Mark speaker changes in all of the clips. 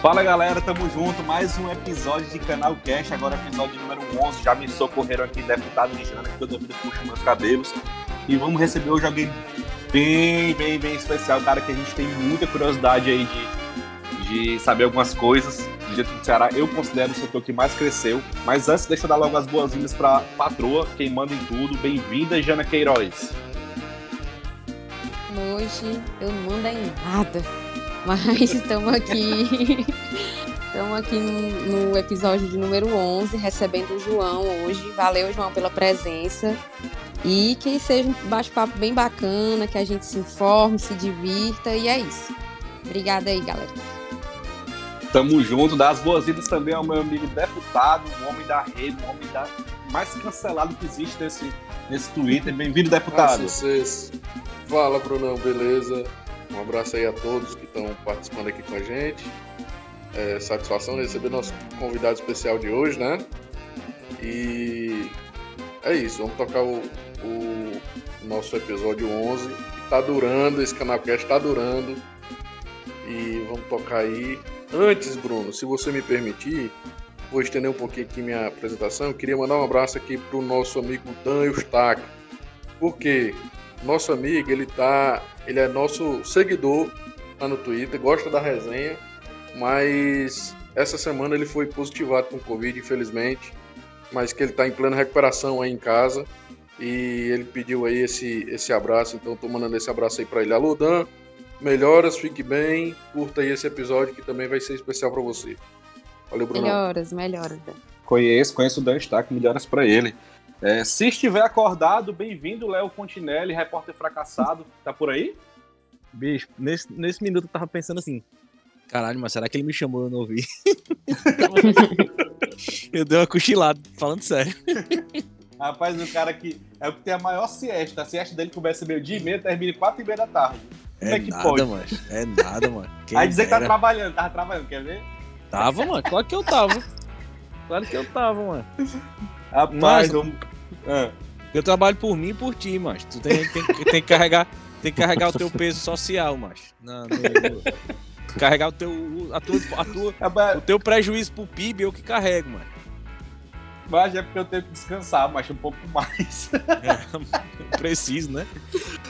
Speaker 1: Fala galera, tamo junto. Mais um episódio de Canal Cash, agora episódio número 11. Já me socorreram aqui, deputado de Jana, que toda vida puxa meus cabelos. E vamos receber hoje alguém bem, bem, bem especial, cara, que a gente tem muita curiosidade aí de, de saber algumas coisas do dentro do Ceará. Eu considero o setor que mais cresceu. Mas antes, deixa eu dar logo as boas-vindas pra patroa, quem manda em tudo. Bem-vinda, Jana Queiroz.
Speaker 2: Hoje eu não mando em nada. Mas estamos aqui. Estamos aqui no, episódio de número 11, recebendo o João hoje. Valeu, João, pela presença. E que seja um bate-papo bem bacana, que a gente se informe, se divirta. E é isso. Obrigada aí, galera.
Speaker 1: Tamo junto. Dá as boas-vindas também ao meu amigo deputado, o homem da rede, o homem da... mais cancelado que existe nesse, nesse Twitter. Bem-vindo, deputado.
Speaker 3: Ah, Fala, Brunão, beleza? Um abraço aí a todos que estão participando aqui com a gente. É, satisfação receber nosso convidado especial de hoje, né? E é isso, vamos tocar o, o nosso episódio 11, que tá durando, esse canalcast está durando. E vamos tocar aí. Antes, Bruno, se você me permitir, vou estender um pouquinho aqui minha apresentação. Eu queria mandar um abraço aqui pro nosso amigo Dan Eustáquio. Por quê? Nosso amigo, ele tá ele é nosso seguidor lá no Twitter, gosta da resenha, mas essa semana ele foi positivado com Covid, infelizmente, mas que ele está em plena recuperação aí em casa e ele pediu aí esse, esse abraço, então estou mandando esse abraço aí para ele. Alô, Dan, melhoras, fique bem, curta aí esse episódio que também vai ser especial para você.
Speaker 2: Valeu, Bruno. Melhoras, melhoras. Dan.
Speaker 1: Conheço, conheço o Dan Stack, melhoras para ele. É, se estiver acordado, bem-vindo, Léo Fontinelli, repórter fracassado. Tá por aí?
Speaker 4: Bicho, nesse, nesse minuto eu tava pensando assim: caralho, mas será que ele me chamou e eu não ouvi? eu dei uma cochilada, falando sério.
Speaker 1: Rapaz, o cara que é o que tem a maior siesta. A siesta dele começa meio-dia e meia, termina quatro e meia da tarde.
Speaker 4: Como é, é que nada, pode? Mano. É nada, mano.
Speaker 1: Quem Aí dizer que tá trabalhando, tava trabalhando, quer ver?
Speaker 4: Tava, mano. Claro que eu tava. Claro que eu tava, mano.
Speaker 1: Rapaz, mas,
Speaker 4: ah. Eu trabalho por mim e por ti, mas tu tem, tem, tem, que carregar, tem que carregar o teu peso social, mas carregar o teu, a tua, a tua, é, o teu prejuízo pro PIB eu que carrego, mano.
Speaker 1: Mas é porque eu tenho que descansar, mas um pouco mais.
Speaker 4: É, preciso, né?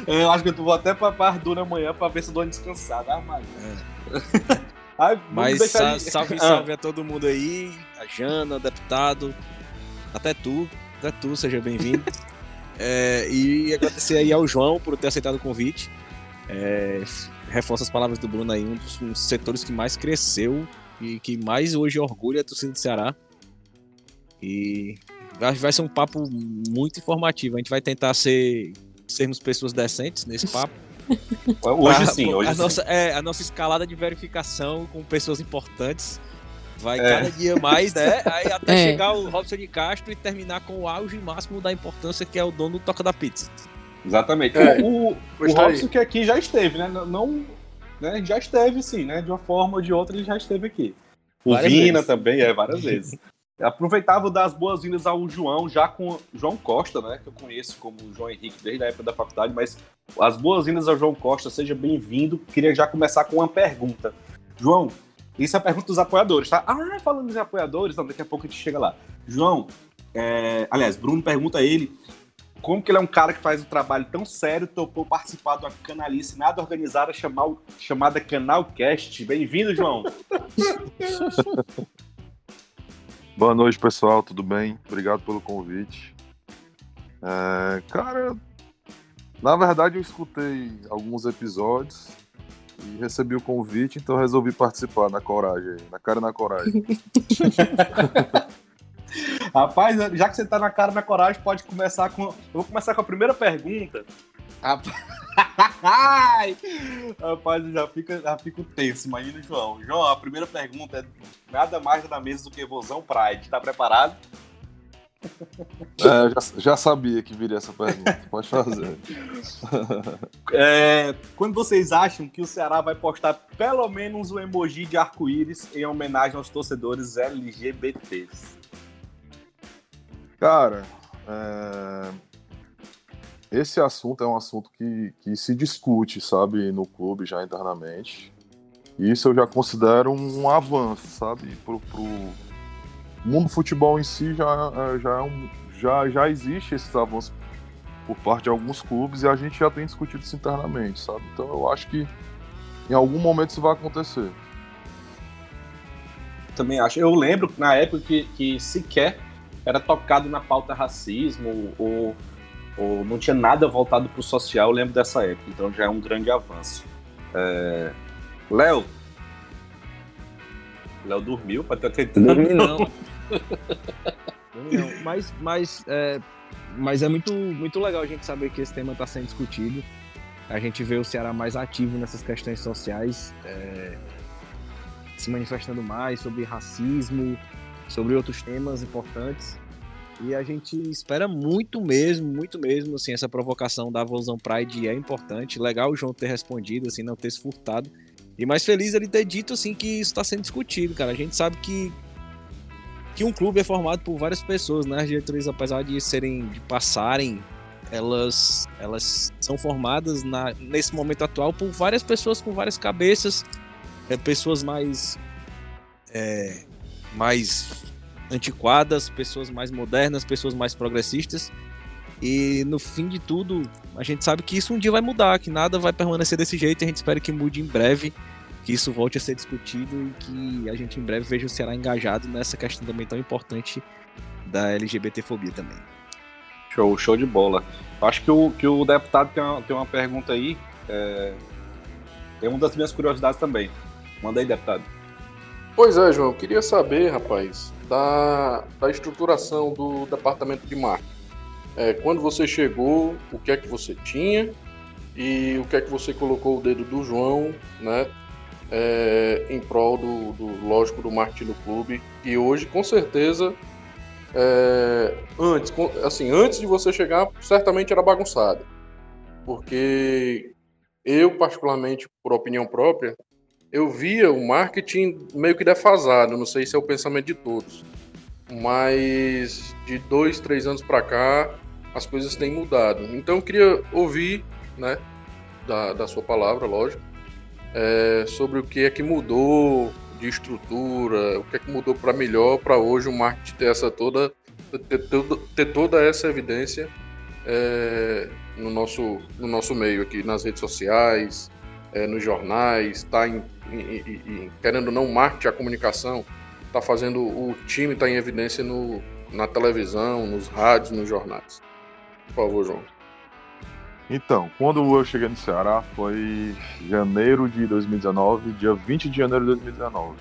Speaker 1: Eu acho que eu vou até pra Ardura amanhã pra ver se eu dou uma descansada. Ah, mas...
Speaker 4: É. Ai, mas sa salve, salve ah. a todo mundo aí, a Jana, deputado, até tu, até tu, seja bem-vindo. é, e agradecer aí ao João por ter aceitado o convite. É, reforça as palavras do Bruno aí, um dos, um dos, setores que mais cresceu e que mais hoje orgulha a torcida do Ceará. E vai, vai ser um papo muito informativo. A gente vai tentar ser sermos pessoas decentes nesse papo.
Speaker 1: Hoje pra, sim, hoje
Speaker 4: a
Speaker 1: sim.
Speaker 4: Nossa, é, a nossa escalada de verificação com pessoas importantes Vai é. cada dia mais, né? Aí até é. chegar o Robson de Castro e terminar com o auge máximo da importância que é o dono do Toca da Pizza.
Speaker 1: Exatamente. É. O, o, o Robson que aqui já esteve, né? Não, né? Já esteve sim, né? De uma forma ou de outra ele já esteve aqui. O várias Vina vezes. também, é, várias vezes. Aproveitava dar as boas-vindas ao João, já com João Costa, né? Que eu conheço como João Henrique desde a época da faculdade, mas as boas-vindas ao João Costa, seja bem-vindo. Queria já começar com uma pergunta. João, isso é a pergunta dos apoiadores, tá? Ah, falando dos apoiadores, então daqui a pouco a gente chega lá. João, é... aliás, Bruno pergunta a ele como que ele é um cara que faz um trabalho tão sério, topou participar de uma canalice nada organizada chamar, chamada Canalcast. Bem-vindo, João.
Speaker 5: Boa noite, pessoal, tudo bem? Obrigado pelo convite. É, cara, na verdade eu escutei alguns episódios, e recebi o convite, então resolvi participar na coragem, na cara e na coragem.
Speaker 1: Rapaz, já que você tá na cara e na coragem, pode começar com. Eu vou começar com a primeira pergunta. Rapaz, já fica, já fico tenso, imagina, João. João, a primeira pergunta é nada mais na mesa do que Vozão Pride. Tá preparado?
Speaker 5: É, já, já, sabia que viria essa pergunta. Pode fazer.
Speaker 1: É, quando vocês acham que o Ceará vai postar pelo menos um emoji de arco-íris em homenagem aos torcedores LGBTs?
Speaker 5: Cara, é... esse assunto é um assunto que, que se discute, sabe, no clube já internamente. Isso eu já considero um avanço, sabe? Pro, pro mundo do futebol em si já, é, já, é um, já, já existe esses avanços por parte de alguns clubes e a gente já tem discutido isso internamente, sabe? Então eu acho que em algum momento isso vai acontecer.
Speaker 1: Também acho. Eu lembro na época que, que sequer era tocado na pauta racismo ou, ou não tinha nada voltado para o social. Eu lembro dessa época, então já é um grande avanço. É... Léo. Léo dormiu para estar tentando.
Speaker 4: Dormi não. Mas, mas, é, mas é muito, muito legal a gente saber que esse tema está sendo discutido. A gente vê o Ceará mais ativo nessas questões sociais, é, se manifestando mais sobre racismo, sobre outros temas importantes. E a gente espera muito mesmo, muito mesmo, assim, essa provocação da Vozão Pride é importante. Legal o João ter respondido, assim, não ter se furtado. E mais feliz ele ter dito, assim, que isso está sendo discutido, cara. A gente sabe que que um clube é formado por várias pessoas, né? As diretorias, apesar de serem, de passarem, elas, elas são formadas na, nesse momento atual por várias pessoas com várias cabeças, é, pessoas mais é, mais antiquadas, pessoas mais modernas, pessoas mais progressistas. E no fim de tudo, a gente sabe que isso um dia vai mudar, que nada vai permanecer desse jeito a gente espera que mude em breve, que isso volte a ser discutido e que a gente em breve veja o Ceará engajado nessa questão também tão importante da LGBTfobia também.
Speaker 1: Show, show de bola. Acho que o, que o deputado tem uma, tem uma pergunta aí. É, é uma das minhas curiosidades também. Manda aí, deputado.
Speaker 3: Pois é, João, eu queria saber, rapaz, da, da estruturação do departamento de marketing. É, quando você chegou, o que é que você tinha e o que é que você colocou o dedo do João, né, é, em prol do, do, lógico, do marketing do clube. E hoje, com certeza, é, antes, assim, antes de você chegar, certamente era bagunçado. Porque eu, particularmente, por opinião própria, eu via o marketing meio que defasado, não sei se é o pensamento de todos, mas de dois, três anos para cá as coisas têm mudado. Então eu queria ouvir, né, da, da sua palavra, lógico, é, sobre o que é que mudou de estrutura, o que é que mudou para melhor para hoje o marketing ter essa toda ter, ter, toda essa evidência é, no nosso no nosso meio aqui nas redes sociais, é, nos jornais, está em, em, em, querendo não, marketing, a comunicação, está fazendo o time estar tá em evidência no, na televisão, nos rádios, nos jornais. Por favor, João.
Speaker 5: Então, quando eu cheguei no Ceará foi janeiro de 2019, dia 20 de janeiro de 2019.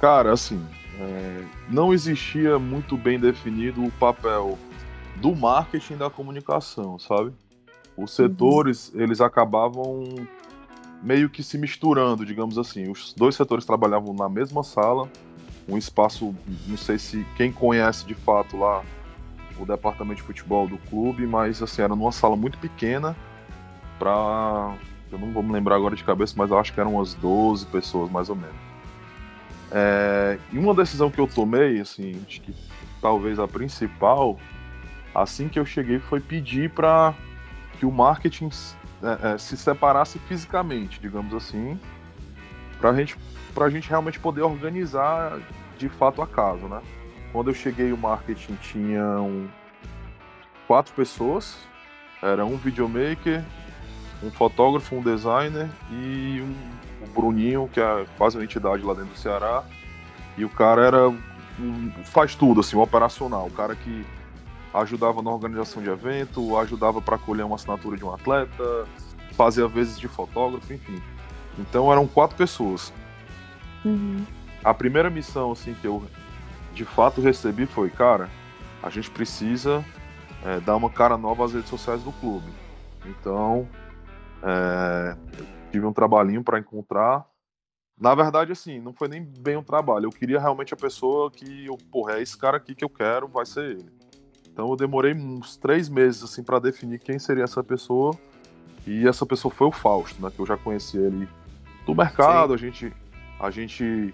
Speaker 5: Cara, assim, é, não existia muito bem definido o papel do marketing da comunicação, sabe? Os setores, uhum. eles acabavam meio que se misturando, digamos assim. Os dois setores trabalhavam na mesma sala, um espaço, não sei se quem conhece de fato lá o departamento de futebol do clube, mas assim, era numa sala muito pequena para eu não vou me lembrar agora de cabeça, mas eu acho que eram umas 12 pessoas mais ou menos. É, e uma decisão que eu tomei, assim, acho que talvez a principal, assim que eu cheguei, foi pedir para que o marketing é, é, se separasse fisicamente, digamos assim, para gente, a gente realmente poder organizar de fato a casa, né? Quando eu cheguei, o marketing tinha um, quatro pessoas, era um videomaker, um fotógrafo, um designer e um, o Bruninho, que é quase uma entidade lá dentro do Ceará. E o cara era um, faz tudo, assim, um operacional, o cara que ajudava na organização de evento, ajudava para colher uma assinatura de um atleta, fazia vezes de fotógrafo, enfim. Então eram quatro pessoas. Uhum. A primeira missão assim que eu de fato recebi foi, cara, a gente precisa é, dar uma cara nova às redes sociais do clube. Então, é, tive um trabalhinho para encontrar. Na verdade, assim, não foi nem bem um trabalho. Eu queria realmente a pessoa que, eu, porra, é esse cara aqui que eu quero, vai ser ele. Então eu demorei uns três meses assim para definir quem seria essa pessoa. E essa pessoa foi o Fausto, né? Que eu já conheci ele do mercado. A gente, a gente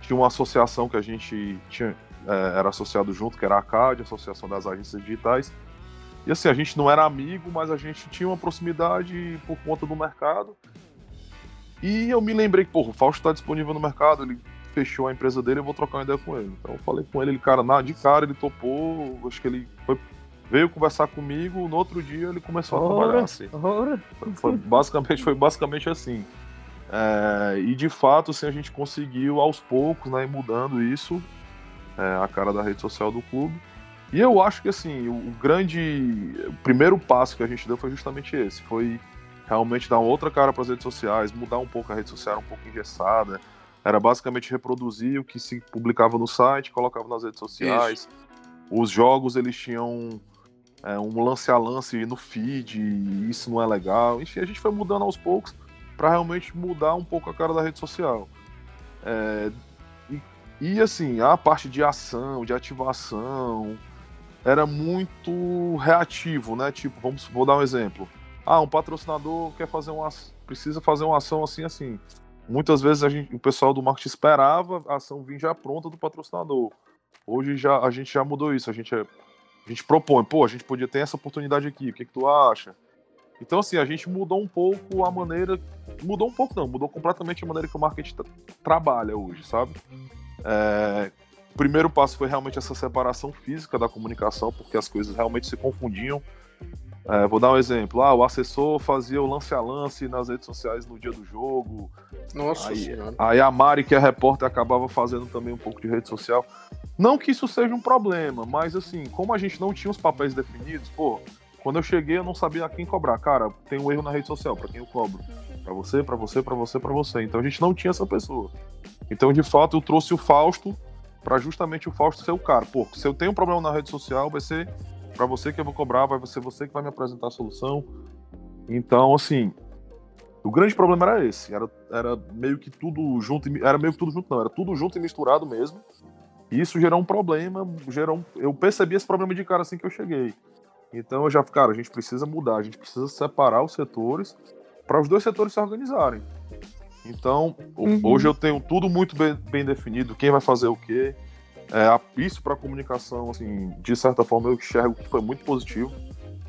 Speaker 5: tinha uma associação que a gente tinha, é, era associado junto, que era a ACAD, Associação das Agências Digitais. E assim, a gente não era amigo, mas a gente tinha uma proximidade por conta do mercado. E eu me lembrei que, pô, o Fausto tá disponível no mercado, ele fechou a empresa dele, eu vou trocar uma ideia com ele. Então eu falei com ele, ele, cara, na, de cara ele topou, acho que ele foi, veio conversar comigo, no outro dia ele começou ora, a trabalhar assim. Ora. Foi, basicamente, foi basicamente assim. É, e de fato, assim, a gente conseguiu aos poucos, né, mudando isso, é, a cara da rede social do clube. E eu acho que assim, o, grande. O primeiro passo que a gente deu foi justamente esse. Foi realmente dar outra cara para as redes sociais, mudar um pouco a rede social, um pouco engessada. Era basicamente reproduzir o que se publicava no site, colocava nas redes sociais. Isso. Os jogos eles tinham é, um lance a lance no feed, isso não é legal. Enfim, a gente foi mudando aos poucos para realmente mudar um pouco a cara da rede social. É, e, e, assim, a parte de ação, de ativação, era muito reativo, né? Tipo, vamos, vou dar um exemplo. Ah, um patrocinador quer fazer uma, precisa fazer uma ação assim, assim. Muitas vezes a gente, o pessoal do marketing esperava a ação vir já pronta do patrocinador. Hoje já, a gente já mudou isso. A gente, é, a gente propõe, pô, a gente podia ter essa oportunidade aqui. O que, que tu acha? Então, assim, a gente mudou um pouco a maneira. Mudou um pouco, não, mudou completamente a maneira que o marketing tra trabalha hoje, sabe? É, o primeiro passo foi realmente essa separação física da comunicação, porque as coisas realmente se confundiam. É, vou dar um exemplo. Ah, o assessor fazia o lance a lance nas redes sociais no dia do jogo.
Speaker 3: Nossa
Speaker 5: aí,
Speaker 3: senhora.
Speaker 5: Aí a Mari, que é repórter, acabava fazendo também um pouco de rede social. Não que isso seja um problema, mas assim, como a gente não tinha os papéis definidos, pô, quando eu cheguei eu não sabia a quem cobrar. Cara, tem um erro na rede social, para quem eu cobro? Para você, para você, para você, para você. Então a gente não tinha essa pessoa. Então, de fato, eu trouxe o Fausto para justamente o Fausto ser o cara. Pô, se eu tenho um problema na rede social, vai ser para você que eu vou cobrar, vai ser você que vai me apresentar a solução. Então, assim, o grande problema era esse, era, era meio que tudo junto, era meio que tudo junto não, era tudo junto e misturado mesmo. E isso gerou um problema, gerou um, eu percebi esse problema de cara assim que eu cheguei. Então eu já, cara, a gente precisa mudar, a gente precisa separar os setores para os dois setores se organizarem. Então, uhum. hoje eu tenho tudo muito bem, bem definido, quem vai fazer o quê, é, isso para a comunicação, assim, de certa forma eu enxergo que foi muito positivo,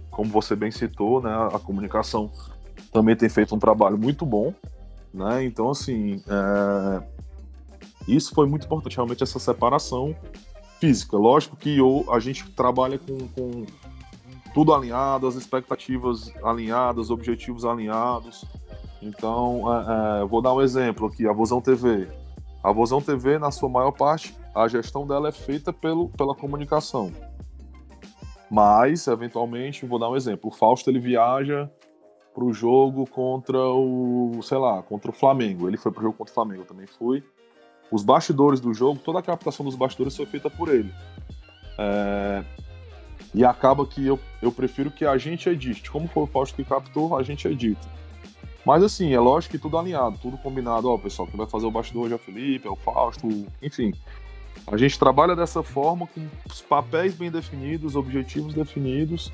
Speaker 5: como você bem citou, né? A comunicação também tem feito um trabalho muito bom, né? Então, assim, é... isso foi muito importante, realmente essa separação física. Lógico que eu, a gente trabalha com, com tudo alinhado, as expectativas alinhadas, objetivos alinhados. Então, é, é, vou dar um exemplo aqui, a Vozão TV. A Vozão TV, na sua maior parte, a gestão dela é feita pelo, pela comunicação. Mas, eventualmente, vou dar um exemplo. O Fausto ele viaja para o jogo contra o, sei lá, contra o Flamengo. Ele foi para o jogo contra o Flamengo, eu também fui. Os bastidores do jogo, toda a captação dos bastidores foi feita por ele. É... E acaba que eu, eu prefiro que a gente edite. Como foi o Fausto que captou, a gente edita. Mas assim, é lógico que tudo alinhado, tudo combinado. Ó, pessoal, quem vai fazer o bastidor hoje é o Felipe, é o Fausto, enfim. A gente trabalha dessa forma, com os papéis bem definidos, objetivos definidos.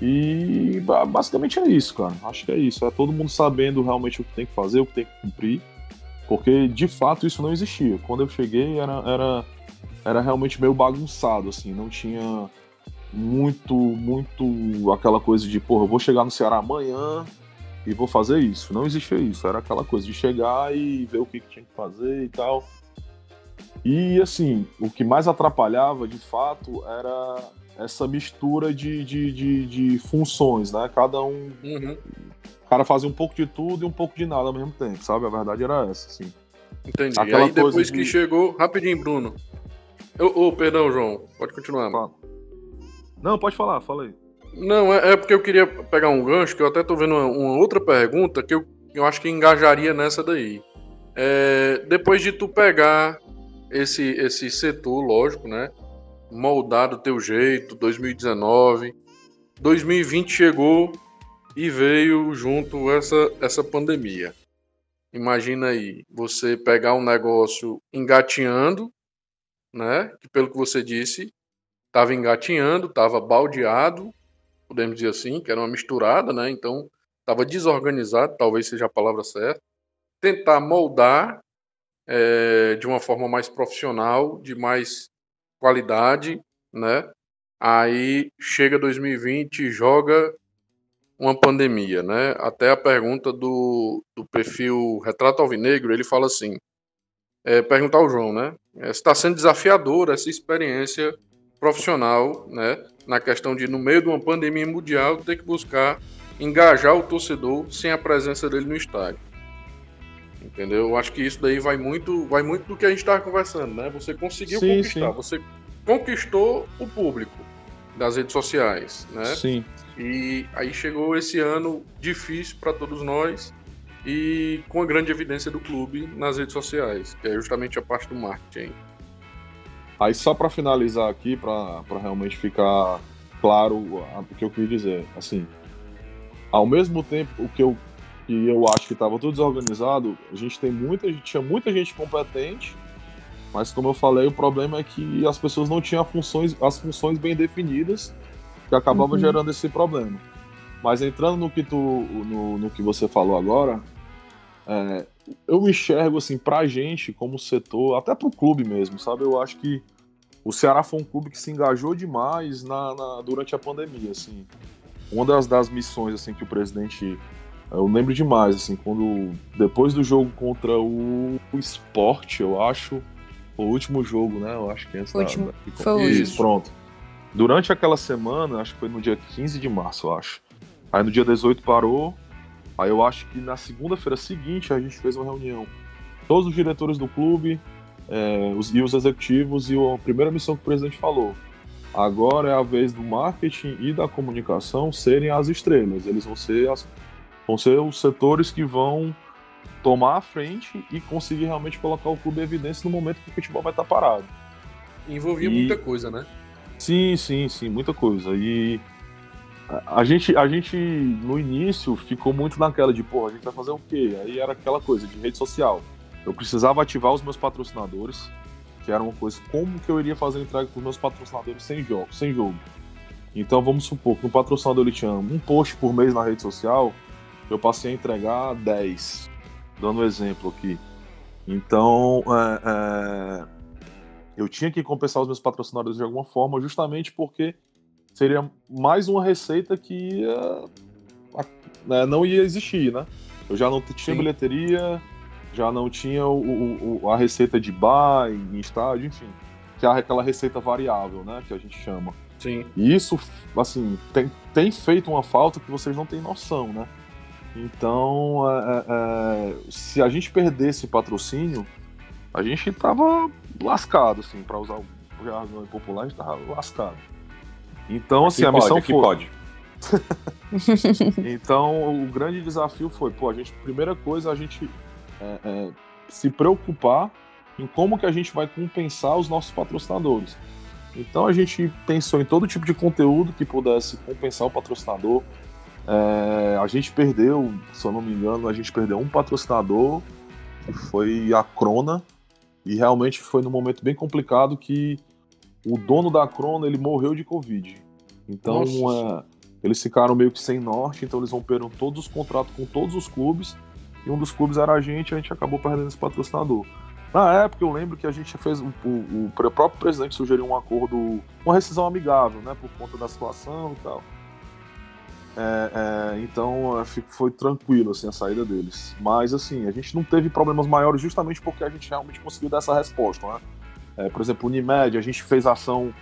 Speaker 5: E basicamente é isso, cara. Acho que é isso. É todo mundo sabendo realmente o que tem que fazer, o que tem que cumprir. Porque de fato isso não existia. Quando eu cheguei era, era, era realmente meio bagunçado, assim. Não tinha muito, muito aquela coisa de, porra, eu vou chegar no Ceará amanhã e vou fazer isso. Não existia isso. Era aquela coisa de chegar e ver o que, que tinha que fazer e tal. E assim, o que mais atrapalhava de fato era essa mistura de, de, de, de funções, né? Cada um. Uhum. O cara fazia um pouco de tudo e um pouco de nada ao mesmo tempo, sabe? A verdade era essa, assim.
Speaker 3: Entendi. Aquela Aí depois que chegou. Rapidinho, Bruno. Ô, oh, oh, perdão, João. Pode continuar. Fala.
Speaker 5: Não, pode falar, fala aí.
Speaker 3: Não, é, é, porque eu queria pegar um gancho, que eu até tô vendo uma, uma outra pergunta que eu, eu acho que engajaria nessa daí. É, depois de tu pegar esse, esse setor, lógico, né? Moldar do teu jeito, 2019. 2020 chegou e veio junto essa, essa pandemia. Imagina aí, você pegar um negócio engatinhando, né? Que pelo que você disse, estava engatinhando, estava baldeado, podemos dizer assim, que era uma misturada, né? Então, estava desorganizado, talvez seja a palavra certa. Tentar moldar é, de uma forma mais profissional, de mais qualidade, né? Aí chega 2020, joga uma pandemia, né? Até a pergunta do, do perfil Retrato Alvinegro, ele fala assim, é, perguntar ao João, né? É, está sendo desafiador essa experiência profissional, né? Na questão de, no meio de uma pandemia mundial, ter que buscar engajar o torcedor sem a presença dele no estádio. Entendeu? Eu acho que isso daí vai muito, vai muito do que a gente estava conversando, né? Você conseguiu sim, conquistar, sim. você conquistou o público das redes sociais, né?
Speaker 5: Sim.
Speaker 3: E aí chegou esse ano difícil para todos nós e com a grande evidência do clube nas redes sociais, que é justamente a parte do marketing.
Speaker 5: Aí só para finalizar aqui, para realmente ficar claro o que eu quis dizer, assim, ao mesmo tempo o que eu que eu acho que estava tudo desorganizado, a gente tem muita, gente tinha muita gente competente, mas como eu falei, o problema é que as pessoas não tinham funções, as funções bem definidas que acabava uhum. gerando esse problema. Mas entrando no que, tu, no, no que você falou agora, é, eu enxergo assim pra gente como setor, até pro clube mesmo, sabe? Eu acho que o Ceará foi um clube que se engajou demais na, na durante a pandemia, assim. Uma das, das missões assim que o presidente eu lembro demais, assim, quando depois do jogo contra o, o Sport, eu acho, o último jogo, né? Eu acho que é essa.
Speaker 2: Último. Foi Isso,
Speaker 5: pronto. Durante aquela semana, acho que foi no dia 15 de março, eu acho. Aí no dia 18 parou. Aí eu acho que na segunda-feira seguinte a gente fez uma reunião. Todos os diretores do clube é, os, e os executivos, e a primeira missão que o presidente falou. Agora é a vez do marketing e da comunicação serem as estrelas. Eles vão ser, as, vão ser os setores que vão tomar a frente e conseguir realmente colocar o clube em evidência no momento que o futebol vai estar parado.
Speaker 3: Envolvia e... muita coisa, né?
Speaker 5: Sim, sim, sim, muita coisa. E a, gente, a gente, no início, ficou muito naquela de, pô, a gente vai fazer o quê? Aí era aquela coisa de rede social. Eu precisava ativar os meus patrocinadores, que era uma coisa, como que eu iria fazer entrega com os meus patrocinadores sem jogo, sem jogo? Então vamos supor que um patrocinador ele tinha um post por mês na rede social, eu passei a entregar 10, dando um exemplo aqui. Então, é, é eu tinha que compensar os meus patrocinadores de alguma forma, justamente porque seria mais uma receita que né, não ia existir, né? Eu já não tinha Sim. bilheteria, já não tinha o, o, a receita de bar em estádio, enfim, que é aquela receita variável, né, que a gente chama.
Speaker 3: Sim.
Speaker 5: E isso, assim, tem, tem feito uma falta que vocês não têm noção, né? Então, é, é, é se a gente perder esse patrocínio, a gente tava lascado, assim, para usar o jargão popular, a gente tava lascado. Então, assim, aqui a missão
Speaker 1: pode,
Speaker 5: foi. então, o grande desafio foi, pô, a gente, primeira coisa, a gente é, é, se preocupar em como que a gente vai compensar os nossos patrocinadores. Então a gente pensou em todo tipo de conteúdo que pudesse compensar o patrocinador. É, a gente perdeu, se eu não me engano, a gente perdeu um patrocinador, que foi a Crona, e realmente foi num momento bem complicado que o dono da Crona ele morreu de Covid. Então é, eles ficaram meio que sem norte, então eles romperam todos os contratos com todos os clubes. E um dos clubes era a gente, a gente acabou perdendo esse patrocinador. Na época eu lembro que a gente fez, o, o, o próprio presidente sugeriu um acordo, uma rescisão amigável, né, por conta da situação e tal. É, é, então foi tranquilo assim, a saída deles. Mas assim, a gente não teve problemas maiores justamente porque a gente realmente conseguiu dar essa resposta. Né? É, por exemplo, Unimed, a gente fez ação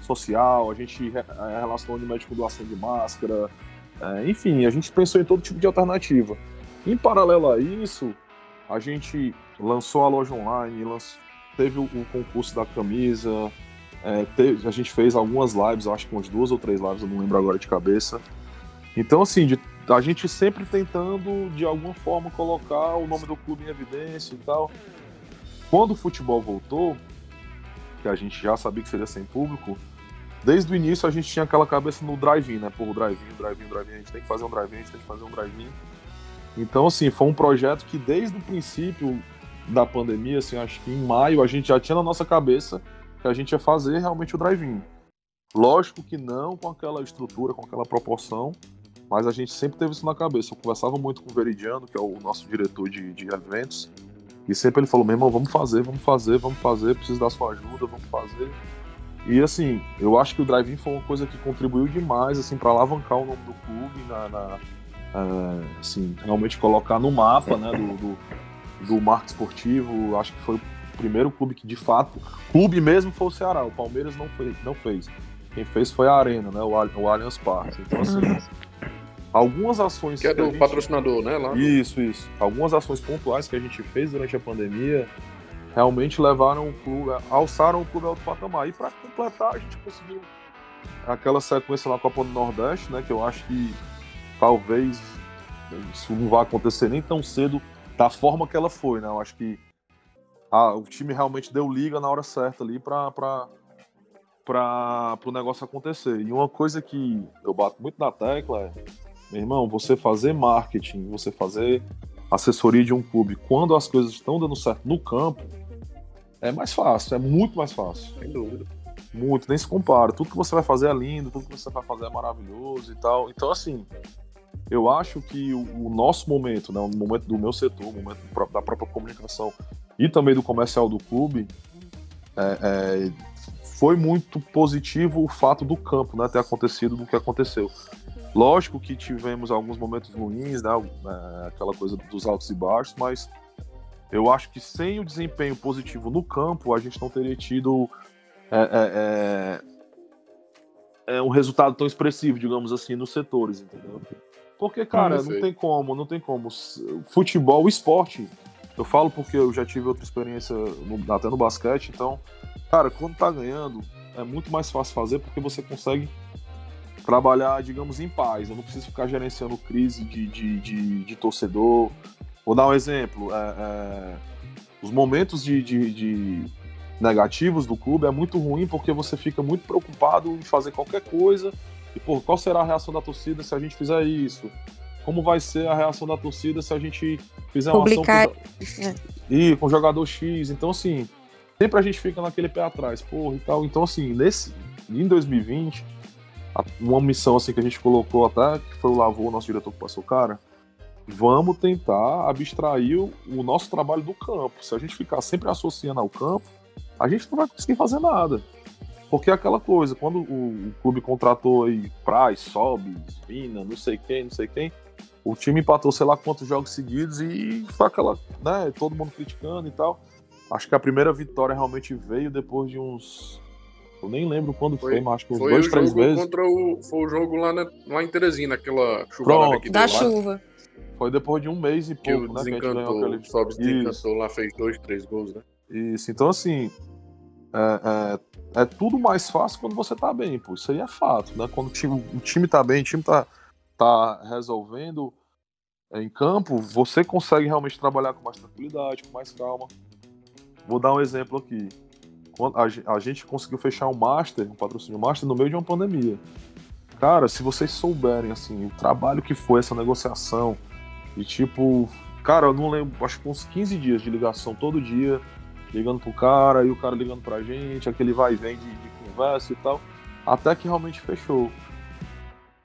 Speaker 5: social, a gente é, relacionou o Unimed com doação de máscara, é, enfim, a gente pensou em todo tipo de alternativa. Em paralelo a isso, a gente lançou a loja online, lançou, teve o, o, concurso da camisa, é, teve, a gente fez algumas lives, acho que umas duas ou três lives, eu não lembro agora de cabeça. Então, assim, de, a gente sempre tentando, de alguma forma, colocar o nome do clube em evidência e tal. Quando o futebol voltou, que a gente já sabia que seria sem público, desde o início a gente tinha aquela cabeça no drive-in, né? Pô, drive-in, drive-in, drive-in, a gente tem que fazer um drive-in, a gente tem que fazer um drive-in. Então, assim, foi um projeto que desde o princípio da pandemia, assim, acho que em maio a gente já tinha na nossa cabeça que a gente ia fazer realmente o drive-in. Lógico que não com aquela estrutura, com aquela proporção, mas a gente sempre teve isso na cabeça. Eu conversava muito com o Veridiano, que é o nosso diretor de, de eventos, e sempre ele falou: meu irmão, vamos fazer, vamos fazer, vamos fazer, preciso da sua ajuda, vamos fazer. E assim, eu acho que o drive-in foi uma coisa que contribuiu demais assim para alavancar o nome do clube, na, na é, assim, realmente colocar no mapa, né, do, do, do marco esportivo. Acho que foi o primeiro clube que de fato, clube mesmo foi o Ceará. O Palmeiras não fez, não fez. Quem fez foi a Arena, né, o, o Allianz Parque. Então assim, uhum. Algumas ações
Speaker 3: que é do
Speaker 5: gente...
Speaker 3: patrocinador, né, lá.
Speaker 5: Isso, isso. Algumas ações pontuais que a gente fez durante a pandemia realmente levaram o clube, alçaram o clube ao outro patamar. E para completar, a gente conseguiu aquela sequência na Copa do Nordeste, né? Que eu acho que talvez isso não vai acontecer nem tão cedo da forma que ela foi, né? Eu acho que a, o time realmente deu liga na hora certa ali para para o negócio acontecer. E uma coisa que eu bato muito na tecla é, meu irmão, você fazer marketing, você fazer assessoria de um clube quando as coisas estão dando certo no campo, é mais fácil, é muito mais fácil.
Speaker 3: Sem dúvida.
Speaker 5: Muito, nem se compara. Tudo que você vai fazer é lindo, tudo que você vai fazer é maravilhoso e tal. Então, assim, eu acho que o, o nosso momento, né, o momento do meu setor, o momento da própria comunicação e também do comercial do clube, é, é, foi muito positivo o fato do campo né, ter acontecido do que aconteceu. Lógico que tivemos alguns momentos ruins, né, é, aquela coisa dos altos e baixos, mas eu acho que sem o desempenho positivo no campo, a gente não teria tido é, é, é, é um resultado tão expressivo, digamos assim, nos setores, entendeu? Porque, cara, não, não tem como, não tem como. Futebol, esporte, eu falo porque eu já tive outra experiência no, até no basquete, então, cara, quando tá ganhando, é muito mais fácil fazer porque você consegue trabalhar, digamos, em paz. Eu não preciso ficar gerenciando crise de, de, de, de torcedor, Vou dar um exemplo. É, é, os momentos de, de, de, negativos do clube é muito ruim porque você fica muito preocupado em fazer qualquer coisa. E, pô, qual será a reação da torcida se a gente fizer isso? Como vai ser a reação da torcida se a gente fizer uma
Speaker 2: Publicar...
Speaker 5: ação com... E, com jogador X? Então, assim, sempre a gente fica naquele pé atrás, porra, e tal. Então, assim, nesse, em 2020, uma missão assim que a gente colocou até, que foi o Lavô, o nosso diretor que passou, cara, vamos tentar abstrair o, o nosso trabalho do campo. Se a gente ficar sempre associando ao campo, a gente não vai conseguir fazer nada. Porque é aquela coisa, quando o, o clube contratou aí Price, Sobe, Vina, não sei quem, não sei quem, o time empatou sei lá quantos jogos seguidos e foi aquela, né, todo mundo criticando e tal. Acho que a primeira vitória realmente veio depois de uns. Eu nem lembro quando foi, foi mas acho que uns dois, três meses.
Speaker 3: Contra o, foi o jogo lá, na, lá em Teresina, aquela chuva
Speaker 2: da chuva.
Speaker 5: Foi depois de um mês e pouco,
Speaker 3: que né? Que a gente ganhou aquele... Sobe desencantou lá, fez dois, três gols, né?
Speaker 5: Isso, então assim. É, é, é, tudo mais fácil quando você tá bem, pô. Isso aí é fato, né? Quando o time, o time tá bem, o time tá, tá resolvendo em campo, você consegue realmente trabalhar com mais tranquilidade, com mais calma. Vou dar um exemplo aqui. A, gente conseguiu fechar um Master, um patrocínio Master, no meio de uma pandemia. Cara, se vocês souberem, assim, o trabalho que foi essa negociação, e tipo, cara, eu não lembro, acho que uns 15 dias de ligação todo dia, ligando pro cara, e o cara ligando pra gente, aquele vai e vem de, de conversa e tal, até que realmente fechou.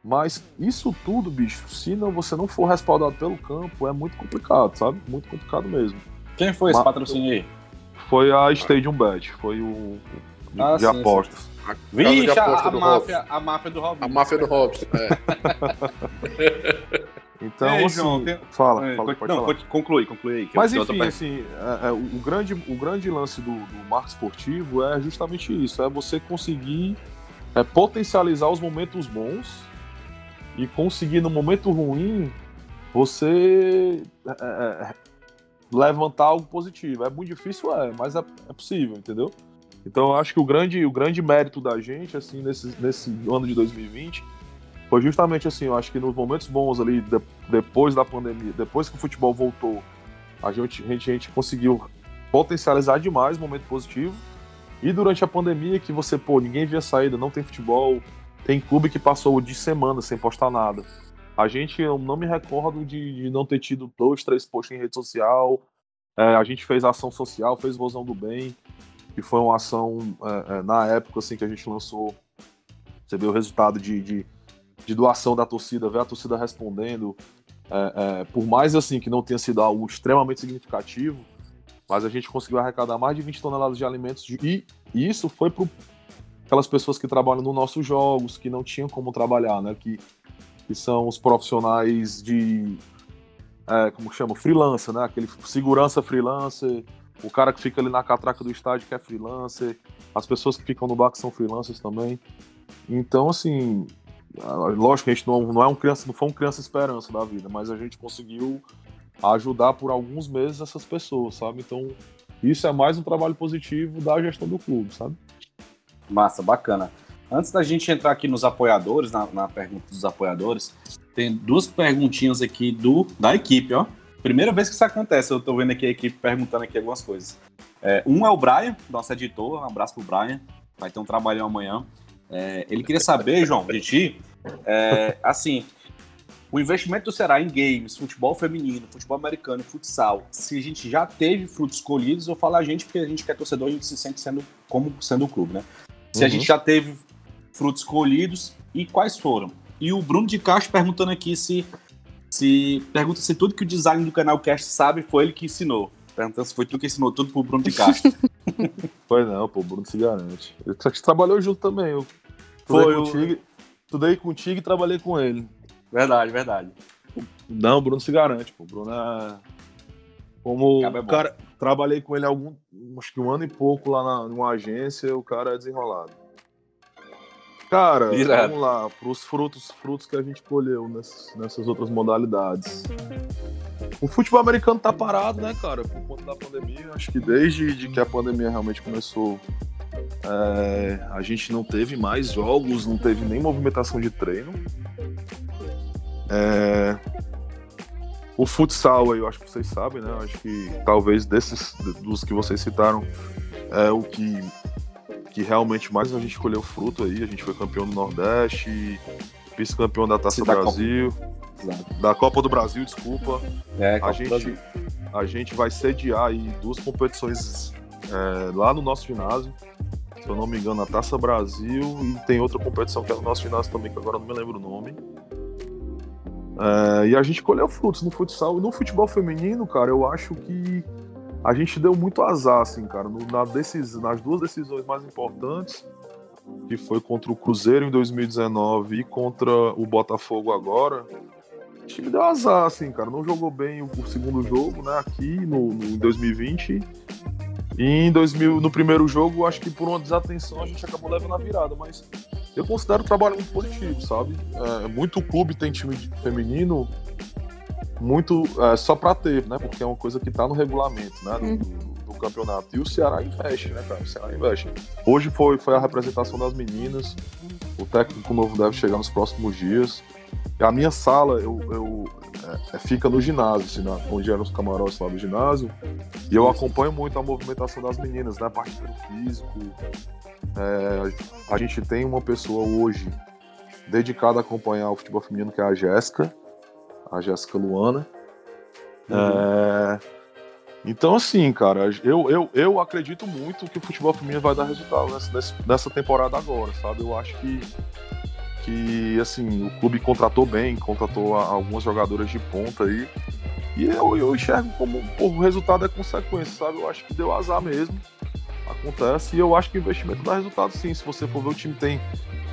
Speaker 5: Mas isso tudo, bicho, se não, você não for respaldado pelo campo, é muito complicado, sabe? Muito complicado mesmo.
Speaker 1: Quem foi esse Mas, patrocínio aí?
Speaker 5: Foi a Stadium Bet, foi o de, ah, de sim, apostas. Sim.
Speaker 1: A Vixe, a, a, máfia, a máfia do Robson.
Speaker 3: A máfia do Robson, é.
Speaker 5: Então, Ei, assim, João, tem... fala,
Speaker 1: é,
Speaker 5: fala,
Speaker 1: não,
Speaker 5: falar.
Speaker 1: conclui, conclui aí.
Speaker 5: Mas enfim, assim, é, é, o, grande, o grande lance do, do marco esportivo é justamente isso, é você conseguir é, potencializar os momentos bons e conseguir no momento ruim você é, é, levantar algo positivo. É muito difícil, é, mas é, possível, entendeu? Então eu acho que o grande, o grande mérito da gente, assim, nesse, nesse ano de 2020 foi justamente assim, eu acho que nos momentos bons ali, de, depois da pandemia, depois que o futebol voltou, a gente, a gente, a gente conseguiu potencializar demais o momento positivo. E durante a pandemia, que você, pô, ninguém via saída, não tem futebol, tem clube que passou de semana sem postar nada. A gente, eu não me recordo de, de não ter tido dois, três posts em rede social. É, a gente fez ação social, fez Vozão do Bem, que foi uma ação, é, é, na época, assim, que a gente lançou. Você vê o resultado de, de de doação da torcida, ver a torcida respondendo, é, é, por mais assim que não tenha sido algo extremamente significativo, mas a gente conseguiu arrecadar mais de 20 toneladas de alimentos e, isso foi pro, aquelas pessoas que trabalham nos nossos jogos, que não tinham como trabalhar, né? Que, que são os profissionais de. É, como chama? Freelancer, né? Aquele segurança freelancer, o cara que fica ali na catraca do estádio que é freelancer, as pessoas que ficam no bar que são freelancers também. Então, assim, lógico que a gente não, não é um criança, não foi um criança esperança da vida, mas a gente conseguiu ajudar por alguns meses essas pessoas, sabe? Então, isso é mais um trabalho positivo da gestão do clube, sabe?
Speaker 1: Massa, bacana. Antes da gente entrar aqui nos apoiadores, na, na pergunta dos apoiadores, tem duas perguntinhas aqui do da equipe, ó. Primeira vez que isso acontece, eu tô vendo aqui a equipe perguntando aqui algumas coisas. É, um é o Brian, nosso editor, um abraço pro Brian, vai ter um trabalhão amanhã. É, ele queria saber, João, de ti, é, assim, o investimento do Ceará em games, futebol feminino, futebol americano, futsal, se a gente já teve frutos colhidos, eu falo a gente porque a gente que é torcedor, a gente se sente sendo como sendo o clube, né? Se uhum. a gente já teve frutos colhidos e quais foram. E o Bruno de Castro perguntando aqui se se pergunta se tudo que o design do canal Cast sabe foi ele que ensinou. Perguntando se foi tu que ensinou tudo pro Bruno de Castro.
Speaker 5: foi não, pô, o Bruno se garante. Ele trabalhou junto também. Eu foi contigo, eu... estudei contigo e trabalhei com ele.
Speaker 1: Verdade, verdade.
Speaker 5: Não, o Bruno se garante, pô. O Bruno é. Como é cara, trabalhei com ele algum, acho que um ano e pouco lá na, numa agência, o cara é desenrolado. Cara, vamos lá, para os frutos, frutos que a gente colheu nessas, nessas outras modalidades. O futebol americano tá parado, né, cara, por conta da pandemia. Acho que desde de que a pandemia realmente começou, é, a gente não teve mais jogos, não teve nem movimentação de treino. É, o futsal, eu acho que vocês sabem, né? Acho que talvez desses, dos que vocês citaram, é o que que realmente mais a gente colheu fruto aí. A gente foi campeão do Nordeste, vice-campeão da Taça da Brasil, Copa. da Copa do Brasil, desculpa. É, a, gente, a gente vai sediar aí duas competições é, lá no nosso ginásio. Se eu não me engano, a Taça Brasil e tem outra competição que é no nosso ginásio também, que agora não me lembro o nome. É, e a gente colheu frutos no futsal. No futebol feminino, cara, eu acho que a gente deu muito azar, assim, cara, no, na decis, nas duas decisões mais importantes, que foi contra o Cruzeiro em 2019 e contra o Botafogo agora. O time deu azar, assim, cara. Não jogou bem o, o segundo jogo, né, aqui no, no, em 2020. E em 2000, no primeiro jogo, acho que por uma desatenção a gente acabou levando a virada, mas eu considero o trabalho muito positivo, sabe? É, muito clube tem time feminino muito é, só para ter, né? Porque é uma coisa que está no regulamento, né? Do, uhum. do, do, campeonato. E o Ceará investe, né, cara? O Ceará investe. Hoje foi, foi a representação das meninas. O técnico novo deve chegar nos próximos dias. A minha sala eu, eu é, é fica no ginásio, assim, né? onde eram os camarotes lá do ginásio. E eu acompanho muito a movimentação das meninas, né? A parte do físico. É, a gente tem uma pessoa hoje dedicada a acompanhar o futebol feminino, que é a Jéssica a Jéssica Luana. Uhum. É... Então, assim, cara, eu, eu, eu acredito muito que o futebol feminino vai dar resultado nessa, nessa temporada agora, sabe? Eu acho que, que assim, o clube contratou bem, contratou algumas jogadoras de ponta aí. E eu, eu enxergo como pô, o resultado é consequência, sabe? Eu acho que deu azar mesmo. Acontece. E eu acho que o investimento dá resultado sim. Se você for ver, o time tem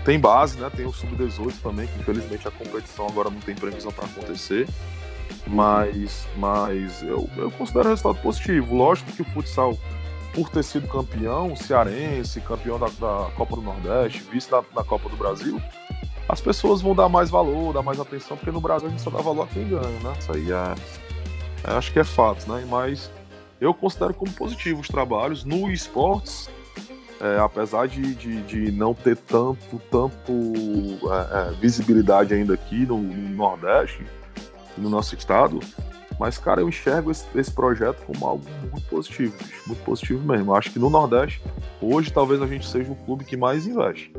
Speaker 5: tem base, né? Tem o Sub-18 também, que infelizmente a competição agora não tem previsão para acontecer. Mas, mas eu, eu considero um resultado positivo. Lógico que o futsal, por ter sido campeão cearense, campeão da, da Copa do Nordeste, vice da, da, Copa do Brasil, as pessoas vão dar mais valor, dar mais atenção, porque no Brasil a gente só dá valor a quem ganha, né? Isso aí é, é acho que é fato, né? Mas eu considero como positivo os trabalhos. No esportes, é, apesar de, de, de, não ter tanto, tanto é, é, visibilidade ainda aqui no, no, Nordeste, no nosso estado, mas, cara, eu enxergo esse, esse projeto como algo muito positivo, muito positivo mesmo. Acho que no Nordeste, hoje, talvez a gente seja o clube que mais investe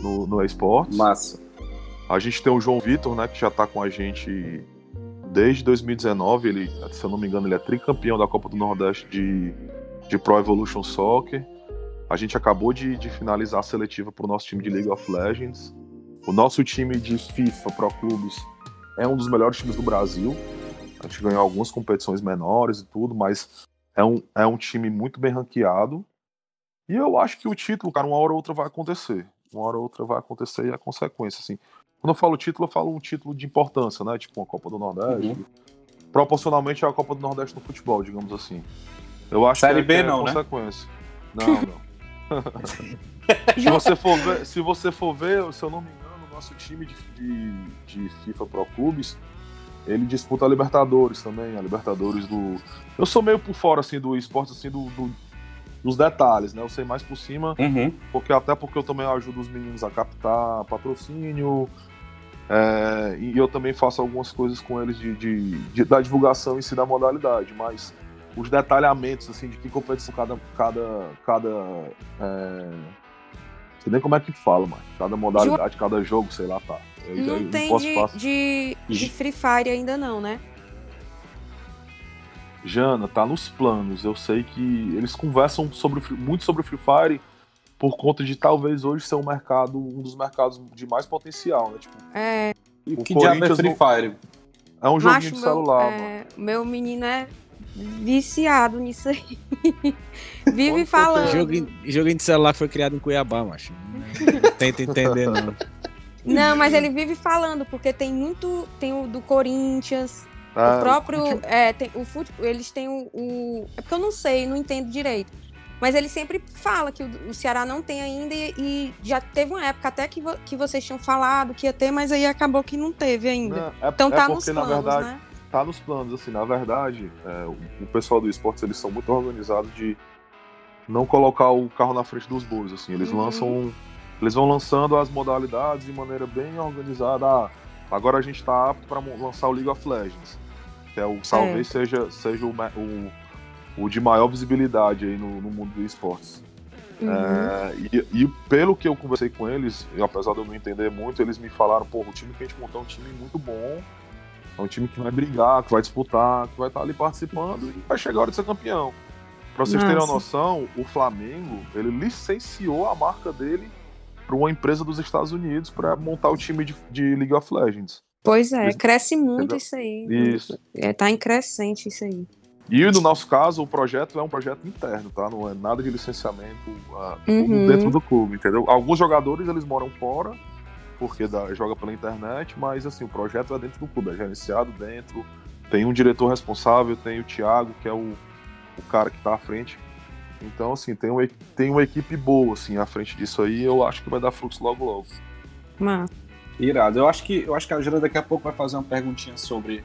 Speaker 5: no, no esportes.
Speaker 1: Massa.
Speaker 5: A gente tem o João Vitor, né, que já está com a gente desde 2019. Ele, se eu não me engano, ele é tricampeão da Copa do Nordeste de, de Pro Evolution Soccer. A gente acabou de, de finalizar a seletiva para o nosso time de League of Legends. O nosso time de FIFA Pro Clubes é um dos melhores times do Brasil. A gente ganhou algumas competições menores e tudo, mas é um, é um time muito bem ranqueado. E eu acho que o título, cara, uma hora ou outra vai acontecer. Uma hora ou outra vai acontecer e é consequência, assim. Quando eu falo título, eu falo um título de importância, né? Tipo uma Copa do Nordeste. Uhum. Proporcionalmente à Copa do Nordeste no futebol, digamos assim. Eu acho
Speaker 1: Série
Speaker 5: que
Speaker 1: B
Speaker 5: é,
Speaker 1: não,
Speaker 5: é consequência. Né? Não, não. se, você for ver, se você for ver, se eu não me engano, o nosso time de, de, de FIFA Pro Clubes, ele disputa a Libertadores também, a Libertadores do. Eu sou meio por fora assim do esporte, assim, do, do dos detalhes, né? Eu sei mais por cima,
Speaker 1: uhum.
Speaker 5: porque até porque eu também ajudo os meninos a captar patrocínio, é, e eu também faço algumas coisas com eles de, de, de, da divulgação em si da modalidade, mas os detalhamentos assim de que competição cada cada cada é, sei nem como é que fala, mas cada modalidade, cada jogo, sei lá, tá.
Speaker 2: Eu, não eu, tem de, de, de Free Fire ainda não, né?
Speaker 5: Jana, tá nos planos. Eu sei que eles conversam sobre, muito sobre o Free Fire por conta de talvez hoje ser um mercado, um dos mercados de mais potencial, né? Tipo,
Speaker 2: é.
Speaker 1: E que diabo é Free Fire?
Speaker 5: É um joguinho de celular, meu, é,
Speaker 2: meu menino é viciado nisso aí. Vive falando.
Speaker 4: Joguinho, joguinho de celular foi criado em Cuiabá, macho. Tenta entender, não.
Speaker 2: Não, mas ele vive falando, porque tem muito. Tem o do Corinthians, ah, o próprio. É, tem, o fute, eles têm o, o, É porque eu não sei, não entendo direito. Mas ele sempre fala que o, o Ceará não tem ainda e, e, já teve uma época até que, vo, que vocês tinham falado que ia ter, mas aí acabou que não teve ainda. Não, é, então tá é porque, nos planos, na verdade, né?
Speaker 5: Tá nos planos, assim, na verdade, é, o, o, pessoal do esportes, eles são muito organizados de não colocar o carro na frente dos bois, assim. Eles uhum. lançam... Eles vão lançando as modalidades de maneira bem organizada. Ah, agora a gente tá apto para lançar o League of Legends que é o talvez seja, seja o, o, o, de maior visibilidade aí no, no mundo dos esportes. Uhum. É, e, e, pelo que eu conversei com eles, apesar de eu não entender muito, eles me falaram, pô, o time que a gente montou é um time muito bom, é um time que vai brigar, que vai disputar, que vai estar ali participando e vai chegar a hora de ser campeão. Pra vocês Nossa. terem uma noção, o Flamengo, ele licenciou a marca dele para uma empresa dos Estados Unidos para montar o time de, de League of Legends.
Speaker 2: Pois é, cresce muito Entendeu? isso aí. Isso. É, tá em crescente isso aí.
Speaker 5: E no nosso caso, o projeto é um projeto interno, tá? Não é nada de licenciamento uh, uhum. dentro do clube, entendeu? Alguns jogadores, eles moram fora, porque da, joga pela internet, mas assim, o projeto é dentro do clube, é gerenciado dentro, tem um diretor responsável, tem o Thiago, que é o, o cara que tá à frente. Então, assim, tem, um, tem uma equipe boa, assim, à frente disso aí, eu acho que vai dar frutos logo logo.
Speaker 2: Massa.
Speaker 1: Irado. Eu acho que eu acho que a Jana daqui a pouco vai fazer uma perguntinha sobre,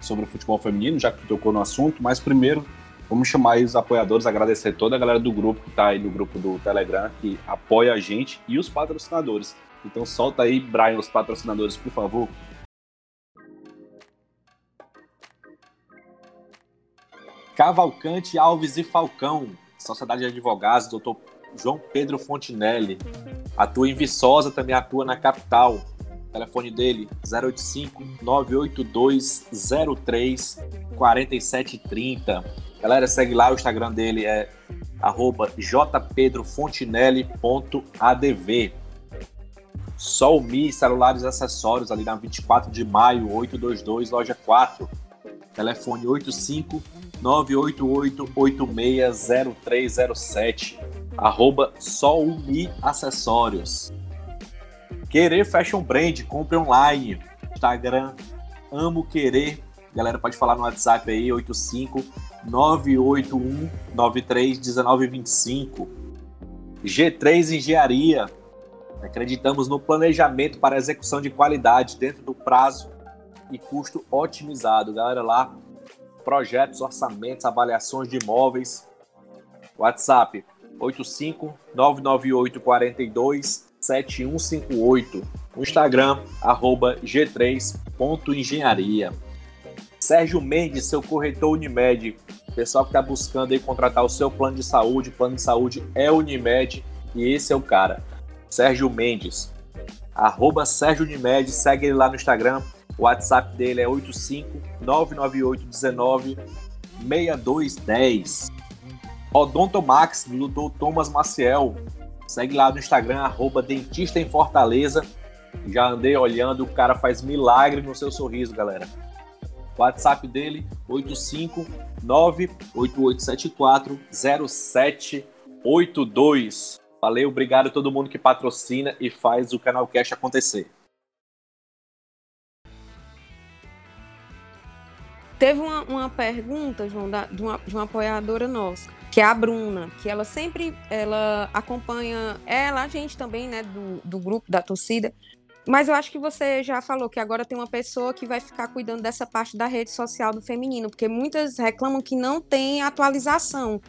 Speaker 1: sobre o futebol feminino, já que tu tocou no assunto, mas primeiro vamos chamar aí os apoiadores, agradecer toda a galera do grupo que está aí no grupo do Telegram, que apoia a gente, e os patrocinadores. Então solta aí, Brian, os patrocinadores, por favor. Cavalcante Alves e Falcão, Sociedade de Advogados, doutor João Pedro Fontinelli. Atua em Viçosa, também atua na capital telefone dele 085 982 03 4730. Galera, segue lá, o Instagram dele é jpedrofontinelli.adv. Solmi Celulares e Acessórios, ali na 24 de maio, 822, loja 4. Telefone 85 988 860307. Arroba Solmi Acessórios. Querer Fashion Brand, compre online. Instagram, amo querer. Galera, pode falar no WhatsApp aí, 85 981 93 1925. G3 Engenharia. Acreditamos no planejamento para execução de qualidade dentro do prazo e custo otimizado. Galera, lá, projetos, orçamentos, avaliações de imóveis. WhatsApp 85 998 42 7158. No Instagram, arroba g3.engenharia. Sérgio Mendes, seu corretor Unimed. Pessoal que está buscando aí contratar o seu plano de saúde, plano de saúde é Unimed e esse é o cara. Sérgio Mendes. Arroba Sérgio Unimed, segue ele lá no Instagram. O WhatsApp dele é 85 998 19 6210. Odontomax, do Dr. Thomas Maciel. Segue lá no Instagram, arroba Dentista em Fortaleza. Já andei olhando, o cara faz milagre no seu sorriso, galera. WhatsApp dele, 859-8874-07 82. Valeu, obrigado a todo mundo que patrocina e faz o Canal Cash acontecer.
Speaker 2: Teve uma, uma pergunta, João, da, de, uma, de uma apoiadora nossa, que é a Bruna, que ela sempre ela acompanha ela, a gente também, né, do, do grupo, da torcida. Mas eu acho que você já falou que agora tem uma pessoa que vai ficar cuidando dessa parte da rede social do feminino, porque muitas reclamam que não tem atualização.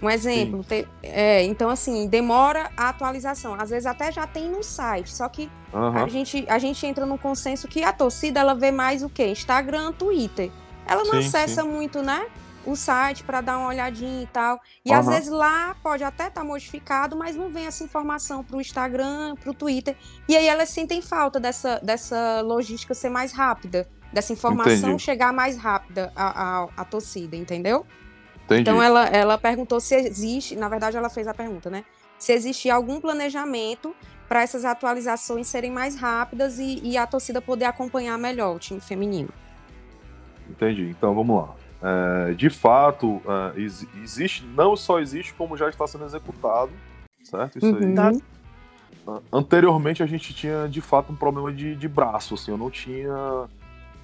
Speaker 2: Um exemplo, te, é, então assim, demora a atualização. Às vezes até já tem no site, só que uhum. a, gente, a gente entra no consenso que a torcida ela vê mais o quê? Instagram, Twitter. Ela não sim, acessa sim. muito, né? O site para dar uma olhadinha e tal. E uhum. às vezes lá pode até estar tá modificado, mas não vem essa informação para o Instagram, para o Twitter. E aí elas sentem falta dessa, dessa logística ser mais rápida, dessa informação Entendi. chegar mais rápida à, à, à torcida, entendeu? Entendi. Então ela, ela perguntou se existe, na verdade ela fez a pergunta, né? Se existe algum planejamento para essas atualizações serem mais rápidas e, e, a torcida poder acompanhar melhor o time feminino.
Speaker 5: Entendi. Então vamos lá. É, de fato, é, existe, não só existe, como já está sendo executado, certo? Isso uhum. aí. Anteriormente a gente tinha de fato um problema de, de braço, assim, eu não tinha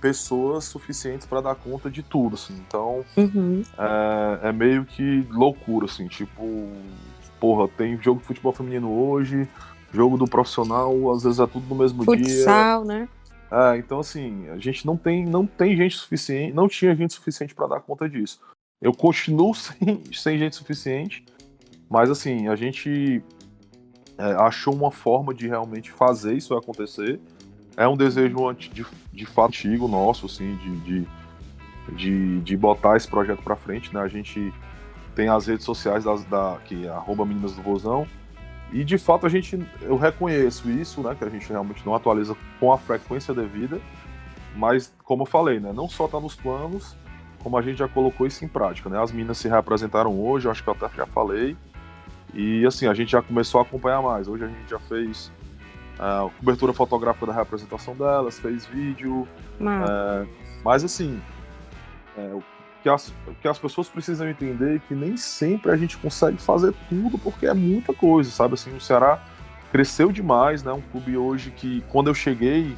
Speaker 5: pessoas suficientes para dar conta de tudo, assim. Então, uhum. é, é, meio que loucura, assim. Tipo, porra, tem jogo de futebol feminino hoje, jogo do profissional, às vezes é tudo no mesmo
Speaker 2: Futsal,
Speaker 5: dia.
Speaker 2: Futsal, né?
Speaker 5: É, então, assim, a gente não tem, não tem gente suficiente, não tinha gente suficiente para dar conta disso. Eu continuo sem, sem gente suficiente, mas, assim, a gente é, achou uma forma de realmente fazer isso acontecer é um desejo de, de fato antigo nosso, assim, de, de, de, de botar esse projeto para frente, né? A gente tem as redes sociais das, da, que é arroba Meninas do Vozão, e de fato a gente, eu reconheço isso, né? Que a gente realmente não atualiza com a frequência devida, mas como eu falei, né? Não só tá nos planos, como a gente já colocou isso em prática, né? As meninas se reapresentaram hoje, acho que eu até já falei, e assim, a gente já começou a acompanhar mais. Hoje a gente já fez a cobertura fotográfica da representação delas, fez vídeo. É, mas assim, é, o, que as, o que as pessoas precisam entender é que nem sempre a gente consegue fazer tudo porque é muita coisa, sabe? Assim, o Ceará cresceu demais, né? Um clube hoje que, quando eu cheguei,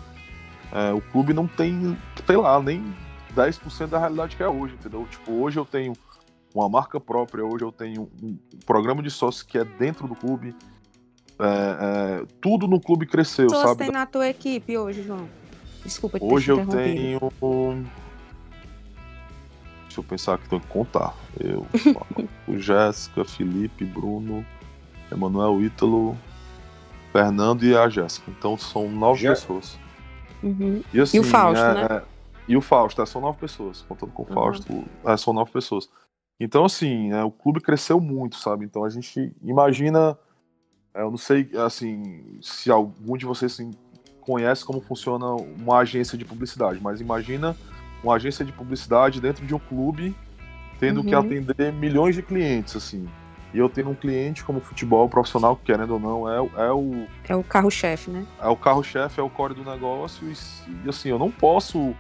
Speaker 5: é, o clube não tem, sei lá, nem 10% da realidade que é hoje, entendeu? Tipo, hoje eu tenho uma marca própria, hoje eu tenho um programa de sócio que é dentro do clube, é, é, tudo no clube cresceu,
Speaker 2: Pessoas
Speaker 5: sabe?
Speaker 2: tem na tua equipe hoje, João? Desculpa te
Speaker 5: Hoje eu tenho. Deixa eu pensar que tenho que contar. Eu, o Jéssica, Felipe, Bruno, Emanuel Ítalo, Fernando e a Jéssica. Então são nove Já... pessoas.
Speaker 2: Uhum. E, assim, e, o assim, Fausto,
Speaker 5: é,
Speaker 2: né?
Speaker 5: E o Fausto, é, são nove pessoas. Contando com o uhum. Fausto, é, são nove pessoas. Então, assim, é, o clube cresceu muito, sabe? Então a gente imagina é, eu não sei, assim, se algum de vocês assim, conhece como funciona uma agência de publicidade, mas imagina uma agência de publicidade dentro de um clube tendo uhum. que atender milhões de clientes, assim. E eu tenho um cliente como futebol profissional, que querendo ou não, é, é o.
Speaker 2: É o carro-chefe, né?
Speaker 5: É o carro-chefe, é o core do negócio. E, e, assim, eu não posso.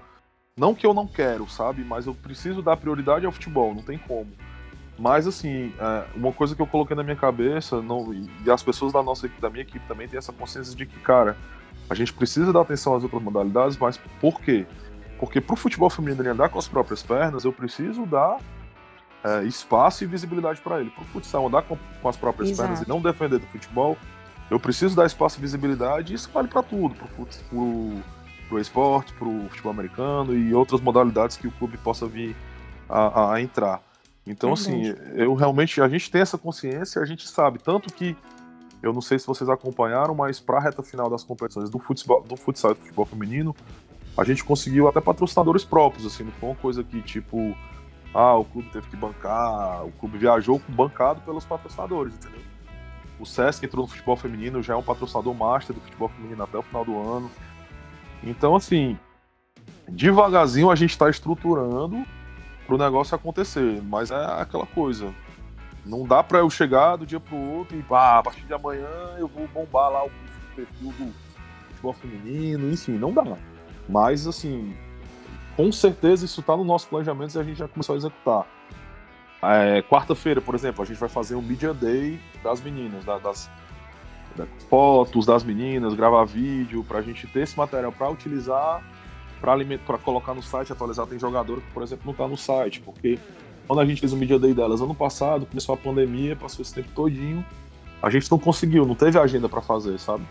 Speaker 5: Não que eu não quero, sabe? Mas eu preciso dar prioridade ao futebol, não tem como. Mas, assim, é, uma coisa que eu coloquei na minha cabeça, não, e as pessoas da nossa da minha equipe também têm essa consciência de que, cara, a gente precisa dar atenção às outras modalidades, mas por quê? Porque pro futebol feminino andar com as próprias pernas, eu preciso dar é, espaço e visibilidade para ele. Pro futsal andar com, com as próprias Exato. pernas e não defender do futebol, eu preciso dar espaço e visibilidade, e isso vale para tudo, pro, pro esporte, pro futebol americano e outras modalidades que o clube possa vir a, a entrar. Então, assim, eu realmente, a gente tem essa consciência, a gente sabe, tanto que, eu não sei se vocês acompanharam, mas para a reta final das competições do futsal, do futsal e do futebol feminino, a gente conseguiu até patrocinadores próprios, assim, não foi uma coisa que, tipo, ah, o clube teve que bancar, o clube viajou bancado pelos patrocinadores, entendeu? O Sesc entrou no futebol feminino, já é um patrocinador master do futebol feminino até o final do ano. Então, assim, devagarzinho a gente está estruturando pro negócio acontecer. Mas é aquela coisa. Não dá para eu chegar do dia pro outro e ah, a partir de amanhã eu vou bombar lá o perfil do futebol feminino, enfim, não dá. Mas assim, com certeza isso tá no nosso planejamento e a gente já começou a executar. É, Quarta-feira, por exemplo, a gente vai fazer um Media Day das meninas, das, das, das fotos das meninas, gravar vídeo, pra gente ter esse material para utilizar, para colocar no site, atualizar. Tem jogador que, por exemplo, não tá no site, porque quando a gente fez o Media Day delas ano passado, começou a pandemia, passou esse tempo todinho, a gente não conseguiu, não teve agenda para fazer, sabe?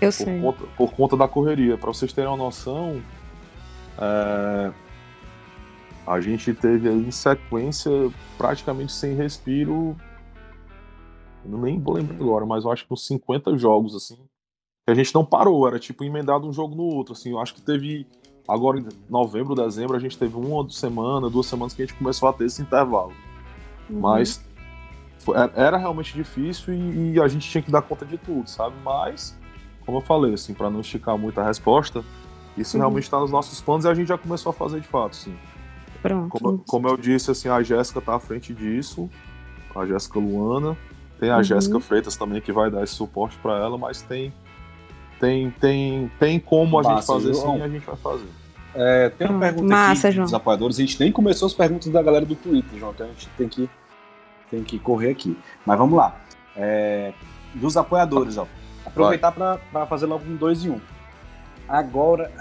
Speaker 2: Eu
Speaker 5: por
Speaker 2: sei.
Speaker 5: Conta, por conta da correria. Para vocês terem uma noção, é, a gente teve aí em sequência praticamente sem respiro. Eu nem vou lembrar agora, mas eu acho que uns 50 jogos, assim. Que a gente não parou, era tipo emendado um jogo no outro. Assim, eu acho que teve. Agora em novembro, dezembro, a gente teve uma semana, duas semanas que a gente começou a ter esse intervalo. Uhum. Mas foi, era realmente difícil e, e, a gente tinha que dar conta de tudo, sabe? Mas, como eu falei, assim, para não esticar muito a resposta, isso uhum. realmente está nos nossos planos e a gente já começou a fazer de fato, sim.
Speaker 2: Pronto.
Speaker 5: Como, como eu disse, assim, a Jéssica tá à frente disso, a Jéssica Luana, tem a uhum. Jéssica Freitas também que vai dar esse suporte para ela, mas tem tem tem tem como a Massa, gente fazer João. sim, a gente vai fazer.
Speaker 1: É, tem uma hum, pergunta Massa, aqui João. dos apoiadores, a gente nem começou as perguntas da galera do Twitter, João, então a gente tem que tem que correr aqui. Mas vamos lá. É, dos apoiadores, ó. Aproveitar para fazer logo um dois em um. Agora,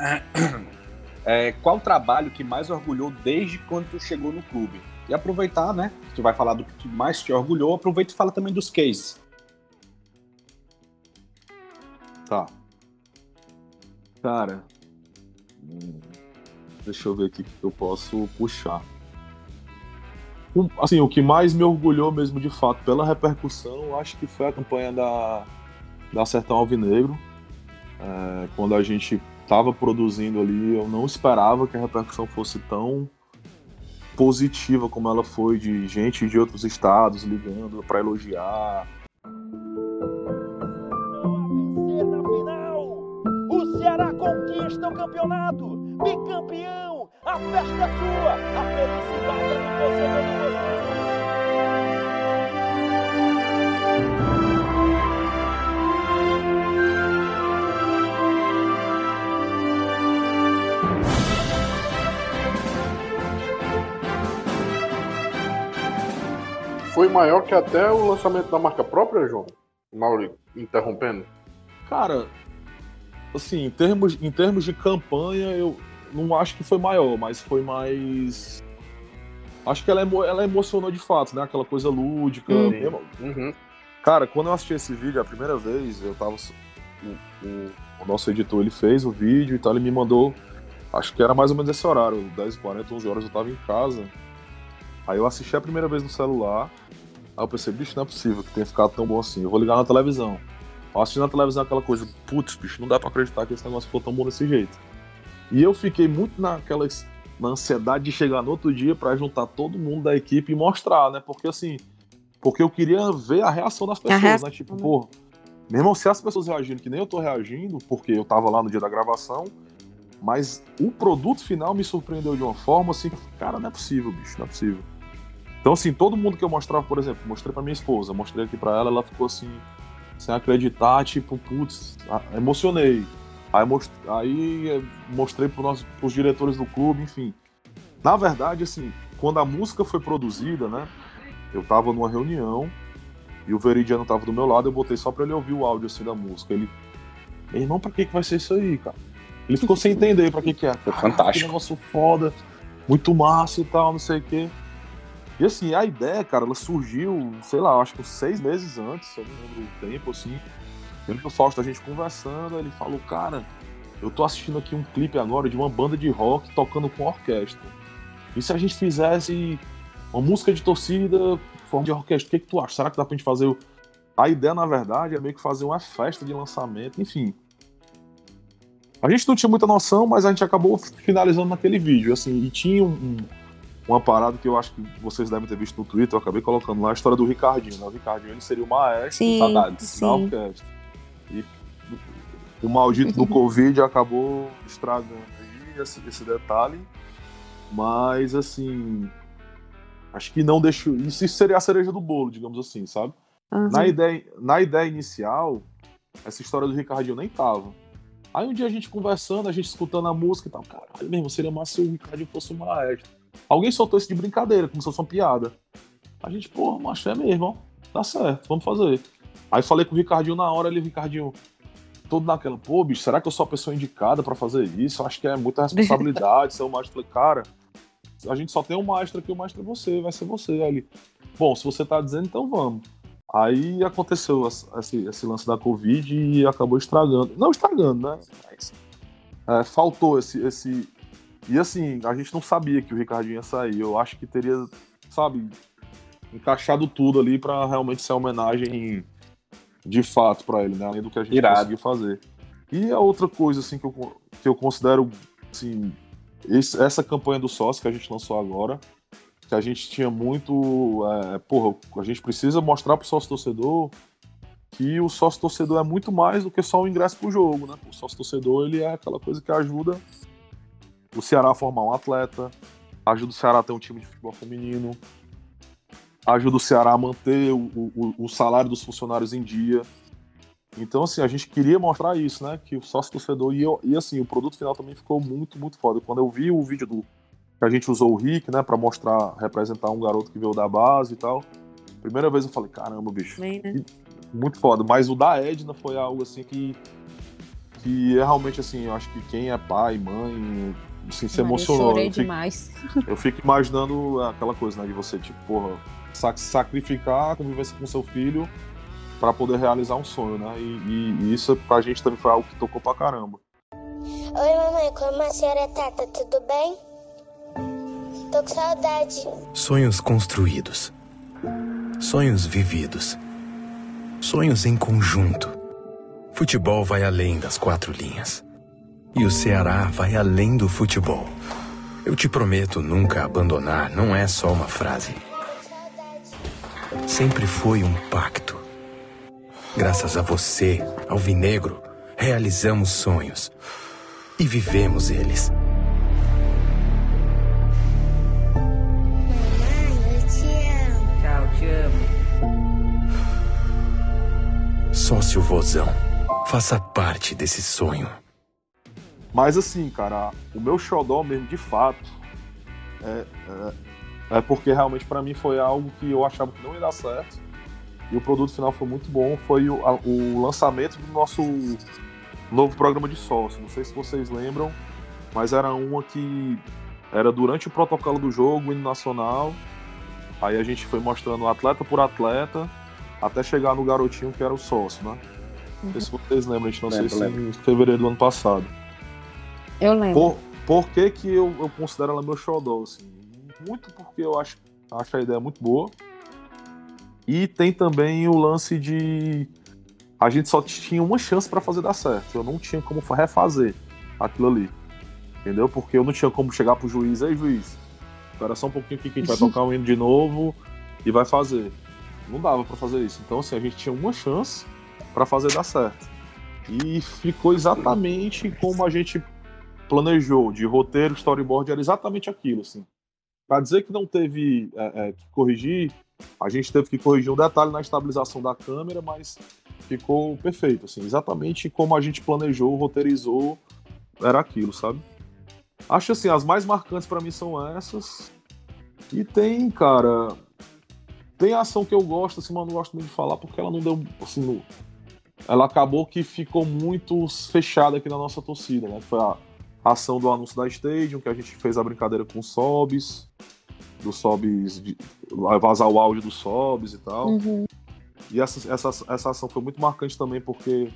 Speaker 1: é, qual trabalho que mais orgulhou desde quando tu chegou no clube? E aproveitar, né? Tu vai falar do que mais te orgulhou, aproveita e fala também dos cases.
Speaker 5: Tá. Cara, hum, deixa eu ver aqui o que eu posso puxar. Assim, o que mais me orgulhou mesmo de fato pela repercussão, acho que foi a campanha da, da Sertão Alvinegro. É, quando a gente estava produzindo ali, eu não esperava que a repercussão fosse tão positiva como ela foi de gente de outros estados ligando para elogiar.
Speaker 6: Conquista o campeonato, bicampeão. A festa é sua, a felicidade é do torcedor do
Speaker 3: foi maior que até o lançamento da marca própria, João? Mauri, interrompendo.
Speaker 5: Cara, assim, em termos, em termos de campanha, eu não acho que foi maior, mas foi mais. Acho que ela, ela emocionou de fato, né? Aquela coisa lúdica. Uhum. Cara, quando eu assisti esse vídeo a primeira vez, eu tava. O, o, o, nosso editor ele fez o vídeo e tal, ele me mandou. Acho que era mais ou menos esse horário, 10h40, 11 horas, eu tava em casa. Aí eu assisti a primeira vez no celular, aí eu pensei, bicho, não é possível que tenha ficado tão bom assim. Eu vou ligar na televisão. Eu assisti na televisão aquela coisa, putz, bicho, não dá pra acreditar que esse negócio ficou tão bom desse jeito. E eu fiquei muito naquela na ansiedade de chegar no outro dia para juntar todo mundo da equipe e mostrar, né? Porque assim, porque eu queria ver a reação das pessoas, né? Tipo, pô, meu irmão, se as pessoas reagindo que nem eu tô reagindo, porque eu tava lá no dia da gravação, mas o produto final me surpreendeu de uma forma assim, cara, não é possível, bicho, não é possível. Então, assim, todo mundo que eu mostrava, por exemplo, mostrei para minha esposa, mostrei aqui para ela, ela ficou assim, sem acreditar, tipo, putz, emocionei. Aí, most... aí eh, mostrei para os diretores do clube, enfim. Na verdade, assim, quando a música foi produzida, né, eu tava numa reunião e o Veridiano tava do meu lado, eu botei só para ele ouvir o áudio assim da música. Ele, meu irmão, pra que, que vai ser isso aí, cara? Ele ficou sem entender pra que, que é.
Speaker 1: Foi fantástico. Que
Speaker 5: negócio foda, muito massa e tal, não sei o quê. E assim, a ideia, cara, ela surgiu, sei lá, acho que seis meses antes, eu não lembro o tempo, assim. Lembro que o Fausto, a gente conversando, ele falou, cara, eu tô assistindo aqui um clipe agora de uma banda de rock tocando com orquestra. E se a gente fizesse uma música de torcida, forma de orquestra, o que, que tu acha? Será que dá pra gente fazer o... A ideia, na verdade, é meio que fazer uma festa de lançamento, enfim. A gente não tinha muita noção, mas a gente acabou finalizando naquele vídeo, assim, e tinha um, uma parada que eu acho que vocês devem ter visto no Twitter, eu acabei colocando lá a história do Ricardinho. Né? O Ricardinho ele seria o maestro sim,
Speaker 2: saudades,
Speaker 5: da orquestra. E o maldito do Covid acabou estragando aí esse, esse detalhe. Mas, assim, acho que não deixou. Isso seria a cereja do bolo, digamos assim, sabe? Uhum. Na, ideia, na ideia inicial, essa história do Ricardinho nem tava. Aí um dia a gente conversando, a gente escutando a música e tal, caralho, mesmo, seria massa se o Ricardinho fosse o maestro. Alguém soltou isso de brincadeira, como se fosse uma piada. A gente, pô, macho, é mesmo, ó. Tá certo, vamos fazer. Aí falei com o Ricardinho na hora, ele, Ricardinho, todo naquela, pô, bicho, será que eu sou a pessoa indicada para fazer isso? Eu acho que é muita responsabilidade ser o maestro. Falei, cara, a gente só tem um maestro aqui, o maestro é você, vai ser você. Aí ele, bom, se você tá dizendo, então vamos. Aí aconteceu esse, esse lance da Covid e acabou estragando. Não estragando, né? É, faltou esse, esse. E assim, a gente não sabia que o Ricardinho ia sair. Eu acho que teria, sabe, encaixado tudo ali para realmente ser homenagem de fato para ele, né? Além do que a gente Irado. conseguiu fazer. E a outra coisa, assim, que eu, que eu considero, assim, esse, essa campanha do sócio que a gente lançou agora, que a gente tinha muito. É, porra, a gente precisa mostrar pro sócio torcedor que o sócio torcedor é muito mais do que só o ingresso pro jogo, né? O sócio torcedor, ele é aquela coisa que ajuda o Ceará a formar um atleta, ajuda o Ceará a ter um time de futebol feminino, ajuda o Ceará a manter o, o, o, salário dos funcionários em dia. Então, assim, a gente queria mostrar isso, né? Que o sócio torcedor e, e assim, o produto final também ficou muito, muito foda. Quando eu vi o vídeo do que a gente usou o Rick, né, para mostrar, representar um garoto que veio da base e tal. Primeira vez eu falei, caramba, bicho, Bem, né? muito foda. Mas o da Edna foi algo assim que que é realmente assim, eu acho que quem é pai, mãe, assim, se emocionou.
Speaker 2: Eu chorei
Speaker 5: eu fico,
Speaker 2: demais.
Speaker 5: Eu fico imaginando aquela coisa, né, de você, tipo, porra, sacrificar a convivência com seu filho para poder realizar um sonho, né? E, e, e, isso pra gente também foi algo que tocou pra caramba.
Speaker 7: Oi, mamãe, como a senhora tá? Tá tudo bem? Tô com saudade.
Speaker 8: Sonhos construídos. Sonhos vividos. Sonhos em conjunto. Futebol vai além das quatro linhas. E o Ceará vai além do futebol. Eu te prometo nunca abandonar, não é só uma frase sempre foi um pacto. Graças a você, Alvinegro, realizamos sonhos e vivemos eles. Sócio Vozão, faça parte desse sonho.
Speaker 5: Mas assim, cara, o meu xodó mesmo, de fato, é, é é porque realmente para mim foi algo que eu achava que não ia dar certo. E o produto final foi muito bom. Foi o, a, o lançamento do nosso novo programa de sócio. Não sei se vocês lembram, mas era uma que era durante o protocolo do jogo, hino nacional. Aí a gente foi mostrando atleta por atleta até chegar no garotinho que era o sócio, né? Não sei se vocês lembram, a gente não lembro, sei se em fevereiro do ano passado.
Speaker 2: Eu lembro.
Speaker 5: Por, por que, que eu, eu considero ela meu xodó, assim? muito porque eu acho, acho a ideia muito boa. E tem também o lance de. A gente só tinha uma chance para fazer dar certo. Eu não tinha como refazer aquilo ali. Entendeu? Porque eu não tinha como chegar pro juiz, aí juiz, espera só um pouquinho aqui que a gente vai tocar o hino de novo e vai fazer. Não dava para fazer isso. Então, assim, a gente tinha uma chance para fazer dar certo. E ficou exatamente como a gente planejou, de roteiro, storyboard, era exatamente aquilo, assim. Para dizer que não teve é, é, que corrigir, a gente teve que corrigir um detalhe na estabilização da câmera, mas ficou perfeito, assim, exatamente como a gente planejou, roteirizou, era aquilo, sabe? Acho assim, as mais marcantes para mim são essas. E tem, cara, tem ação que eu gosto, assim, mas não gosto muito de falar porque ela não deu, assim, no... ela acabou que ficou muito fechada aqui na nossa torcida, né? Foi a ação do anúncio da Stadium, que a gente fez a brincadeira com o Sobs, do Sobs, vazar o áudio do Sobs e tal. Uhum. E essa, essa, essa ação foi muito marcante também porque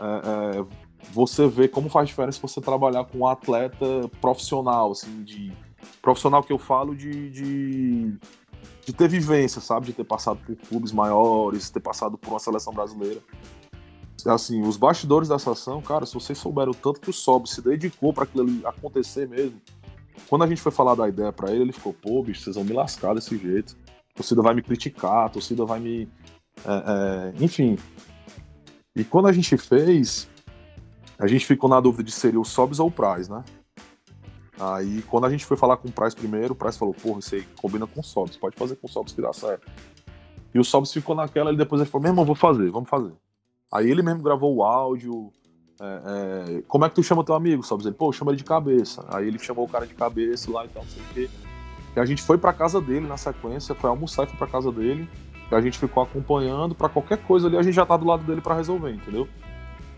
Speaker 5: é, é, você vê como faz diferença você trabalhar com um atleta profissional, assim, de. Profissional que eu falo de, de, de ter vivência, sabe? De ter passado por clubes maiores, ter passado por uma seleção brasileira assim, os bastidores dessa ação, cara, se vocês souberam o tanto que o Sob se dedicou para aquilo acontecer mesmo, quando a gente foi falar da ideia para ele, ele ficou, pô, bicho, vocês vão me lascar desse jeito. A torcida vai me criticar, a torcida vai me. É, é, enfim. E quando a gente fez, a gente ficou na dúvida de seria o Sobs ou o Price, né? Aí, quando a gente foi falar com o Price primeiro, o Price falou, porra, isso aí combina com o Sobs, pode fazer com o Sobs que dá certo. E o Sobs ficou naquela, e depois ele falou, meu irmão, vou fazer, vamos fazer. Aí ele mesmo gravou o áudio. É, é, como é que tu chama teu amigo? Sabe? Ele, pô, chama ele de cabeça. Aí ele chamou o cara de cabeça lá e tal, não sei o quê. E a gente foi pra casa dele na sequência, foi almoçar e foi pra casa dele. E a gente ficou acompanhando, para qualquer coisa ali a gente já tá do lado dele para resolver, entendeu?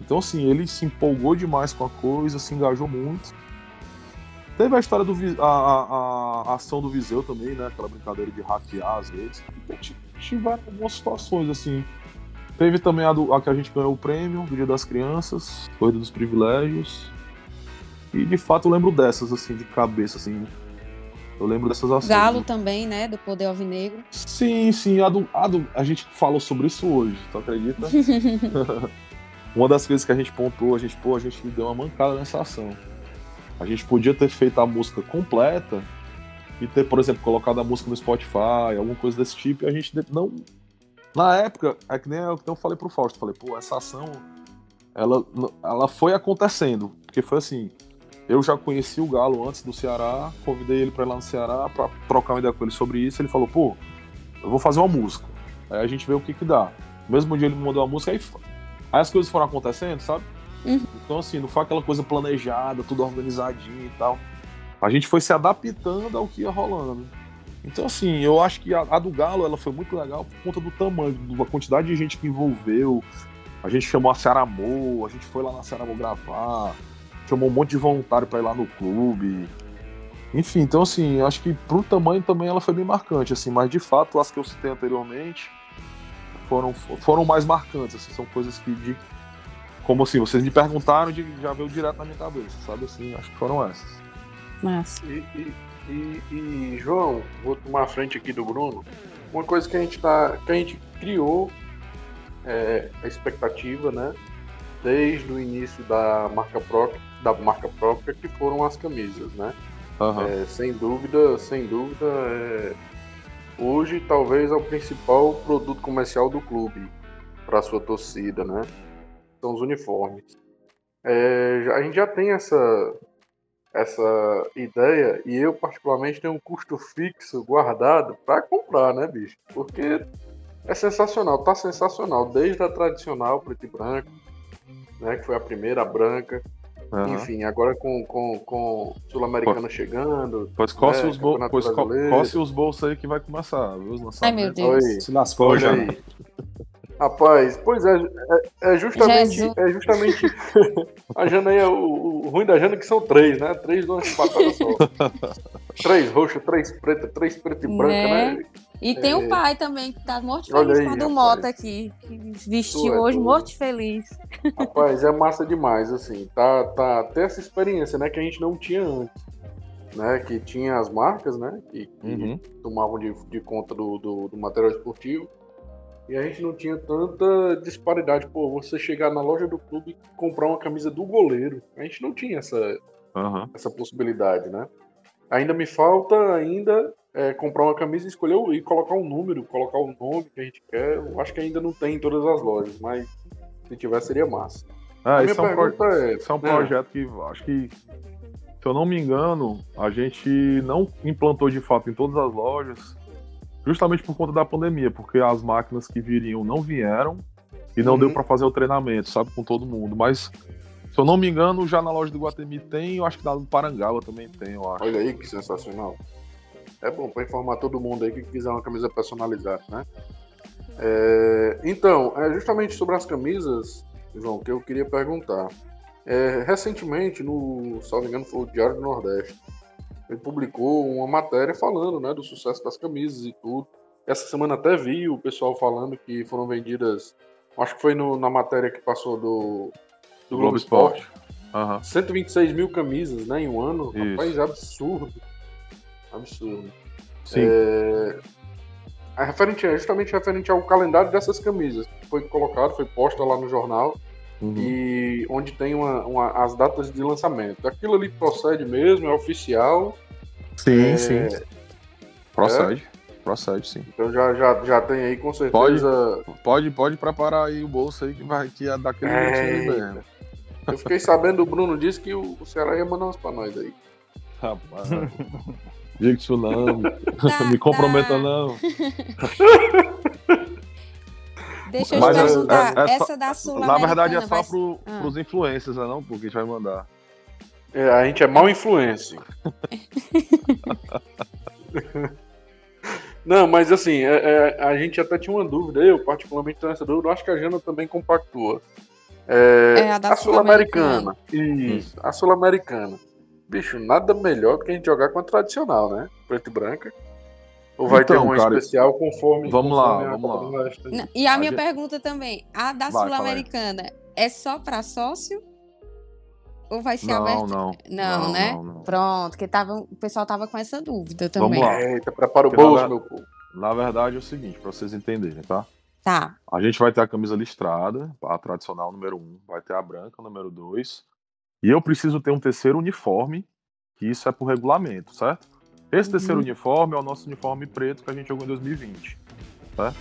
Speaker 5: Então, assim, ele se empolgou demais com a coisa, se engajou muito. Teve a história do a, a, a, ação do Viseu também, né? Aquela brincadeira de hackear às vezes. Então, tiveram algumas situações, assim. Teve também a, do, a que a gente ganhou o prêmio do Dia das Crianças, Corrida dos Privilégios. E de fato eu lembro dessas, assim, de cabeça, assim. Eu lembro dessas ações.
Speaker 2: Galo também, né? Do Poder Alvinegro.
Speaker 5: Sim, sim. A, do, a, do, a gente falou sobre isso hoje, tu acredita? uma das coisas que a gente pontuou, a gente, pô, a gente deu uma mancada nessa ação. A gente podia ter feito a música completa e ter, por exemplo, colocado a música no Spotify, alguma coisa desse tipo, e a gente não. Na época, é que nem eu, eu falei pro Fausto, falei, pô, essa ação ela, ela foi acontecendo, porque foi assim, eu já conheci o Galo antes do Ceará, convidei ele para ir lá no Ceará para trocar uma ideia com ele sobre isso, ele falou, pô, eu vou fazer uma música. Aí a gente vê o que que dá. No mesmo dia ele me mandou uma música, aí, aí as coisas foram acontecendo, sabe? Uhum. Então, assim, não foi aquela coisa planejada, tudo organizadinho e tal. A gente foi se adaptando ao que ia rolando. Então, assim, eu acho que a, a, do Galo ela foi muito legal por conta do tamanho, da quantidade de gente que envolveu. A gente chamou a Cearamô, a gente foi lá na Cearamô gravar, chamou um monte de voluntário para ir lá no clube. Enfim, então, assim, acho que pro tamanho também ela foi bem marcante, assim, mas de fato as que eu citei anteriormente foram, foram mais marcantes, assim, são coisas que de, como assim, vocês me perguntaram de já veio direto na minha cabeça, sabe assim? Acho que foram essas.
Speaker 2: Mas...
Speaker 3: E, e, e, e, João, vou tomar a frente aqui do Bruno. Uma coisa que a gente tá. que a gente criou é, a expectativa, né? Desde o início da marca própria, da marca própria, que foram as camisas, né? Uhum. É, sem dúvida, sem dúvida, é, hoje talvez é o principal produto comercial do clube para sua torcida, né? são os uniformes. É, a gente já tem essa, essa ideia e eu particularmente tenho um custo fixo guardado para comprar, né, bicho? Porque é sensacional, tá sensacional, desde a tradicional preto e branco, né, que foi a primeira branca, Uhum. Enfim, agora com, com, com Sul-Americana chegando.
Speaker 5: Pois coce, né, os bol pois co coce os bolsos aí que vai começar, viu?
Speaker 2: Ai, meu Deus. Oi.
Speaker 1: Se lascou já.
Speaker 3: Rapaz, pois é, é, é justamente, é justamente a Jana aí, é o, o, ruim da Jana é que são três, né? Três de uma patada só. três roxa, três preta, três preta e branca, né? né?
Speaker 2: E tem o é... pai também, que tá morto feliz com a do Mota aqui, que vestiu é hoje morto feliz.
Speaker 3: Rapaz, é massa demais, assim, tá, tá, até essa experiência, né, que a gente não tinha antes. Né, que tinha as marcas, né, que, que uhum. tomavam de, de conta do, do, do material esportivo e a gente não tinha tanta disparidade. Pô, você chegar na loja do clube e comprar uma camisa do goleiro. A gente não tinha essa, uhum. essa possibilidade, né? Ainda me falta ainda é, comprar uma camisa e escolher e colocar um número, colocar o nome que a gente quer. Eu acho que ainda não tem em todas as lojas, mas se tiver seria massa.
Speaker 5: Ah, esse é, um pro... é, esse é um né? projeto que acho que, se eu não me engano, a gente não implantou de fato em todas as lojas justamente por conta da pandemia, porque as máquinas que viriam não vieram e não uhum. deu para fazer o treinamento, sabe, com todo mundo. Mas, se eu não me engano, já na loja do Guatemi tem, eu acho que na do Parangaba também tem, eu acho.
Speaker 3: Olha aí que sensacional. É bom para informar todo mundo aí que quiser uma camisa personalizada, né? É, então, é justamente sobre as camisas, João, que eu queria perguntar. É, recentemente, no, se não me engano, foi o Diário do Nordeste, ele publicou uma matéria falando né, do sucesso das camisas e tudo. Essa semana até vi o pessoal falando que foram vendidas, acho que foi no, na matéria que passou do, do Globo, Esporte. Uhum. 126 mil camisas né, em um ano. Isso. Rapaz, absurdo. Absurdo.
Speaker 5: Sim. É,
Speaker 3: é, referente, é justamente referente ao calendário dessas camisas. Foi colocado, foi posta lá no jornal Uhum. E onde tem uma, uma, as datas de lançamento. Aquilo ali procede mesmo, é oficial.
Speaker 5: Sim, é... sim. Procede. É? Procede, sim.
Speaker 3: Então já, já, já tem aí com certeza.
Speaker 5: Pode, pode, pode preparar aí o bolso aí que vai que é daquele é... mesmo.
Speaker 3: Eu fiquei sabendo, o Bruno disse que o Ceará ia mandar uns pra nós aí.
Speaker 5: Rapaz. Diga isso não. Tá, Me comprometa tá. não.
Speaker 2: Deixa eu Mas te perguntar, é, é, é essa da sul
Speaker 5: Na verdade é só vai... pro, ah. pros influencers, né, não? Porque a gente vai mandar.
Speaker 3: É, a gente é mal influência. Não, mas assim, é, é, a gente até tinha uma dúvida, eu particularmente tenho essa dúvida, eu acho que a Jana também compactua. É, é a, a Sul-Americana. Sul isso, hum. a Sul-Americana. Bicho, nada melhor do que a gente jogar com a tradicional, né? Preto e branca. Ou vai então, ter uma cara, especial conforme.
Speaker 5: Vamos
Speaker 3: conforme
Speaker 5: lá, vamos lá.
Speaker 2: Não, e a, a minha gente... pergunta também: a da Sul-Americana é só para sócio? Ou vai ser
Speaker 5: não,
Speaker 2: aberto?
Speaker 5: Não,
Speaker 2: não, não né? Não, Pronto, que tava, o pessoal tava com essa dúvida também.
Speaker 5: Vamos lá.
Speaker 3: Eita, prepara o bolso, meu povo.
Speaker 5: Na verdade é o seguinte, para vocês entenderem, tá?
Speaker 2: Tá.
Speaker 5: A gente vai ter a camisa listrada, a tradicional número 1, um, vai ter a branca número 2. E eu preciso ter um terceiro uniforme, que isso é por regulamento, certo? Esse uhum. terceiro uniforme é o nosso uniforme preto que a gente jogou em 2020, certo?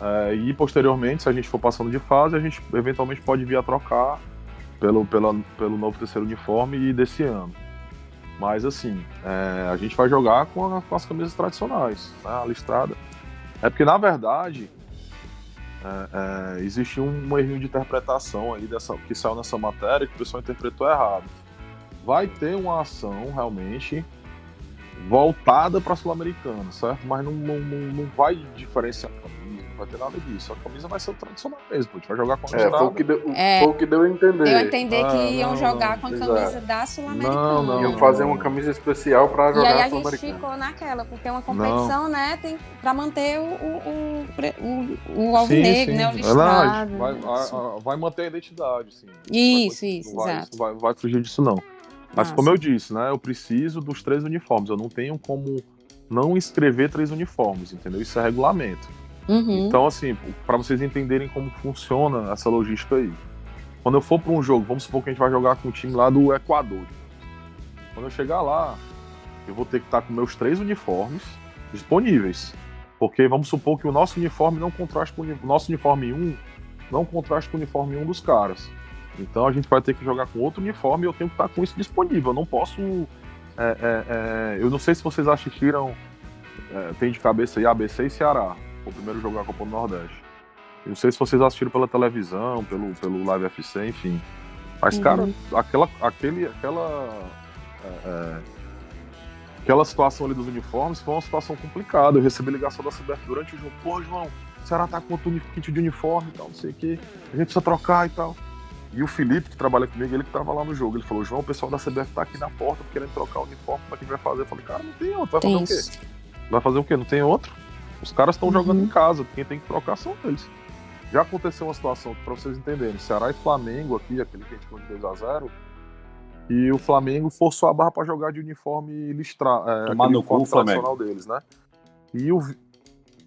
Speaker 5: É, e posteriormente, se a gente for passando de fase, a gente eventualmente pode vir a trocar pelo, pela, pelo novo terceiro uniforme desse ano. Mas assim, é, a gente vai jogar com, a, com as camisas tradicionais, né, a listrada. É porque, na verdade, é, é, existe um, errinho de interpretação aí dessa, que saiu nessa matéria que o pessoal interpretou errado. Vai ter uma ação realmente voltada para a Sul-Americana, certo? Mas não, não, não vai diferenciar vai ter nada disso. A camisa vai ser tradicional mesmo, a gente vai jogar com a
Speaker 3: é, foi o que deu, é, foi o que deu a entender. Deu
Speaker 2: a entender ah, que iam não, jogar não, com a camisa da Sul-Americana.
Speaker 3: Não, não, iam fazer uma camisa especial para jogar
Speaker 2: E aí a, gente ficou naquela, porque é uma competição, né, tem para manter o, o, o, o alvinegro, né, o listrado.
Speaker 5: Vai, vai, vai, manter a identidade, sim.
Speaker 2: Isso, vai, isso,
Speaker 5: vai,
Speaker 2: exato.
Speaker 5: Vai, vai fugir disso, não. Mas Nossa. como eu disse, né, eu preciso dos três uniformes, eu não tenho como não escrever três uniformes, entendeu? Isso é regulamento.
Speaker 2: Uhum.
Speaker 5: Então, assim, para vocês entenderem como funciona essa logística aí. Quando eu for para um jogo, vamos supor que a gente vai jogar com um time lá do Equador. Quando eu chegar lá, eu vou ter que estar com meus três uniformes disponíveis. Porque vamos supor que o nosso uniforme não contraste com o nosso uniforme 1 não contraste com o uniforme 1 dos caras. Então a gente vai ter que jogar com outro uniforme e eu tenho que estar com isso disponível. Eu não posso. É, é, é, eu não sei se vocês assistiram. É, tem de cabeça aí ABC e Ceará o primeiro jogo da Copa do Nordeste. Eu não sei se vocês assistiram pela televisão, pelo, pelo Live FC, enfim. Mas, uhum. cara, aquela, aquele, aquela, é, é, aquela situação ali dos uniformes foi uma situação complicada. Eu recebi ligação da CBF durante o jogo. Pô, João, o Ceará tá com outro kit de uniforme e tal, não sei o quê. A gente precisa trocar e tal. E o Felipe, que trabalha comigo, ele que tava lá no jogo, ele falou, João, o pessoal da CBF tá aqui na porta querendo trocar o uniforme, como é que vai fazer? Eu falei, cara, não tem outro, vai fazer o quê? Vai fazer o quê? Não tem outro? Os caras estão uhum. jogando em casa, quem tem que trocar são eles. Já aconteceu uma situação, para vocês entenderem, Ceará e Flamengo aqui, aquele que a gente ficou de 2x0, e o Flamengo forçou a barra para jogar de uniforme listrado, é,
Speaker 1: Tomar no uniforme cu, tradicional
Speaker 5: Flamengo. deles, né? E o,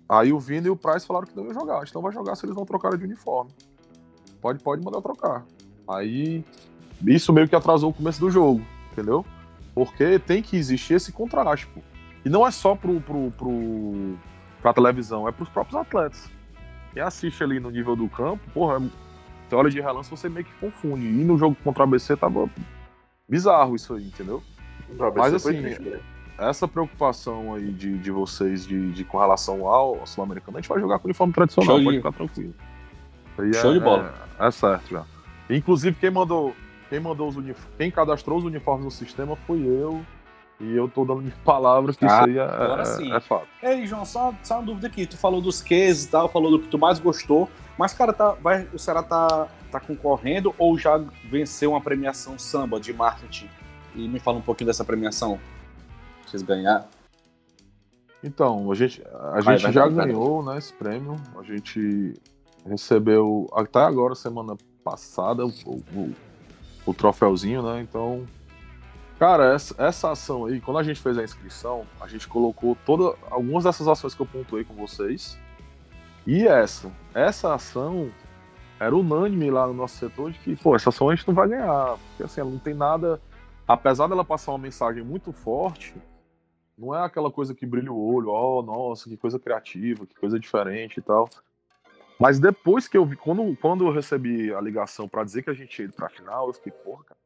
Speaker 5: aí o Vini e o Price falaram que não ia jogar, então vai jogar se eles não trocarem de uniforme. Pode, pode mandar trocar. Aí isso meio que atrasou o começo do jogo, entendeu? Porque tem que existir esse contraste, pô. E não é só pro, pro, pro, pra televisão, é pros próprios atletas. Quem assiste ali no nível do campo, porra, você olha de relance, você meio que confunde. E no jogo contra a ABC tava bizarro isso aí, entendeu? Mas assim, triste, essa preocupação aí de, de vocês de, de com relação ao, Sul-Americano, a gente vai jogar com uniforme tradicional, Show pode de... ficar tranquilo.
Speaker 1: Show é, de bola.
Speaker 5: É, é, certo já. Inclusive, quem mandou, quem mandou os uniformes, quem cadastrou os uniformes no sistema foi eu e eu tô dando minha palavra que ah, isso aí é, agora é, sim. é fato.
Speaker 1: Ei, João, só, só uma dúvida aqui. Tu falou dos quesos e tal, falou do que tu mais gostou. Mas, cara, tá, vai, o Ceará tá, tá concorrendo ou já venceu uma premiação samba de marketing? E me fala um pouquinho dessa premiação. Vocês ganharam?
Speaker 5: Então, a gente, a vai, gente vai, já vai, ganhou né, esse prêmio. A gente recebeu até agora, semana passada, o, o, o troféuzinho, né? Então, Cara, essa, essa ação aí, quando a gente fez a inscrição, a gente colocou toda, algumas dessas ações que eu pontuei com vocês. E essa, essa ação era unânime lá no nosso setor de que, pô, essa ação a gente não vai ganhar. Porque assim, ela não tem nada. Apesar dela passar uma mensagem muito forte, não é aquela coisa que brilha o olho, ó, oh, nossa, que coisa criativa, que coisa diferente e tal. Mas depois que eu vi, quando, quando eu recebi a ligação para dizer que a gente ia pra final, eu fiquei, porra, cara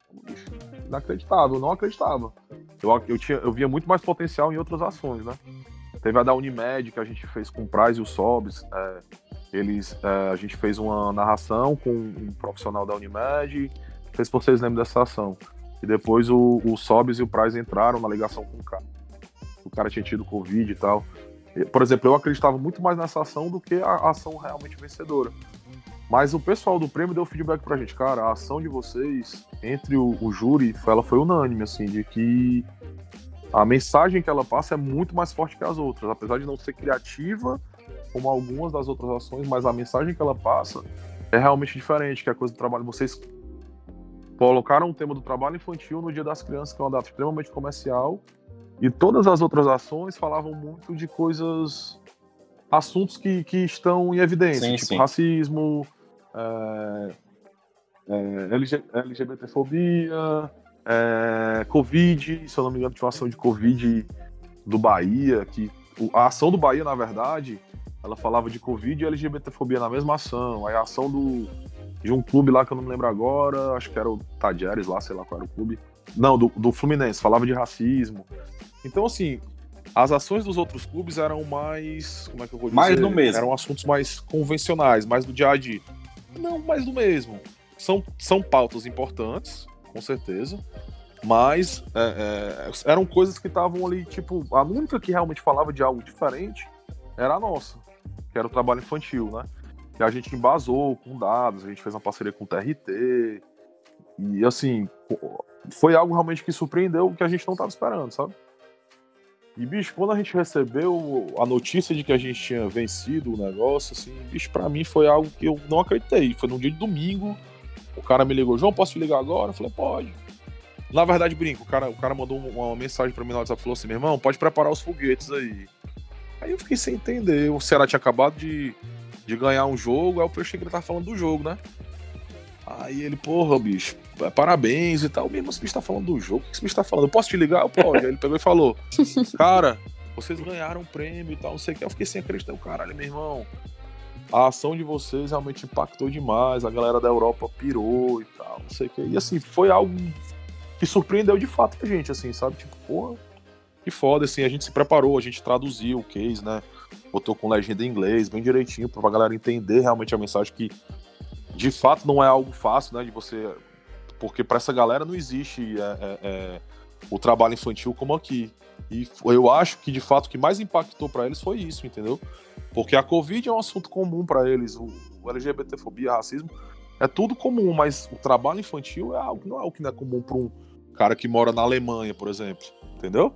Speaker 5: inacreditável, não acreditava. Eu, eu, tinha, eu via muito mais potencial em outras ações, né? Teve a da Unimed que a gente fez com o Praz e o Sobs. É, eles, é, a gente fez uma narração com um profissional da Unimed. Não sei se vocês lembram dessa ação. E depois o, o Sobs e o Praz entraram na ligação com o cara. o cara tinha tido Covid e tal. Por exemplo, eu acreditava muito mais nessa ação do que a ação realmente vencedora. Mas o pessoal do prêmio deu feedback pra gente, cara, a ação de vocês entre o, o júri, ela foi unânime, assim, de que a mensagem que ela passa é muito mais forte que as outras, apesar de não ser criativa como algumas das outras ações, mas a mensagem que ela passa é realmente diferente, que é a coisa do trabalho. Vocês colocaram o tema do trabalho infantil no Dia das Crianças, que é uma data extremamente comercial, e todas as outras ações falavam muito de coisas, assuntos que, que estão em evidência, sim, tipo sim. racismo, é, é, LGBTfobia, é, Covid, se eu não me engano, tinha uma ação de Covid do Bahia, que a ação do Bahia, na verdade, ela falava de Covid e LGBTfobia na mesma ação. Aí a ação do, de um clube lá que eu não me lembro agora, acho que era o Tadieres lá, sei lá qual era o clube. Não, do, do Fluminense, falava de racismo. Então, assim, as ações dos outros clubes eram mais. Como é que eu vou dizer?
Speaker 1: Mais do mesmo.
Speaker 5: Eram assuntos mais convencionais, mais do dia a dia. Não, mais do mesmo. São, são pautas importantes, com certeza. Mas é, é, eram coisas que estavam ali, tipo, a única que realmente falava de algo diferente era a nossa, que era o trabalho infantil, né? Que a gente embasou com dados, a gente fez uma parceria com o TRT. E assim, foi algo realmente que surpreendeu que a gente não estava esperando, sabe? E, bicho, quando a gente recebeu a notícia de que a gente tinha vencido o negócio, assim, bicho, pra mim foi algo que eu não acreditei. Foi num dia de domingo, o cara me ligou, João, posso te ligar agora? Eu falei, pode. Na verdade, brinco, o cara, o cara mandou uma mensagem pra mim no WhatsApp, falou assim, meu irmão, pode preparar os foguetes aí. Aí eu fiquei sem entender, o Ceará tinha acabado de, de ganhar um jogo, aí eu achei que ele tava falando do jogo, né? Aí ele, porra, bicho, é, parabéns e tal. Mesmo esse bicho tá falando do jogo, o que esse bicho tá falando? Eu posso te ligar? Eu pode. Aí ele pegou e falou: Cara, vocês ganharam um prêmio e tal, não sei o que. Eu fiquei sem acreditar. Caralho, meu irmão, a ação de vocês realmente impactou demais. A galera da Europa pirou e tal, não sei o que. E assim, foi algo que surpreendeu de fato a gente, assim, sabe? Tipo, porra, que foda, assim. A gente se preparou, a gente traduziu o case, né? Botou com legenda em inglês, bem direitinho, pra galera entender realmente a mensagem que de fato não é algo fácil, né? De você porque para essa galera não existe é, é, é, o trabalho infantil como aqui. E eu acho que de fato o que mais impactou para eles foi isso, entendeu? Porque a Covid é um assunto comum para eles, o, o LGBTfobia, racismo, é tudo comum, mas o trabalho infantil é algo não é algo que não é comum para um cara que mora na Alemanha, por exemplo, entendeu?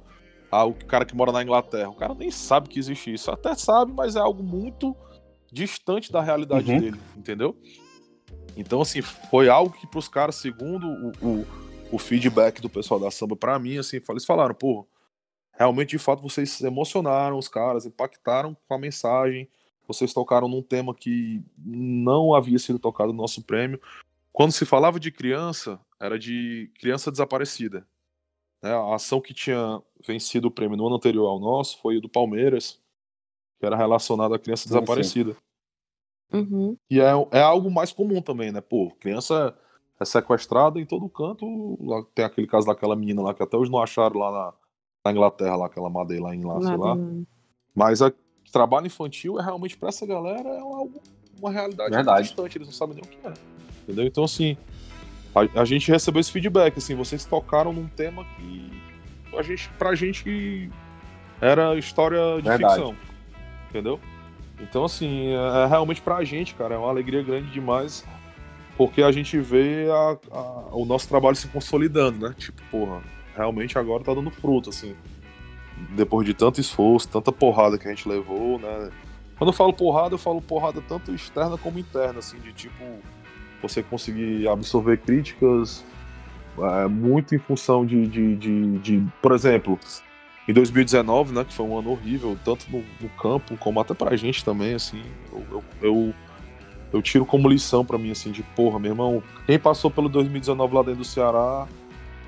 Speaker 5: Ah, o cara que mora na Inglaterra, o cara nem sabe que existe isso, até sabe, mas é algo muito distante da realidade uhum. dele, entendeu? Então, assim, foi algo que pros caras, segundo o, o, o feedback do pessoal da samba, para mim, assim, eles falaram, pô, realmente, de fato, vocês emocionaram os caras, impactaram com a mensagem, vocês tocaram num tema que não havia sido tocado no nosso prêmio. Quando se falava de criança, era de criança desaparecida. Né? A ação que tinha vencido o prêmio no ano anterior ao nosso foi o do Palmeiras, que era relacionado à criança desaparecida. Sim.
Speaker 2: Uhum.
Speaker 5: E é, é algo mais comum também, né? Pô, criança é sequestrada em todo canto. Lá, tem aquele caso daquela menina lá que até hoje não acharam lá na, na Inglaterra, lá, aquela madeira lá em lá, sei lá. Mas a trabalho infantil é realmente para essa galera é algo, uma realidade
Speaker 1: Verdade.
Speaker 5: distante, eles não sabem nem o que é. Entendeu? Então, assim, a, a, gente recebeu esse feedback, assim, vocês tocaram num tema que a gente, pra gente era história de Verdade. ficção. Entendeu? Então, assim, é, é realmente pra gente, cara, é uma alegria grande demais, porque a gente vê a, a, o nosso trabalho se consolidando, né? Tipo, porra, realmente agora tá dando fruto, assim. Depois de tanto esforço, tanta porrada que a gente levou, né? Quando eu falo porrada, eu falo porrada tanto externa como interna, assim, de tipo, você conseguir absorver críticas é, muito em função de, de, de, de, por exemplo, em 2019, né, que foi um ano horrível, tanto no, no campo como até pra gente também, assim, eu, eu, eu, eu tiro como lição para mim, assim, de porra, meu irmão, quem passou pelo 2019 lá dentro do Ceará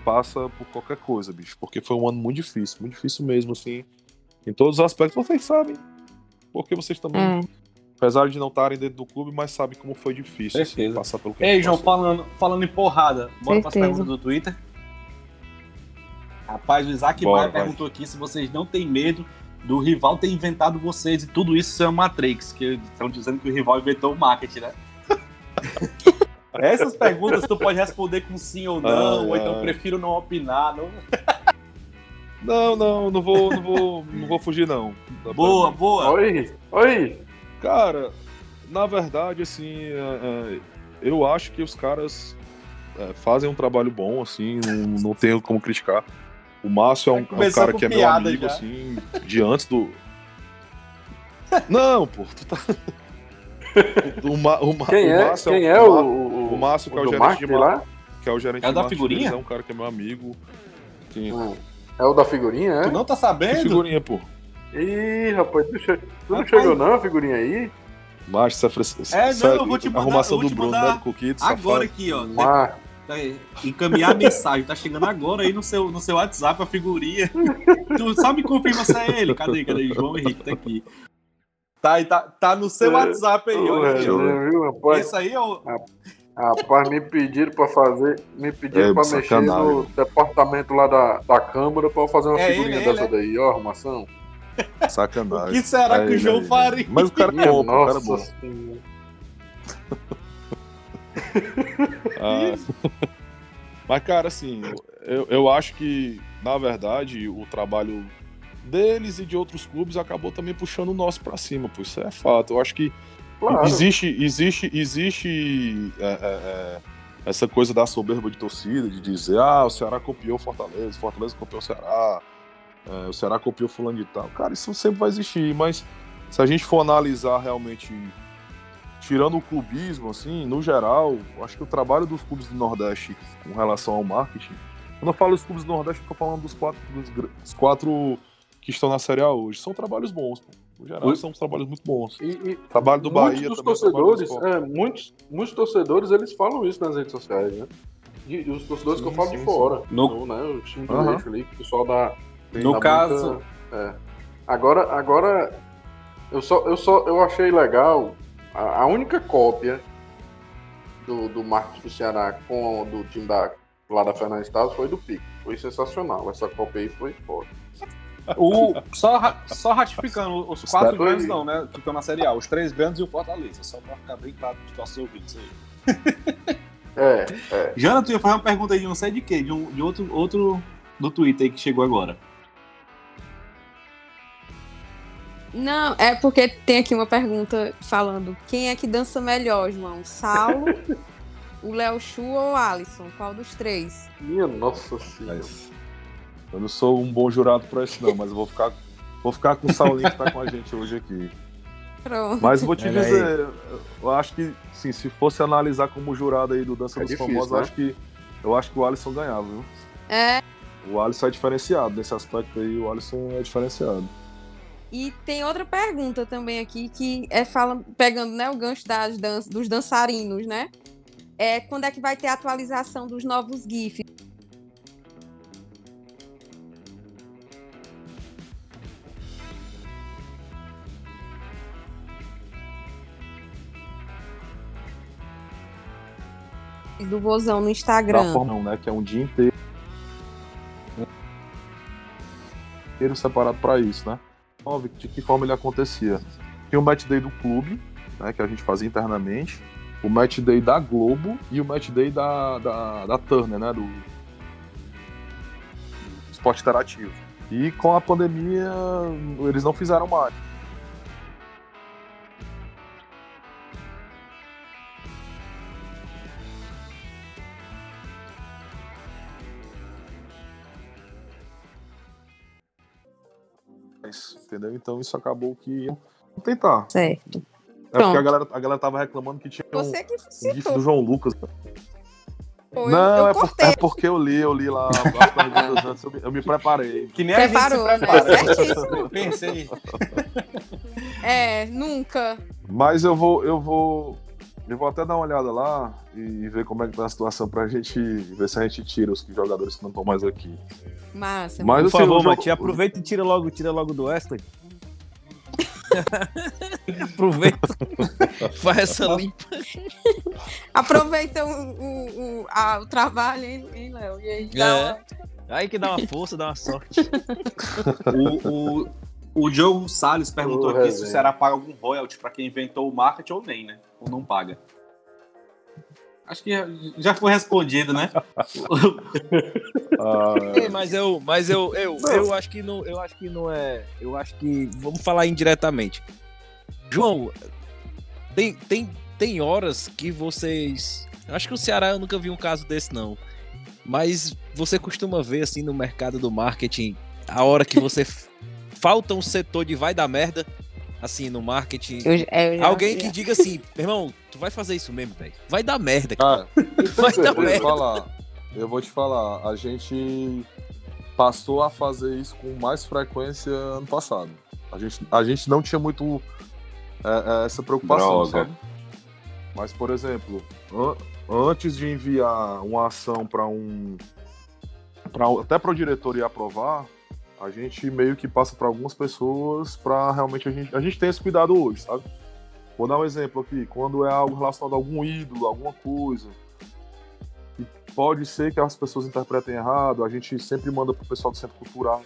Speaker 5: passa por qualquer coisa, bicho, porque foi um ano muito difícil, muito difícil mesmo, assim, em todos os aspectos, vocês sabem, porque vocês também, hum. apesar de não estarem dentro do clube, mas sabem como foi difícil assim, passar pelo que
Speaker 1: Ei, João, falando, falando em porrada, bora para as perguntas do Twitter. Rapaz, o Isaac Bora, Maia perguntou aqui se vocês não têm medo do rival ter inventado vocês e tudo isso ser uma Matrix, que estão dizendo que o rival inventou o marketing, né? Essas perguntas tu pode responder com sim ou não, ou então prefiro não opinar. Não...
Speaker 5: Não, não, não vou, não vou, não vou fugir, não.
Speaker 1: Boa, boa.
Speaker 3: Oi, oi.
Speaker 5: Cara, na verdade, assim, é, é, eu acho que os caras é, fazem um trabalho bom, assim, não, não tenho como criticar. O Márcio é um, é um cara que é meu amigo, já. assim, de antes do. Não, pô, tu tá.
Speaker 3: O, o, o, Quem é? Márcio Quem é, o, o,
Speaker 5: o Márcio, que é o gerente de lá? Que é o gerente
Speaker 1: é da figurinha?
Speaker 5: É um cara que é meu amigo.
Speaker 3: Que... É o da figurinha, é?
Speaker 1: Tu não tá sabendo? Que
Speaker 5: figurinha, pô.
Speaker 3: Ih, rapaz, tu, che... tu não chegou não, a figurinha aí?
Speaker 5: Macho, essa, essa,
Speaker 1: é, não, eu vou te mandar,
Speaker 5: arrumação
Speaker 1: do
Speaker 5: Bruno, né, do Coquito,
Speaker 1: Agora safado. aqui, ó. Mas... Tá encaminhar a mensagem, tá chegando agora aí no seu, no seu WhatsApp a figurinha. tu só me confirma se é ele. Cadê? Cadê? João Henrique tá aqui. Tá, tá, tá no seu é. WhatsApp aí, olha. É, Esse aí é o.
Speaker 3: Rapaz, me pediram pra fazer. Me pediram é, pra mexer no departamento lá da, da Câmara pra fazer uma é figurinha ele, dessa ele, daí, ó, arrumação.
Speaker 5: Sacanagem.
Speaker 1: O que será é, que o João faria?
Speaker 5: Mas o cara é bom, o cara é bom. ah, mas, cara, assim, eu, eu acho que, na verdade, o trabalho deles e de outros clubes acabou também puxando o nosso para cima, pois isso é fato. Eu acho que claro. existe, existe, existe é, é, é, essa coisa da soberba de torcida, de dizer, ah, o Ceará copiou o Fortaleza, o Fortaleza copiou o Ceará, é, o Ceará copiou fulano de tal. Cara, isso sempre vai existir, mas se a gente for analisar realmente, tirando o clubismo, assim, no geral, acho que o trabalho dos clubes do Nordeste com relação ao marketing, quando eu falo dos clubes do Nordeste, eu tô falando dos quatro, dos quatro que estão na Série A hoje. São trabalhos bons, pô. No geral, são trabalhos muito bons. E, e trabalho do Bahia
Speaker 3: dos também. É torcedores, é, muitos, muitos torcedores, eles falam isso nas redes sociais, né? E, os torcedores sim, que eu falo sim, de fora. No... no né, o time do uhum. eixo ali, o pessoal da.
Speaker 1: No
Speaker 3: da
Speaker 1: caso.
Speaker 3: Muita, é. Agora, agora eu só, eu só eu achei legal a, a única cópia do, do Marcos do Ceará com do time da, lá da Fernandes Estados foi do Pico. Foi sensacional. Essa cópia aí foi foda.
Speaker 1: O, só, só ratificando, os quatro Espero grandes não, né? Que estão na Série A. Os três grandes e o Fortaleza. Só pra ficar bem claro dos nossos ouvintes aí.
Speaker 3: É, é.
Speaker 1: Jana, tu ia fazer uma pergunta aí de não sei de quê? De, um, de outro, outro do Twitter aí que chegou agora.
Speaker 2: Não, é porque tem aqui uma pergunta falando quem é que dança melhor, João? Saulo, o Léo Chu ou o Alisson? Qual dos três?
Speaker 3: Minha nossa senhora.
Speaker 5: Eu não sou um bom jurado para isso, não, mas eu vou ficar, vou ficar com o Saulinho que tá com a gente hoje aqui.
Speaker 2: Pronto.
Speaker 5: Mas vou te dizer, eu acho que sim, se fosse analisar como jurado aí do Dança é dos difícil, Famosos, né? eu acho que eu acho que o Alisson ganhava, viu?
Speaker 2: É.
Speaker 5: O Alisson é diferenciado nesse aspecto aí, o Alisson é diferenciado.
Speaker 2: E tem outra pergunta também aqui que é fala, pegando né, o gancho das dan dos dançarinos, né? É quando é que vai ter a atualização dos novos GIFs? do Vozão no Instagram.
Speaker 5: Forma, né? Que é um dia inteiro. inteiro separado para isso, né? De que forma ele acontecia? Tinha o match day do clube, né? Que a gente fazia internamente. O match day da Globo e o match day da, da, da Turner, né? Do esporte interativo. E com a pandemia, eles não fizeram mais. Entendeu? Então isso acabou que tentar.
Speaker 2: Certo.
Speaker 5: É porque a galera, a galera tava reclamando que tinha
Speaker 2: Você que
Speaker 5: um, um GIF do João Lucas. Pô, não, eu, eu é, por, é, porque eu li, eu li lá as perguntas antes, eu me, eu me preparei.
Speaker 2: Que nem Preparou, a gente se né? Certíssimo.
Speaker 1: Pensei.
Speaker 2: É, nunca.
Speaker 5: Mas eu vou, eu vou, eu vou até dar uma olhada lá e ver como é que tá a situação pra gente ver se a gente tira os jogadores que não estão mais aqui.
Speaker 2: Massa.
Speaker 1: Mas, Por assim, favor, jogo... Mati, aproveita e tira logo, tira logo do Wesley. Aproveita. Faz essa limpa.
Speaker 2: Aproveita o, o, o, a, o trabalho, hein, hein Léo? E aí, dá é.
Speaker 1: uma... aí que dá uma força, dá uma sorte. o, o, Diogo Salles perguntou aqui se o Ceará paga algum royalty para quem inventou o marketing ou nem, né? Ou não paga. Acho que já foi respondido, né?
Speaker 4: é, mas eu, mas eu, eu, eu acho que não, eu acho que não é, eu acho que vamos falar indiretamente. João, tem, tem, tem horas que vocês, acho que o Ceará eu nunca vi um caso desse não, mas você costuma ver assim no mercado do marketing a hora que você falta um setor de vai dar merda assim, no marketing. Eu, eu Alguém que diga assim, meu irmão, tu vai fazer isso mesmo, velho. Vai dar merda, cara. Ah, vai
Speaker 5: dar eu merda. Falar, eu vou te falar, a gente passou a fazer isso com mais frequência ano passado. A gente, a gente não tinha muito é, é, essa preocupação, Droga. sabe? Mas, por exemplo, an antes de enviar uma ação para um. Pra, até para o diretor ir aprovar, a gente meio que passa para algumas pessoas para realmente a gente, a gente tem esse cuidado hoje, sabe? Vou dar um exemplo aqui, quando é algo relacionado a algum ídolo, alguma coisa, e pode ser que as pessoas interpretem errado, a gente sempre manda pro pessoal do centro cultural.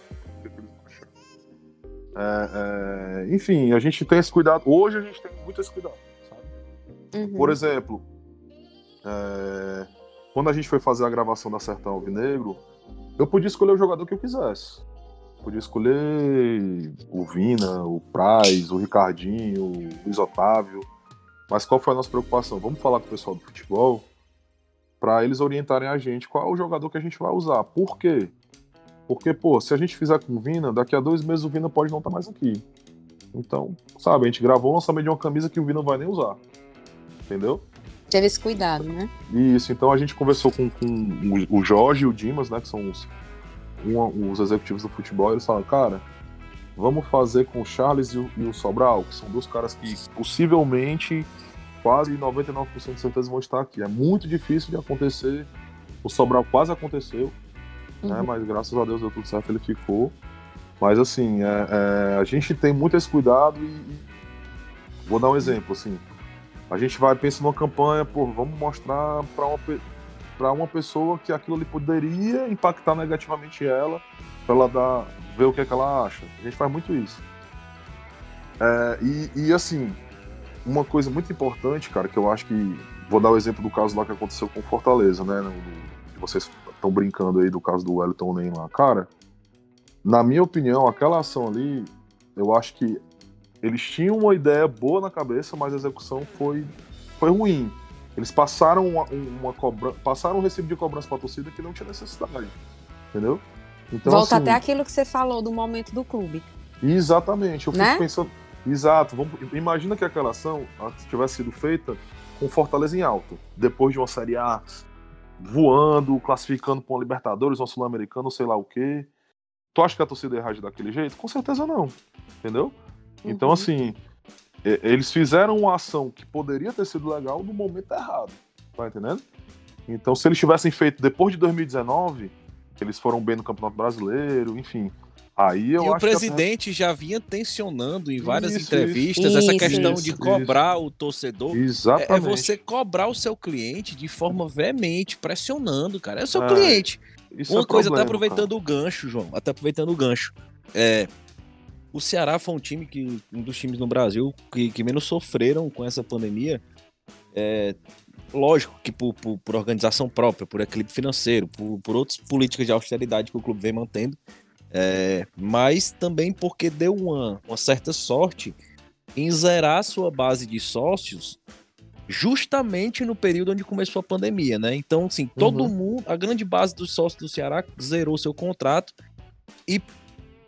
Speaker 5: É, é, enfim, a gente tem esse cuidado. Hoje a gente tem muito esse cuidado, sabe? Uhum. Por exemplo, é, quando a gente foi fazer a gravação da Sertão Alvinegro, eu podia escolher o jogador que eu quisesse. Podia escolher o Vina, o Praz, o Ricardinho, o Luiz Otávio. Mas qual foi a nossa preocupação? Vamos falar com o pessoal do futebol para eles orientarem a gente qual é o jogador que a gente vai usar. Por quê? Porque, pô, se a gente fizer com o Vina, daqui a dois meses o Vina pode não estar tá mais aqui. Então, sabe, a gente gravou o lançamento de uma camisa que o Vina não vai nem usar. Entendeu?
Speaker 2: Teve esse cuidado, né?
Speaker 5: Isso, então a gente conversou com, com o Jorge e o Dimas, né, que são os um, os executivos do futebol, eles falam, cara, vamos fazer com o Charles e o, e o Sobral, que são dois caras que possivelmente quase 99% de certeza vão estar aqui. É muito difícil de acontecer. O Sobral quase aconteceu, né? uhum. né? mas graças a Deus deu tudo certo, ele ficou. Mas assim, é, é, a gente tem muito esse cuidado e, e, vou dar um exemplo assim. A gente vai pensa numa campanha, pô, vamos mostrar para uma para uma pessoa que aquilo ali poderia impactar negativamente ela, para ela dar, ver o que, é que ela acha. A gente faz muito isso. É, e, e, assim, uma coisa muito importante, cara, que eu acho que. Vou dar o exemplo do caso lá que aconteceu com Fortaleza, né? que vocês estão brincando aí do caso do Wellington Nem lá. Cara, na minha opinião, aquela ação ali, eu acho que eles tinham uma ideia boa na cabeça, mas a execução foi, foi ruim. Eles passaram uma, uma cobrança, passaram um recibo de cobrança para a torcida que não tinha necessidade. Entendeu?
Speaker 2: Então, Volta assim, até aquilo que você falou do momento do clube.
Speaker 5: Exatamente. Eu né? fico pensando. Exato. Vamos, imagina que aquela ação tivesse sido feita com Fortaleza em alto, depois de uma Série A voando, classificando para uma Libertadores, uma Sul-Americana, sei lá o quê. Tu acha que a torcida ia reagir daquele jeito? Com certeza não. Entendeu? Então, uhum. Então, assim, eles fizeram uma ação que poderia ter sido legal no momento errado. Tá entendendo? Então, se eles tivessem feito depois de 2019, eles foram bem no Campeonato Brasileiro, enfim. Aí eu
Speaker 4: e
Speaker 5: o
Speaker 4: presidente já vinha tensionando em várias isso, entrevistas isso, essa questão isso, de cobrar o torcedor.
Speaker 5: Exatamente.
Speaker 4: É, é, você cobrar o seu cliente de forma veemente, pressionando, cara. É o seu é, cliente. Uma é coisa, problema, até aproveitando cara. o gancho, João, até aproveitando o gancho. É, o Ceará foi um time que, um dos times no Brasil que, que menos sofreram com essa pandemia. É, lógico que por, por, por, organização própria, por equilíbrio financeiro, por, por outras políticas de austeridade que o clube vem mantendo, é, mas também porque deu uma, uma certa sorte em zerar sua base de sócios justamente no período onde começou a pandemia, né? Então, assim, todo uhum. mundo, a grande base dos sócios do Ceará zerou seu contrato e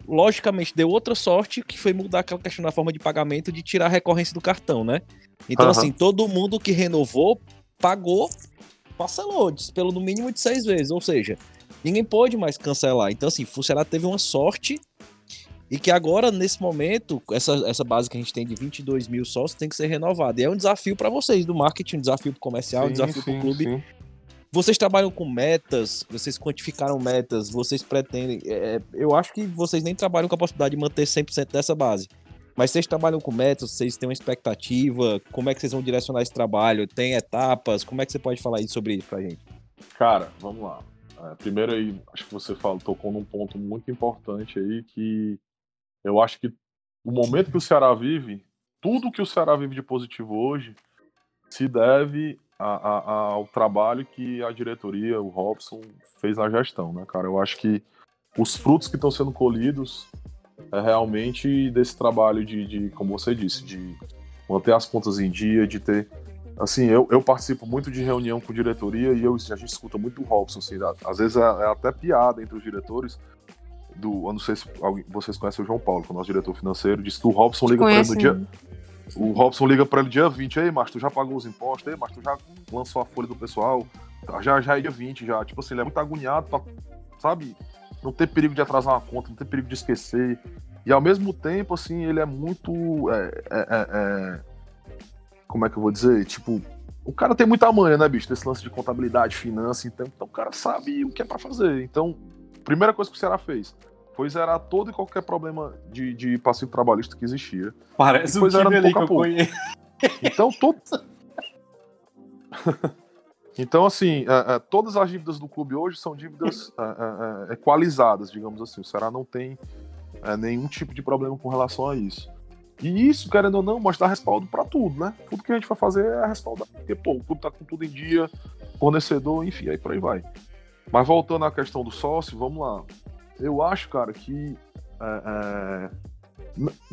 Speaker 4: logicamente deu outra sorte, que foi mudar aquela questão da forma de pagamento de tirar a recorrência do cartão, né? Então, uhum. assim, todo mundo que renovou pagou, parcelou pelo no mínimo de seis vezes, ou seja, ninguém pode mais cancelar. Então, assim, o Ceará teve uma sorte e que agora, nesse momento, essa, essa base que a gente tem de 22 mil sócios tem que ser renovada. E é um desafio para vocês do marketing, um desafio comercial, sim, um desafio para o clube. Sim vocês trabalham com metas, vocês quantificaram metas, vocês pretendem. É, é eu acho que vocês nem trabalham com a possibilidade de manter 100% dessa base. Mas vocês trabalham com metas, vocês têm uma expectativa, como é que vocês vão direcionar esse trabalho? Tem etapas? Como é que você pode falar sobre isso pra gente?
Speaker 5: Cara, vamos lá. É, primeiro aí, acho que você falou, tocou num ponto muito importante aí que eu acho que o momento que o Ceará vive, tudo que o Ceará vive de positivo hoje, se deve a, a, ao trabalho que a diretoria, o Robson, fez na gestão, né, cara? Eu acho que os frutos que estão sendo colhidos é realmente desse trabalho de, de, como você disse, de manter as contas em dia, de ter. Assim, eu, eu participo muito de reunião com diretoria e eu, a gente escuta muito o Robson, assim, às vezes é, é até piada entre os diretores, do. Eu não sei se alguém, vocês conhecem o João Paulo, que é o nosso diretor financeiro, disse que o Robson liga para ele no dia. O Robson liga para ele dia 20, ei, mas tu já pagou os impostos, ei, mas tu já lançou a folha do pessoal, já, já é dia 20, já. Tipo assim, ele é muito agoniado pra, sabe, não ter perigo de atrasar uma conta, não ter perigo de esquecer. E ao mesmo tempo, assim, ele é muito. É, é, é, é como é que eu vou dizer? Tipo, o cara tem muita manha, né, bicho? Desse lance de contabilidade, finança, então, então o cara sabe o que é para fazer. Então, primeira coisa que o Ceará fez foi zerar todo e qualquer problema de, de passivo trabalhista que existia.
Speaker 1: Parece um time ali que eu conheço.
Speaker 5: Então, todo... então, assim, é, é, todas as dívidas do clube hoje são dívidas é, equalizadas, digamos assim. O Ceará não tem nenhum tipo de problema com relação a isso. E isso, querendo ou não, mostra respaldo para tudo, né? Tudo que a gente vai fazer é respaldar. Porque, pô, o clube tá com tudo em dia, fornecedor, enfim, aí por aí vai. Mas voltando à questão do sócio, vamos lá. Eu acho, cara, que é, é,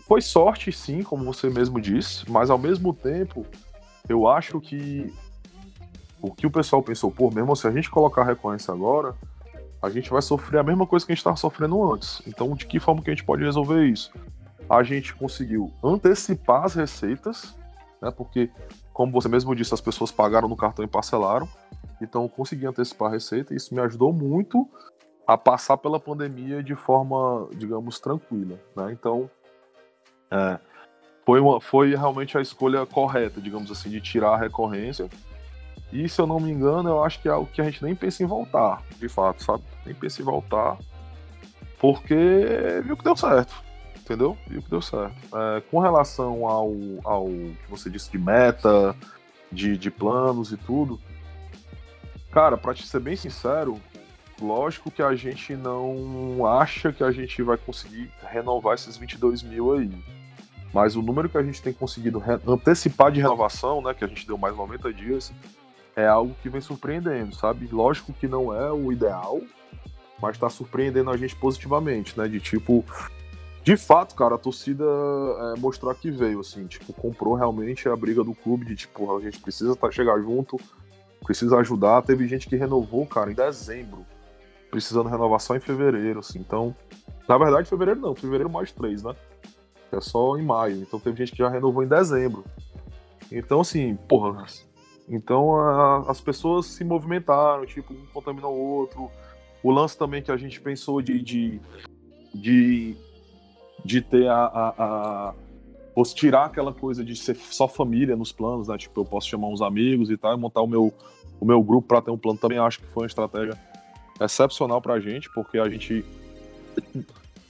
Speaker 5: foi sorte, sim, como você mesmo disse, mas ao mesmo tempo, eu acho que o que o pessoal pensou, pô, mesmo se a gente colocar a recorrência agora, a gente vai sofrer a mesma coisa que a gente estava sofrendo antes. Então, de que forma que a gente pode resolver isso? A gente conseguiu antecipar as receitas, né? Porque, como você mesmo disse, as pessoas pagaram no cartão e parcelaram. Então eu consegui antecipar a receita isso me ajudou muito a passar pela pandemia de forma, digamos, tranquila. Né? Então é, foi, uma, foi realmente a escolha correta, digamos assim, de tirar a recorrência. E se eu não me engano, eu acho que é algo que a gente nem pensa em voltar, de fato, sabe? Nem pensa em voltar, porque viu que deu certo, entendeu? Viu que deu certo. É, com relação ao, ao que você disse de meta, de, de planos e tudo, Cara, pra te ser bem sincero, lógico que a gente não acha que a gente vai conseguir renovar esses 22 mil aí. Mas o número que a gente tem conseguido antecipar de renovação, né, que a gente deu mais 90 dias, é algo que vem surpreendendo, sabe? Lógico que não é o ideal, mas tá surpreendendo a gente positivamente, né? De tipo, de fato, cara, a torcida é, mostrou que veio, assim, tipo, comprou realmente a briga do clube de tipo, a gente precisa tá, chegar junto, precisa ajudar. Teve gente que renovou, cara, em dezembro, precisando renovar só em fevereiro, assim. Então, na verdade, fevereiro não, fevereiro mais três, né? É só em maio. Então teve gente que já renovou em dezembro. Então, assim, porra. Então a, as pessoas se movimentaram, tipo, um contaminou o outro. O lance também que a gente pensou de, de, de, de ter a, a, a fosse tirar aquela coisa de ser só família nos planos, né? Tipo, eu posso chamar uns amigos e tal, e montar o meu, o meu grupo para ter um plano também. Acho que foi uma estratégia excepcional pra gente, porque a gente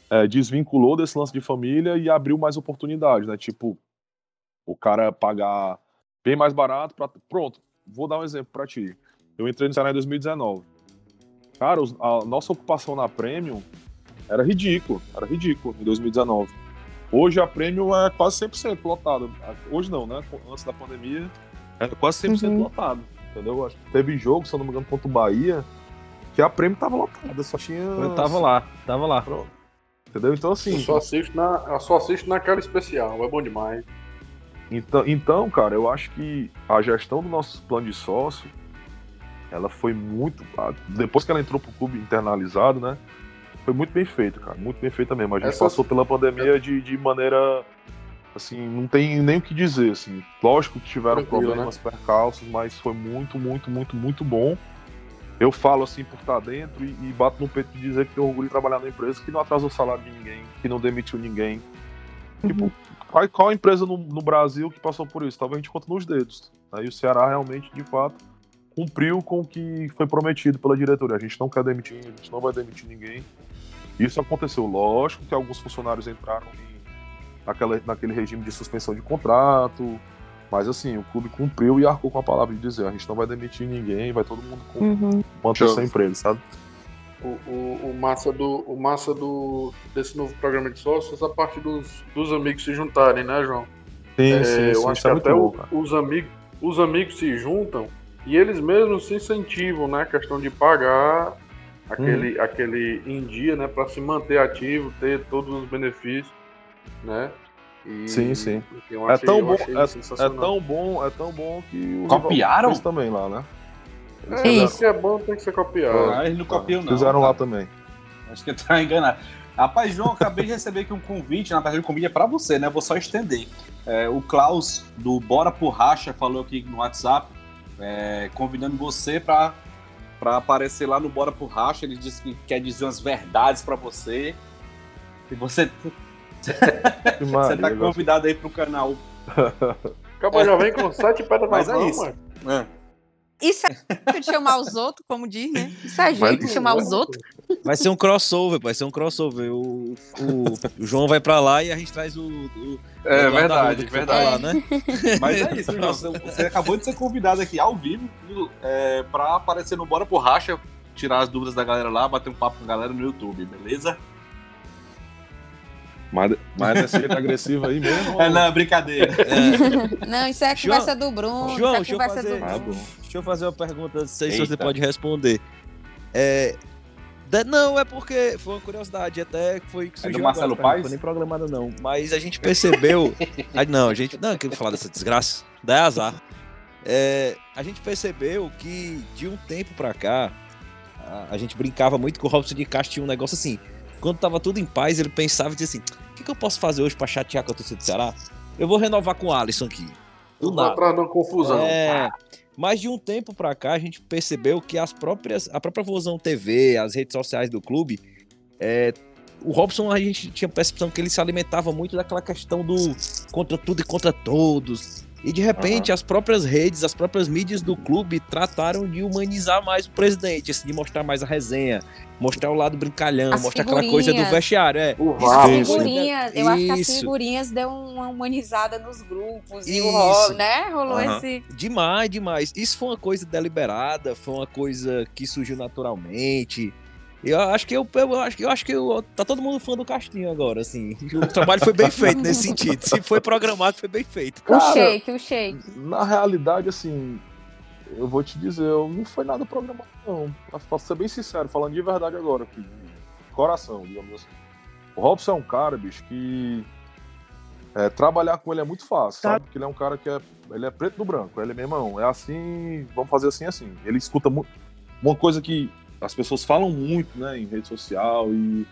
Speaker 5: é, desvinculou desse lance de família e abriu mais oportunidades, né? Tipo, o cara pagar bem mais barato para Pronto, vou dar um exemplo para ti. Eu entrei no Ceará em 2019. Cara, a nossa ocupação na Premium era ridículo, era ridículo em 2019. Hoje a Premium é quase 100% lotada. Hoje não, né? Antes da pandemia, era quase 100% uhum. lotado. Entendeu? Teve jogo, se eu não me engano, contra o Bahia, que a Premium tava lotada, só tinha.
Speaker 4: Eu tava lá, tava lá.
Speaker 5: Pronto. Entendeu? Então assim. Eu
Speaker 3: só assisto, na, eu só assisto naquela especial, é bom demais.
Speaker 5: Então, então, cara, eu acho que a gestão do nosso plano de sócio, ela foi muito. Depois que ela entrou pro clube internalizado, né? foi muito bem feito, cara. Muito bem feita mesmo. A gente Essa... passou pela pandemia de, de maneira. Assim, não tem nem o que dizer, assim. Lógico que tiveram Tranquilo, problemas, né? percalços, mas foi muito, muito, muito, muito bom. Eu falo assim por estar dentro e, e bato no peito de dizer que tenho orgulho de trabalhar na empresa que não atrasou o salário de ninguém, que não demitiu ninguém. Uhum. Tipo, qual, qual empresa no, no, Brasil que passou por isso? Talvez a gente conta nos dedos. Aí o Ceará realmente, de fato, cumpriu com o que foi prometido pela diretoria. A gente não quer demitir, a gente não vai demitir ninguém. Isso aconteceu, lógico que alguns funcionários entraram em, naquela, naquele regime de suspensão de contrato, mas assim, o clube cumpriu e arcou com a palavra de dizer, a gente não vai demitir ninguém, vai todo mundo com, uhum. manter seu emprego, sabe?
Speaker 3: O, o, o, massa, do, o massa do, desse novo programa de sócios, a parte dos, dos amigos se juntarem, né, João?
Speaker 5: Sim, é, sim,
Speaker 3: eu
Speaker 5: sim,
Speaker 3: acho que é até o, os, amigos, os amigos se juntam E eles mesmos se incentivam, né? A questão de pagar aquele, hum. aquele em dia, né? Para se manter ativo, ter todos os benefícios, né?
Speaker 5: E sim, sim. é tão bom, é, é, tão bom, é tão bom que
Speaker 1: o copiaram
Speaker 5: também lá, né?
Speaker 3: É, se é bom, tem que ser copiado.
Speaker 1: Ah, eles não copiam, não.
Speaker 5: Fizeram lá também.
Speaker 1: Acho que tá enganado. Rapaz, João, acabei de receber aqui um convite, na verdade, um convite é pra você, né? Vou só estender. É, o Klaus, do Bora por Racha, falou aqui no WhatsApp, é, convidando você pra, pra aparecer lá no Bora por Racha. Ele disse que quer dizer umas verdades pra você. E você. você tá convidado aí pro canal.
Speaker 3: Acabou, já vem com sete pedras
Speaker 1: Mas é isso. Mano.
Speaker 2: É. Isso é jeito de chamar os outros, como diz, né? Isso é jeito de chamar os outros.
Speaker 4: Vai ser um crossover, vai ser um crossover. O, o, o João vai pra lá e a gente traz o. o
Speaker 1: é verdade, verdade. Lá, né? Mas é isso, João. Você acabou de ser convidado aqui ao vivo é, pra aparecer no Bora por Racha, tirar as dúvidas da galera lá, bater um papo com a galera no YouTube, beleza?
Speaker 5: Mas, mas é ser agressivo aí mesmo?
Speaker 1: É, não, brincadeira.
Speaker 2: É. Não, isso é a conversa do Bruno. João, é deixa, eu fazer,
Speaker 4: ah, deixa eu fazer uma pergunta, não sei Eita. se você pode responder. É, não, é porque foi uma curiosidade, até foi que
Speaker 1: surgiu é do Marcelo agora, Paz? Não
Speaker 4: foi nem programada não, mas a gente percebeu... aí, não, a gente... Não, eu quero falar dessa desgraça, dá azar. É, a gente percebeu que de um tempo pra cá, a, a gente brincava muito com o Robson de Castro tinha um negócio assim quando tava tudo em paz, ele pensava e dizia assim: o que, que eu posso fazer hoje para chatear com a torcida do Ceará? Eu vou renovar com o Alisson aqui.
Speaker 3: Do nada. Pra não confusão.
Speaker 4: É. Mas de um tempo para cá, a gente percebeu que as próprias, a própria Vozão TV, as redes sociais do clube, é, o Robson, a gente tinha a percepção que ele se alimentava muito daquela questão do contra tudo e contra todos. E de repente, uhum. as próprias redes, as próprias mídias do clube trataram de humanizar mais o presidente, assim, de mostrar mais a resenha, mostrar o lado brincalhão, as mostrar aquela coisa do vestiário. É.
Speaker 2: O as figurinhas, eu acho que as figurinhas deu uma humanizada nos grupos Isso. e o rolo, né? Rolou uhum. esse.
Speaker 4: Demais, demais. Isso foi uma coisa deliberada, foi uma coisa que surgiu naturalmente. Eu acho que eu, eu acho que eu acho que eu, tá todo mundo fã do Castinho agora, assim. O trabalho foi bem feito nesse sentido. Se foi programado, foi bem feito.
Speaker 2: Cara, o shake, o shake.
Speaker 5: Na realidade, assim, eu vou te dizer, não foi nada programado, não. Pra ser bem sincero, falando de verdade agora, aqui, coração, digamos assim. O Robson é um cara, bicho, que é, trabalhar com ele é muito fácil, tá. sabe? Porque ele é um cara que é, ele é preto no branco. Ele é meu irmão, é assim, vamos fazer assim, assim. Ele escuta muito. Uma coisa que as pessoas falam muito, né, em rede social e,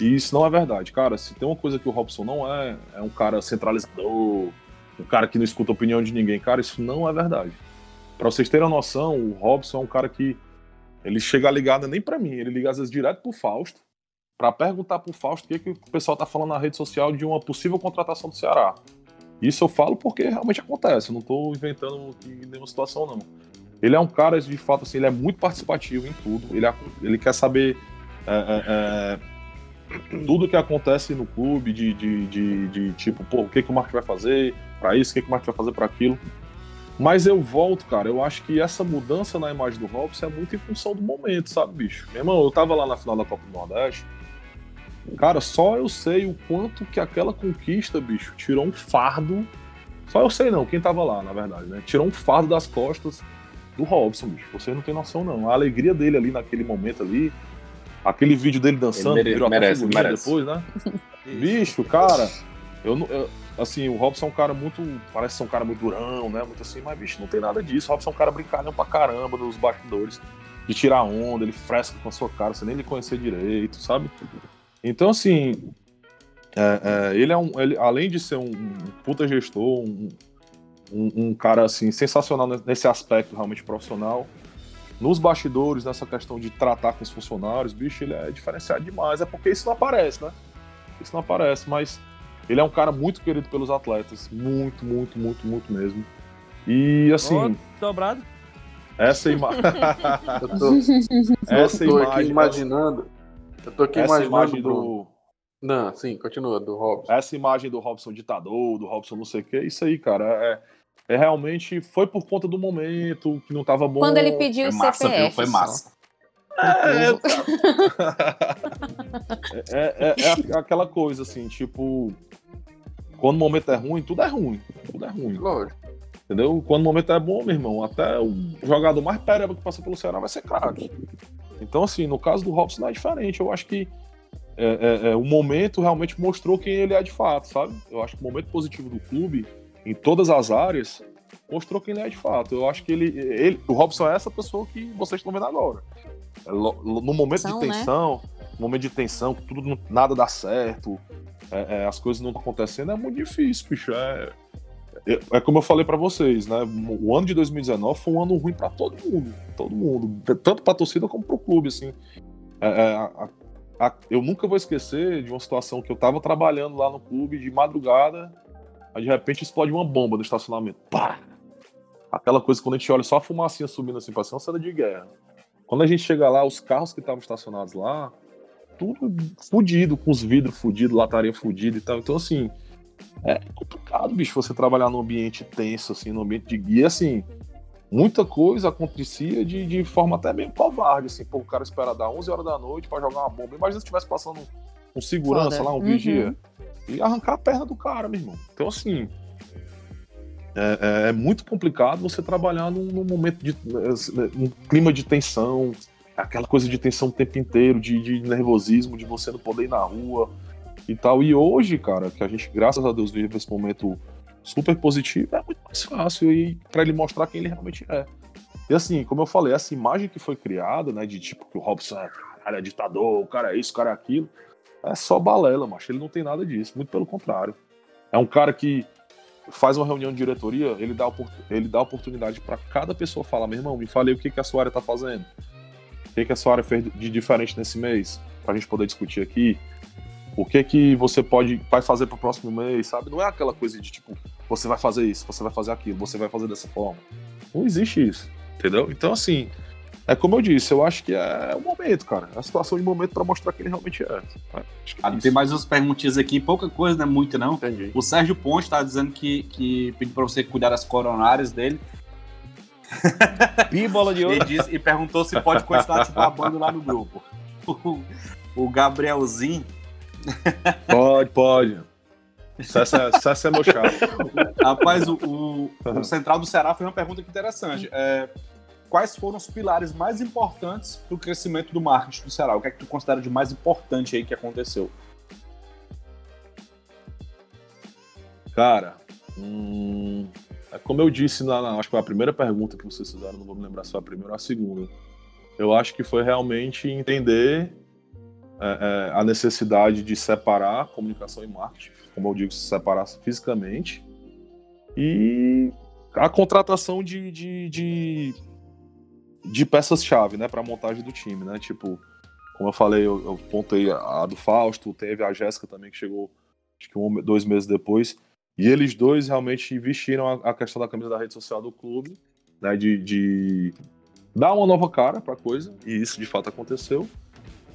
Speaker 5: e, isso não é verdade. Cara, se tem uma coisa que o Robson não é, é um cara centralizador, um cara que não escuta a opinião de ninguém. Cara, isso não é verdade. Para vocês terem uma noção, o Robson é um cara que ele chega ligado nem para mim, ele liga às vezes direto pro Fausto para perguntar pro Fausto o que, que o pessoal tá falando na rede social de uma possível contratação do Ceará. Isso eu falo porque realmente acontece, eu não tô inventando nenhuma situação não. Ele é um cara, de fato, assim, ele é muito participativo em tudo. Ele, ele quer saber é, é, é, tudo que acontece no clube, de, de, de, de, tipo, pô, o que, que o Mark vai fazer para isso, o que, que o Mark vai fazer para aquilo. Mas eu volto, cara, eu acho que essa mudança na imagem do Robson é muito em função do momento, sabe, bicho? Meu irmão, eu tava lá na final da Copa do Nordeste. Cara, só eu sei o quanto que aquela conquista, bicho, tirou um fardo. Só eu sei não, quem tava lá, na verdade, né? Tirou um fardo das costas do Robson, bicho. Vocês não tem noção, não. A alegria dele ali naquele momento ali, aquele vídeo dele dançando,
Speaker 1: mere virou merece, até merece.
Speaker 5: depois, né? bicho, cara, eu, eu, assim, o Robson é um cara muito. Parece ser um cara muito durão, né? Muito assim, mas, bicho, não tem nada disso. O Robson é um cara brincalhão pra caramba nos bastidores, de tirar onda, ele fresca com a sua cara, você nem ele conhecer direito, sabe? Então, assim. É, é, ele é um. Ele, além de ser um, um puta gestor, um, um, um, cara assim sensacional nesse aspecto realmente profissional. Nos bastidores, nessa questão de tratar com os funcionários, bicho, ele é diferenciado demais. É porque isso não aparece, né? Isso não aparece, mas ele é um cara muito querido pelos atletas. Muito, muito, muito, muito mesmo. E assim. Oh,
Speaker 4: dobrado.
Speaker 5: Essa imagem. essa
Speaker 3: eu tô
Speaker 5: imagem.
Speaker 3: Aqui imaginando. Eu tô aqui essa imaginando. Imagem do... Não, sim, continua, do Robson.
Speaker 5: Essa imagem do Robson ditador, do Robson não sei o que, isso aí, cara, é, é realmente foi por conta do momento que não tava bom.
Speaker 2: Quando ele pediu o massa, CPF. Viu?
Speaker 1: Foi massa.
Speaker 5: É, é, é, é, aquela coisa assim, tipo, quando o momento é ruim, tudo é ruim. Tudo é ruim.
Speaker 3: Lógico.
Speaker 5: Entendeu? Quando o momento é bom, meu irmão, até o jogador mais pereba que passa pelo Ceará vai ser craque. Então, assim, no caso do Robson não é diferente. Eu acho que é, é, é, o momento realmente mostrou quem ele é de fato, sabe? Eu acho que o momento positivo do clube, em todas as áreas, mostrou quem ele é de fato. Eu acho que ele, ele o Robson é essa pessoa que vocês estão vendo agora. É, no momento de né? tensão, né? momento de tensão, tudo nada dá certo, é, é, as coisas não estão acontecendo, é muito difícil, bicho. É, é, é como eu falei para vocês, né? O ano de 2019 foi um ano ruim para todo mundo, todo mundo, tanto para a torcida como para o clube, assim. É, a, a, eu nunca vou esquecer de uma situação que eu estava trabalhando lá no clube de madrugada, aí de repente explode uma bomba no estacionamento. Pá! Aquela coisa quando a gente olha só a fumacinha subindo assim, parece uma cena de guerra. Quando a gente chega lá, os carros que estavam estacionados lá, tudo fudido, com os vidros fudidos, lataria fudida e tal. Então, assim, é complicado, bicho, você trabalhar num ambiente tenso, assim, num ambiente de guia, assim, muita coisa acontecia de, de forma até meio covarde, assim, pô, o cara espera dar 11 horas da noite para jogar uma bomba. Imagina se estivesse passando um, um segurança Foda. lá, um uhum. vigia, e arrancar a perna do cara, meu irmão. Então, assim, é, é, é muito complicado você trabalhar num, num momento de. um clima de tensão, aquela coisa de tensão o tempo inteiro, de, de nervosismo, de você não poder ir na rua e tal. E hoje, cara, que a gente, graças a Deus, vive esse momento super positivo, é muito mais fácil e para ele mostrar quem ele realmente é. E assim, como eu falei, essa imagem que foi criada, né, de tipo que o Robson é, cara, é ditador, o cara é isso, o cara é aquilo, é só balela, macho. Ele não tem nada disso, muito pelo contrário. É um cara que faz uma reunião de diretoria, ele dá, ele dá oportunidade para cada pessoa falar: meu irmão, me falei o que, que a sua área tá fazendo, o que, que a sua área fez de diferente nesse mês, pra gente poder discutir aqui. O que que você pode vai fazer pro próximo mês, sabe? Não é aquela coisa de tipo, você vai fazer isso, você vai fazer aquilo, você vai fazer dessa forma. Não existe isso, entendeu? Então, assim, é como eu disse, eu acho que é o momento, cara. É a situação de momento para mostrar quem ele realmente é. é
Speaker 1: ah, tem mais umas perguntinhas aqui, pouca coisa, não é muito não. Entendi. O Sérgio Ponte tá dizendo que, que pediu para você cuidar das coronárias dele.
Speaker 4: Píbola de ouro.
Speaker 1: E, disse, e perguntou se pode continuar te babando lá no grupo. O, o Gabrielzinho
Speaker 5: Pode, pode. Cessa é meu chato.
Speaker 1: Rapaz, o, o, o, Central do Ceará foi uma pergunta interessante. É, quais foram os pilares mais importantes para o crescimento do marketing do Ceará? O que é que tu considera de mais importante aí que aconteceu?
Speaker 5: Cara, hum, é como eu disse na, na, acho que foi a primeira pergunta que vocês fizeram, não vou me lembrar se foi a primeira ou a segunda. Eu acho que foi realmente entender é, é, a necessidade de separar comunicação e marketing, como eu digo, se separar fisicamente, e a contratação de, de, de, de peças-chave né, para montagem do time. Né? Tipo, como eu falei, eu, eu pontei a do Fausto, teve a Jéssica também, que chegou acho que um, dois meses depois. E eles dois realmente investiram a, a questão da camisa da rede social do clube, né, de, de dar uma nova cara para a coisa, e isso de fato aconteceu.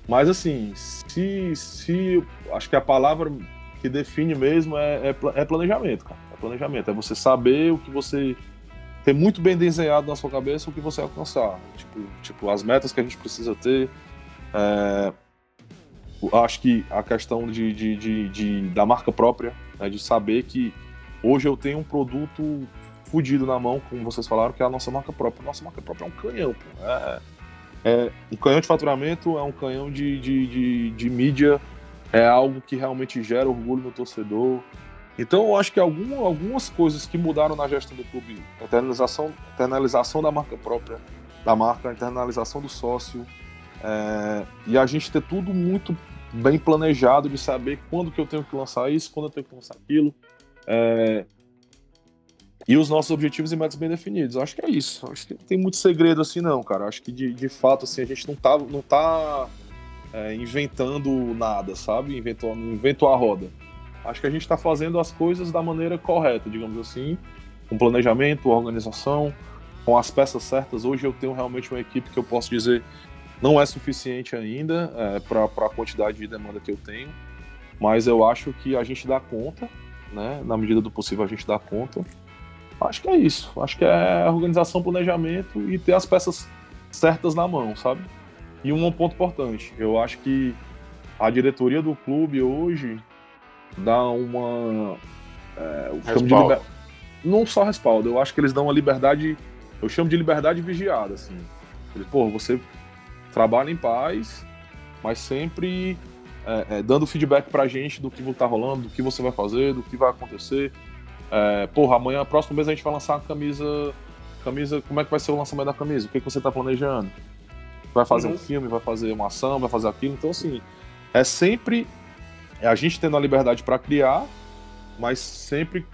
Speaker 5: Mas assim, se, se acho que a palavra que define mesmo é, é, é, planejamento, cara. É planejamento. É você saber o que você ter muito bem desenhado na sua cabeça o que você alcançar. Tipo, tipo as metas que a gente precisa ter. É, acho que a questão de, de, de, de da marca própria, né, de saber que hoje eu tenho um produto fudido na mão, como vocês falaram, que é a nossa marca própria. Nossa marca própria é um canhão, pô. É, é, um canhão de faturamento é um canhão de, de, de, de, mídia, é algo que realmente gera orgulho no torcedor. Então eu acho que algum, algumas coisas que mudaram na gestão do clube, internalização, internalização da marca própria, da marca, internalização do sócio, é, e a gente ter tudo muito bem planejado de saber quando que eu tenho que lançar isso, quando eu tenho que lançar aquilo. É, e os nossos objetivos e metas bem definidos. Acho que é isso. Acho que não tem muito segredo assim, não, cara. Acho que de, de fato, assim, a gente não tá, não tá é, inventando nada, sabe? Inventou, inventou a roda. Acho que a gente está fazendo as coisas da maneira correta, digamos assim, com planejamento, organização, com as peças certas. Hoje eu tenho realmente uma equipe que eu posso dizer não é suficiente ainda é, para a quantidade de demanda que eu tenho, mas eu acho que a gente dá conta, né? Na medida do possível a gente dá conta. Acho que é isso. Acho que é organização, planejamento e ter as peças certas na mão, sabe? E um ponto importante, eu acho que a diretoria do clube hoje dá uma. É, de liber... não só respaldo, eu acho que eles dão uma liberdade, eu chamo de liberdade vigiada, assim. Eles, pô, você trabalha em paz, mas sempre é, é, dando feedback pra gente do que tá rolando, do que você vai fazer, do que vai acontecer. É, porra, amanhã, próximo mês a gente vai lançar a camisa. Camisa, como é que vai ser o lançamento da camisa? O que, que você tá planejando? Vai fazer uhum. um filme, vai fazer uma ação, vai fazer aquilo. Então, assim, é sempre a gente tendo a liberdade para criar, mas sempre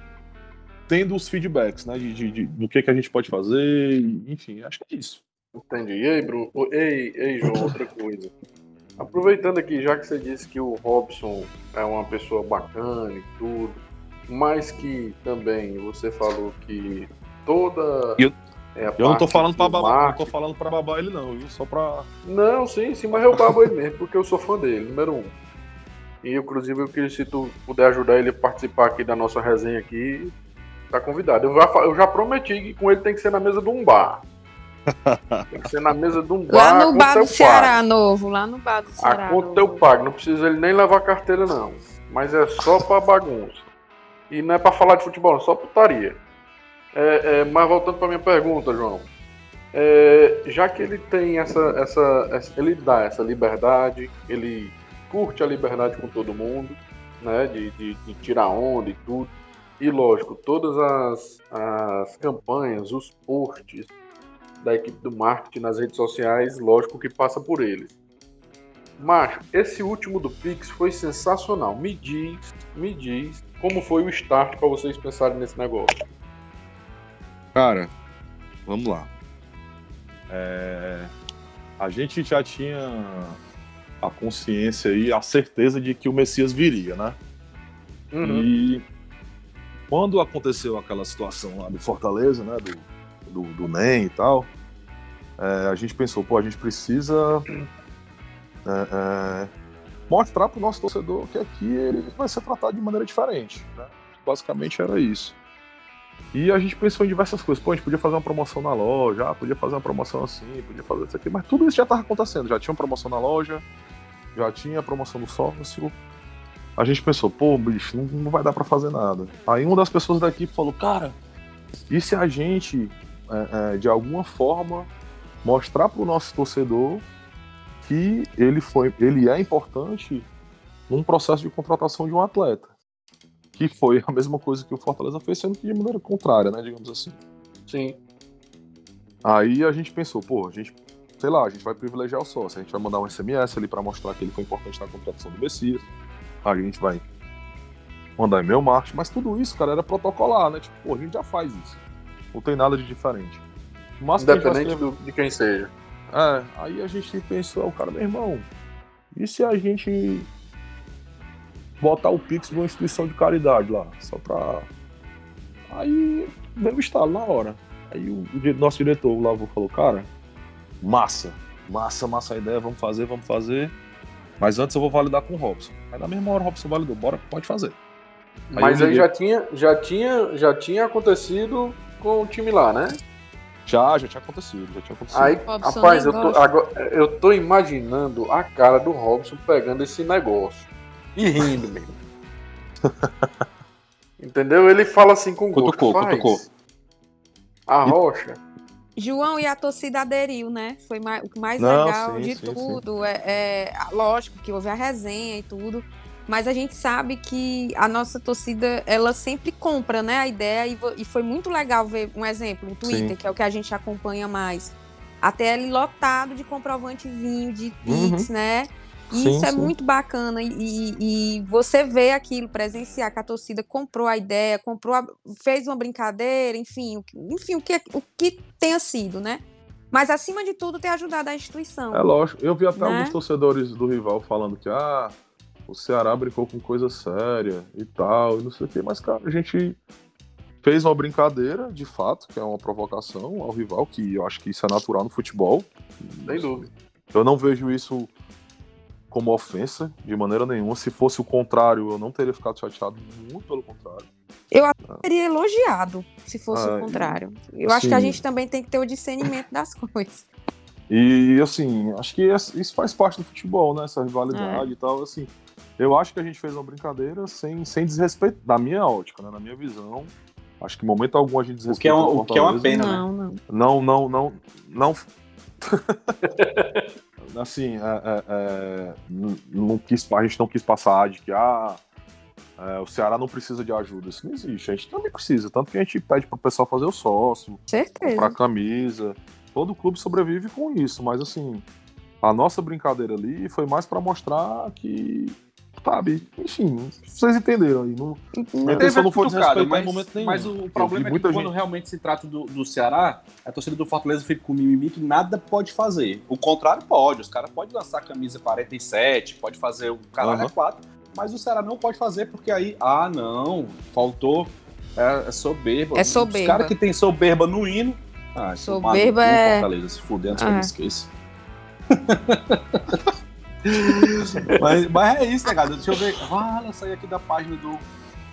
Speaker 5: tendo os feedbacks, né? De, de, de, do que, que a gente pode fazer, enfim, acho que é isso.
Speaker 3: Entendi. E aí, Bruno? Ei, ei, João, outra coisa. Aproveitando aqui, já que você disse que o Robson é uma pessoa bacana e tudo, mas que também você falou que toda.
Speaker 5: Eu, é eu não tô falando pra babar, não tô falando pra babar ele, não, viu? Só pra.
Speaker 3: Não, sim, sim, mas eu babo ele mesmo, porque eu sou fã dele, número um. E inclusive eu queria, se tu puder ajudar ele a participar aqui da nossa resenha aqui, tá convidado. Eu já, eu já prometi que com ele tem que ser na mesa de um bar. Tem que ser na mesa de um bar.
Speaker 2: Lá no bar do Ceará pago. novo, lá no bar do Ceará.
Speaker 3: A conta eu pago, não precisa ele nem levar carteira, não. Mas é só pra bagunça. E não é pra falar de futebol, é só putaria. É, é, mas voltando pra minha pergunta, João. É, já que ele tem essa, essa, essa, Ele dá essa liberdade, ele curte a liberdade com todo mundo, né? De, de, de tirar onda e tudo. E lógico, todas as, as campanhas, os posts, da equipe do marketing nas redes sociais, lógico que passa por eles. Mas esse último do Pix foi sensacional. Me diz, me diz como foi o start para vocês pensarem nesse negócio.
Speaker 5: Cara, vamos lá. É... A gente já tinha a consciência e a certeza de que o Messias viria, né? Uhum. E quando aconteceu aquela situação lá do Fortaleza, né? Do, do, do NEM e tal, é, a gente pensou, pô, a gente precisa é, é, mostrar para o nosso torcedor que aqui ele vai ser tratado de maneira diferente. Né? Basicamente era isso. E a gente pensou em diversas coisas. Pô, a gente podia fazer uma promoção na loja, podia fazer uma promoção assim, podia fazer isso aqui, mas tudo isso já estava acontecendo. Já tinha uma promoção na loja, já tinha a promoção do sócio. A gente pensou, pô, bicho, não, não vai dar para fazer nada. Aí uma das pessoas da equipe falou, cara, e se a gente é, é, de alguma forma mostrar para o nosso torcedor que ele foi, ele é importante num processo de contratação de um atleta, que foi a mesma coisa que o Fortaleza fez, sendo que de maneira contrária, né, digamos assim.
Speaker 3: Sim.
Speaker 5: Aí a gente pensou, pô, a gente, sei lá, a gente vai privilegiar o sócio, a gente vai mandar um SMS ali para mostrar que ele foi importante na contratação do Messias, a gente vai mandar e-mail marketing, mas tudo isso, cara, era protocolar, né? Tipo, pô, a gente já faz isso. Não tem nada de diferente.
Speaker 3: Mas Independente do, de quem seja.
Speaker 5: É, aí a gente pensou, o cara, meu irmão, e se a gente botar o Pix numa instituição de caridade lá? Só pra. Aí deu estalo na hora. Aí o, o nosso diretor, o Lavo, falou, cara, massa, massa, massa a ideia, vamos fazer, vamos fazer. Mas antes eu vou validar com o Robson. Aí na mesma hora o Robson validou, bora, pode fazer.
Speaker 3: Aí Mas aí já tinha, já tinha, já tinha acontecido com o time lá, né?
Speaker 5: Já, já tinha acontecido, já tinha acontecido.
Speaker 3: Aí, rapaz, eu tô, agora, eu tô imaginando a cara do Robson pegando esse negócio e rindo mesmo. Entendeu? Ele fala assim com gosto. Cutucou, cutucou. A rocha.
Speaker 2: João e a torcida aderiu, né? Foi mais, o mais Não, legal sim, de sim, tudo. Sim. É, é, lógico que houve a resenha e tudo mas a gente sabe que a nossa torcida ela sempre compra né a ideia e, e foi muito legal ver um exemplo o Twitter que é o que a gente acompanha mais até ele lotado de comprovantezinho de Pix, uhum. né e sim, isso é sim. muito bacana e, e, você vê aquilo presenciar que a torcida comprou a ideia comprou a, fez uma brincadeira enfim o, enfim o que o que tenha sido né mas acima de tudo ter ajudado a instituição
Speaker 5: é lógico eu vi até né? alguns torcedores do rival falando que ah o Ceará brincou com coisa séria e tal, e não sei o quê, mas, cara, a gente fez uma brincadeira, de fato, que é uma provocação ao rival, que eu acho que isso é natural no futebol.
Speaker 3: Sem dúvida.
Speaker 5: Eu não vejo isso como ofensa, de maneira nenhuma. Se fosse o contrário, eu não teria ficado chateado, muito pelo contrário.
Speaker 2: Eu até teria elogiado se fosse é, o contrário. Eu sim. acho que a gente também tem que ter o discernimento das coisas.
Speaker 5: E, assim, acho que isso faz parte do futebol, né? Essa rivalidade é. e tal, assim. Eu acho que a gente fez uma brincadeira sem, sem desrespeito, na minha ótica, né? na minha visão. Acho que em momento algum a gente
Speaker 1: desrespeita o que é, uma, o que é uma pena,
Speaker 2: não, né?
Speaker 5: Não, não, não, não. não. assim, é, é, é, não quis, a gente não quis passar de que ah, é, o Ceará não precisa de ajuda. Isso não existe. A gente também precisa. Tanto que a gente pede pro pessoal fazer o sócio,
Speaker 2: Certeza.
Speaker 5: comprar camisa. Todo clube sobrevive com isso, mas assim, a nossa brincadeira ali foi mais para mostrar que sabe? Enfim, vocês entenderam aí. Não,
Speaker 1: minha intenção não foi desrespeitar mas, em momento nenhum. Mas o problema é que quando gente... realmente se trata do, do Ceará, a torcida do Fortaleza fica com mimimi que nada pode fazer. O contrário pode. Os caras podem lançar a camisa 47, pode fazer o caralho uhum. 4, mas o Ceará não pode fazer porque aí, ah, não, faltou. É, é soberba.
Speaker 2: É soberba. Os
Speaker 1: caras que tem soberba no hino.
Speaker 2: Ah, soberba é.
Speaker 1: Fortaleza, se fuder antes ah. que eu me esqueça. mas, mas, é isso, né, cara? Deixa eu ver. Ah, saí aqui da página do,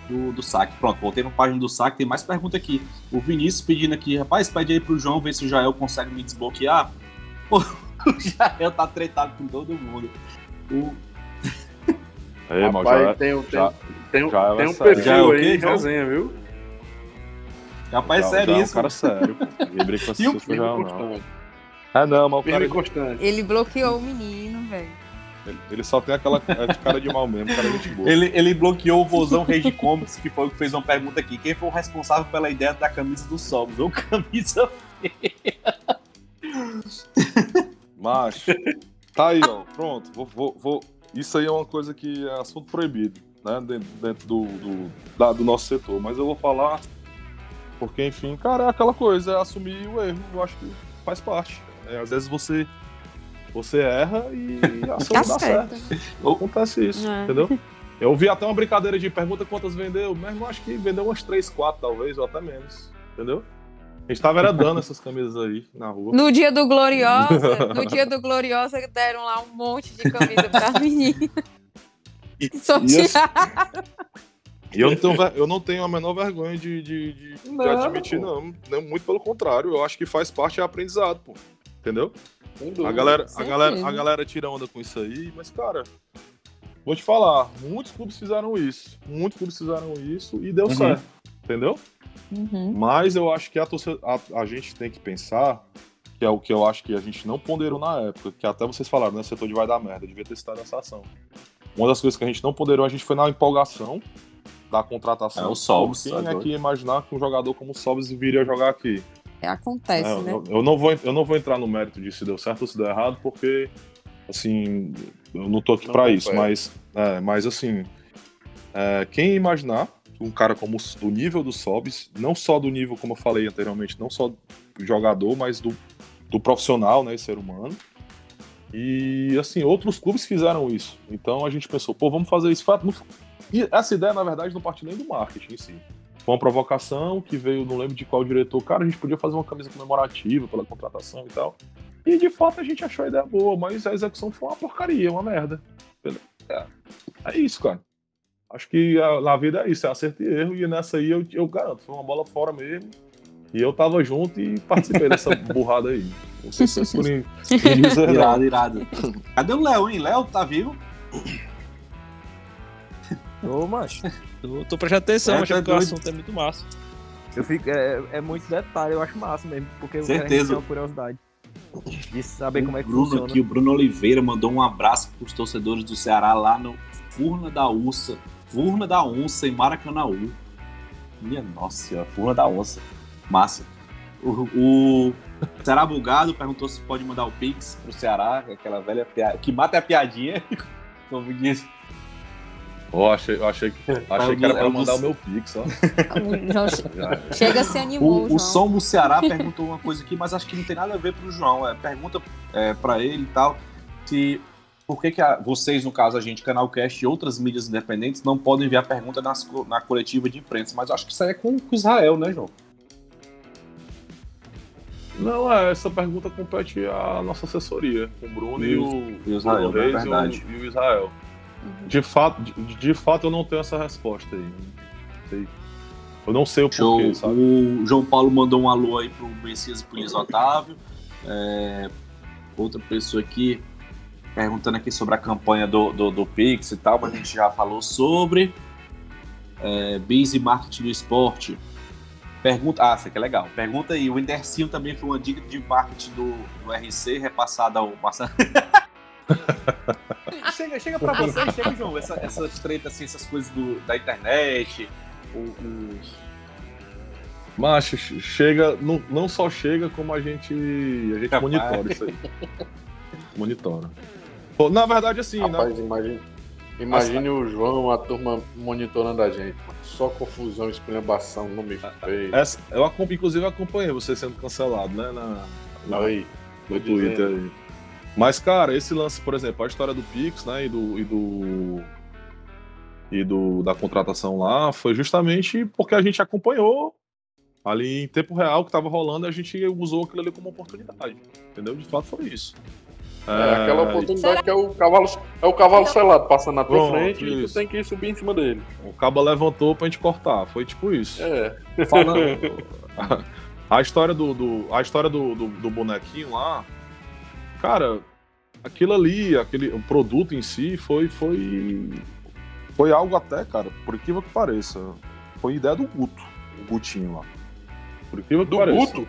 Speaker 1: do, do saque. Pronto, voltei na página do saque. Tem mais pergunta aqui. O Vinícius pedindo aqui, rapaz, pede aí pro João ver se o Jael consegue me desbloquear. Pô, o Jael tá tretado com todo mundo. O...
Speaker 3: Ei, rapaz, já, tem, tem, já, tem, já tem um perfil já aí, resenha, viu?
Speaker 1: Rapaz, já, sério
Speaker 5: já
Speaker 1: isso.
Speaker 5: É um cara sério. Você o Jael, não. Ah, não, mas o
Speaker 3: cara...
Speaker 2: Ele bloqueou o menino, velho.
Speaker 5: Ele, só tem aquela é cara de mal mesmo, cara de boa.
Speaker 1: Ele, ele bloqueou o Vozão Rage Comics, que foi o que fez uma pergunta aqui. Quem foi o responsável pela ideia da camisa dos Somos? Ou camisa feia?
Speaker 5: Macho, tá aí, ó. Pronto, vou, vou, vou, Isso aí é uma coisa que é assunto proibido, né? Dentro, dentro do, do, da, do nosso setor. Mas eu vou falar porque, enfim, cara, é aquela coisa, é assumir o erro. Eu acho que faz parte. É, às vezes você você erra e a ação tá dá certo. Acontece isso, é. entendeu? Eu vi até uma brincadeira de pergunta quantas vendeu. Meu irmão, acho que vendeu umas 3, 4, talvez, ou até menos. Entendeu? A gente tava era dando essas camisas aí na rua.
Speaker 2: No dia do Gloriosa, no dia do Gloriosa, deram lá um monte de camisa pra menina. E, Sortearam.
Speaker 5: E eu não tenho, eu não tenho a menor vergonha de, de, de, não, de admitir, não. Muito pelo contrário, eu acho que faz parte do aprendizado, pô. Entendeu? A galera, a, galera, a galera tira onda com isso aí, mas, cara, vou te falar, muitos clubes fizeram isso. Muitos clubes fizeram isso e deu uhum. certo. Entendeu?
Speaker 2: Uhum.
Speaker 5: Mas eu acho que a, a, a, gente tem que pensar, que é o que eu acho que a gente não ponderou na época, que até vocês falaram, né? Setor de vai dar merda, devia ter citado essa ação. Uma das coisas que a gente não ponderou, a gente foi na empolgação da contratação.
Speaker 1: É o Sobs.
Speaker 5: Quem é que ia imaginar que um jogador como o Sobs viria jogar aqui?
Speaker 2: É, acontece, é, né?
Speaker 5: Eu, eu, não vou, eu não vou entrar no mérito de se deu certo ou se deu errado, porque, assim, eu não tô aqui para isso, mas, é, mas assim, é, quem imaginar um cara como do nível do Sobs, não só do nível, como eu falei anteriormente, não só do jogador, mas do, do profissional, né, ser humano. E, assim, outros clubes fizeram isso. Então a gente pensou, pô, vamos fazer isso. E essa ideia, na verdade, não parte nem do marketing em si. Foi uma provocação que veio, não lembro de qual diretor. Cara, a gente podia fazer uma camisa comemorativa pela contratação e tal. E de fato a gente achou a ideia boa, mas a execução foi uma porcaria, uma merda. É, é isso, cara. Acho que a, na vida é isso, é acerto e erro. E nessa aí eu, eu garanto, foi uma bola fora mesmo. E eu tava junto e participei dessa burrada aí. Não sei se é por
Speaker 1: Irado, irado. Cadê o Léo, hein? Léo, tá vivo?
Speaker 4: Ô, macho. Tô, tô prestando atenção, é, que o assunto é muito massa.
Speaker 9: Eu fico, é, é muito detalhe, eu acho massa mesmo, porque
Speaker 1: Certeza.
Speaker 9: eu uma curiosidade de saber o como é que
Speaker 1: Bruno
Speaker 9: funciona.
Speaker 1: Aqui, o Bruno Oliveira mandou um abraço para os torcedores do Ceará lá no Furna da Ursa, Furna da Onça em Maracanãú. Minha nossa, Furna da Onça. Massa. O, o Ceará Bugado perguntou se pode mandar o Pix pro Ceará, aquela velha piada, que mata a piadinha, como disse
Speaker 5: Oh, achei, eu achei, que, achei que era pra mandar o meu pix, ó.
Speaker 2: chega, se animou,
Speaker 1: o, o Som do Ceará perguntou uma coisa aqui, mas acho que não tem nada a ver pro João. É, pergunta é, para ele e tal, se por que, que a, vocês, no caso a gente, Canalcast e outras mídias independentes, não podem enviar pergunta nas, na coletiva de imprensa. Mas acho que isso aí é com, com Israel, né, João?
Speaker 5: Não, é, essa pergunta compete à nossa assessoria, com o Bruno e, e o,
Speaker 1: e o Israel,
Speaker 5: o Reis é verdade. E o, e Israel. De fato, de, de, fato, eu não tenho essa resposta aí. Não sei. Eu não sei o Show. porquê, sabe?
Speaker 1: O João Paulo mandou um alô aí pro Messias e pro Luiz Otávio. É, outra pessoa aqui perguntando aqui sobre a campanha do, do, do Pix e tal, mas a gente já falou sobre. É, Biz e marketing do esporte. Pergunta, ah, isso aqui é legal. Pergunta aí, o Indercinho também foi uma dica de marketing do, do RC repassada ao Marcelo. chega, chega pra você, chega, João, essa, essas tretas, assim, essas coisas do, da internet, os.
Speaker 5: Macho, chega, não, não só chega, como a gente, a gente monitora isso aí. monitora. Pô, na verdade, assim,
Speaker 3: Rapaz, né? imagine, imagine o João, a turma monitorando a gente. Só confusão, esculhambação, nome feio.
Speaker 5: Essa, eu, inclusive, acompanhei você sendo cancelado, né? Na, na, aí, no Twitter aí. Mas, cara, esse lance, por exemplo, a história do Pix, né, e do. E do e do, da contratação lá foi justamente porque a gente acompanhou ali em tempo real o que estava rolando a gente usou aquilo ali como oportunidade. Entendeu? De fato foi isso.
Speaker 3: É, é aquela oportunidade que é o cavalo, é o cavalo selado passando na tua frente isso. e tu tem que subir em cima dele.
Speaker 5: O cabo levantou pra gente cortar, foi tipo isso.
Speaker 3: É.
Speaker 5: Falando, a história do, do a história do, do, do, bonequinho lá, cara, aquilo ali, aquele o produto em si foi foi foi algo até, cara, por incrível que pareça, foi ideia do Guto, o Gutinho lá. Por incrível que do pareça. Guto?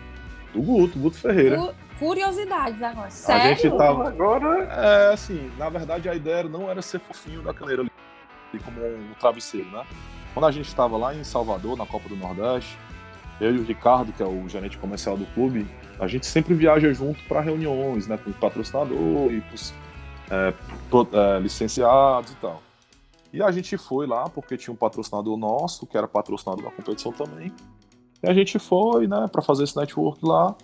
Speaker 5: Do Guto, Guto Ferreira
Speaker 2: curiosidades agora. Sério?
Speaker 5: A gente tava agora. É, assim, na verdade a ideia não era ser fofinho da caneira ali, como um travesseiro, né? Quando a gente estava lá em Salvador, na Copa do Nordeste, eu e o Ricardo, que é o gerente comercial do clube, a gente sempre viaja junto para reuniões, né, com patrocinador e com é, é, licenciados e tal. E a gente foi lá porque tinha um patrocinador nosso, que era patrocinador da competição também. E a gente foi, né, para fazer esse network lá.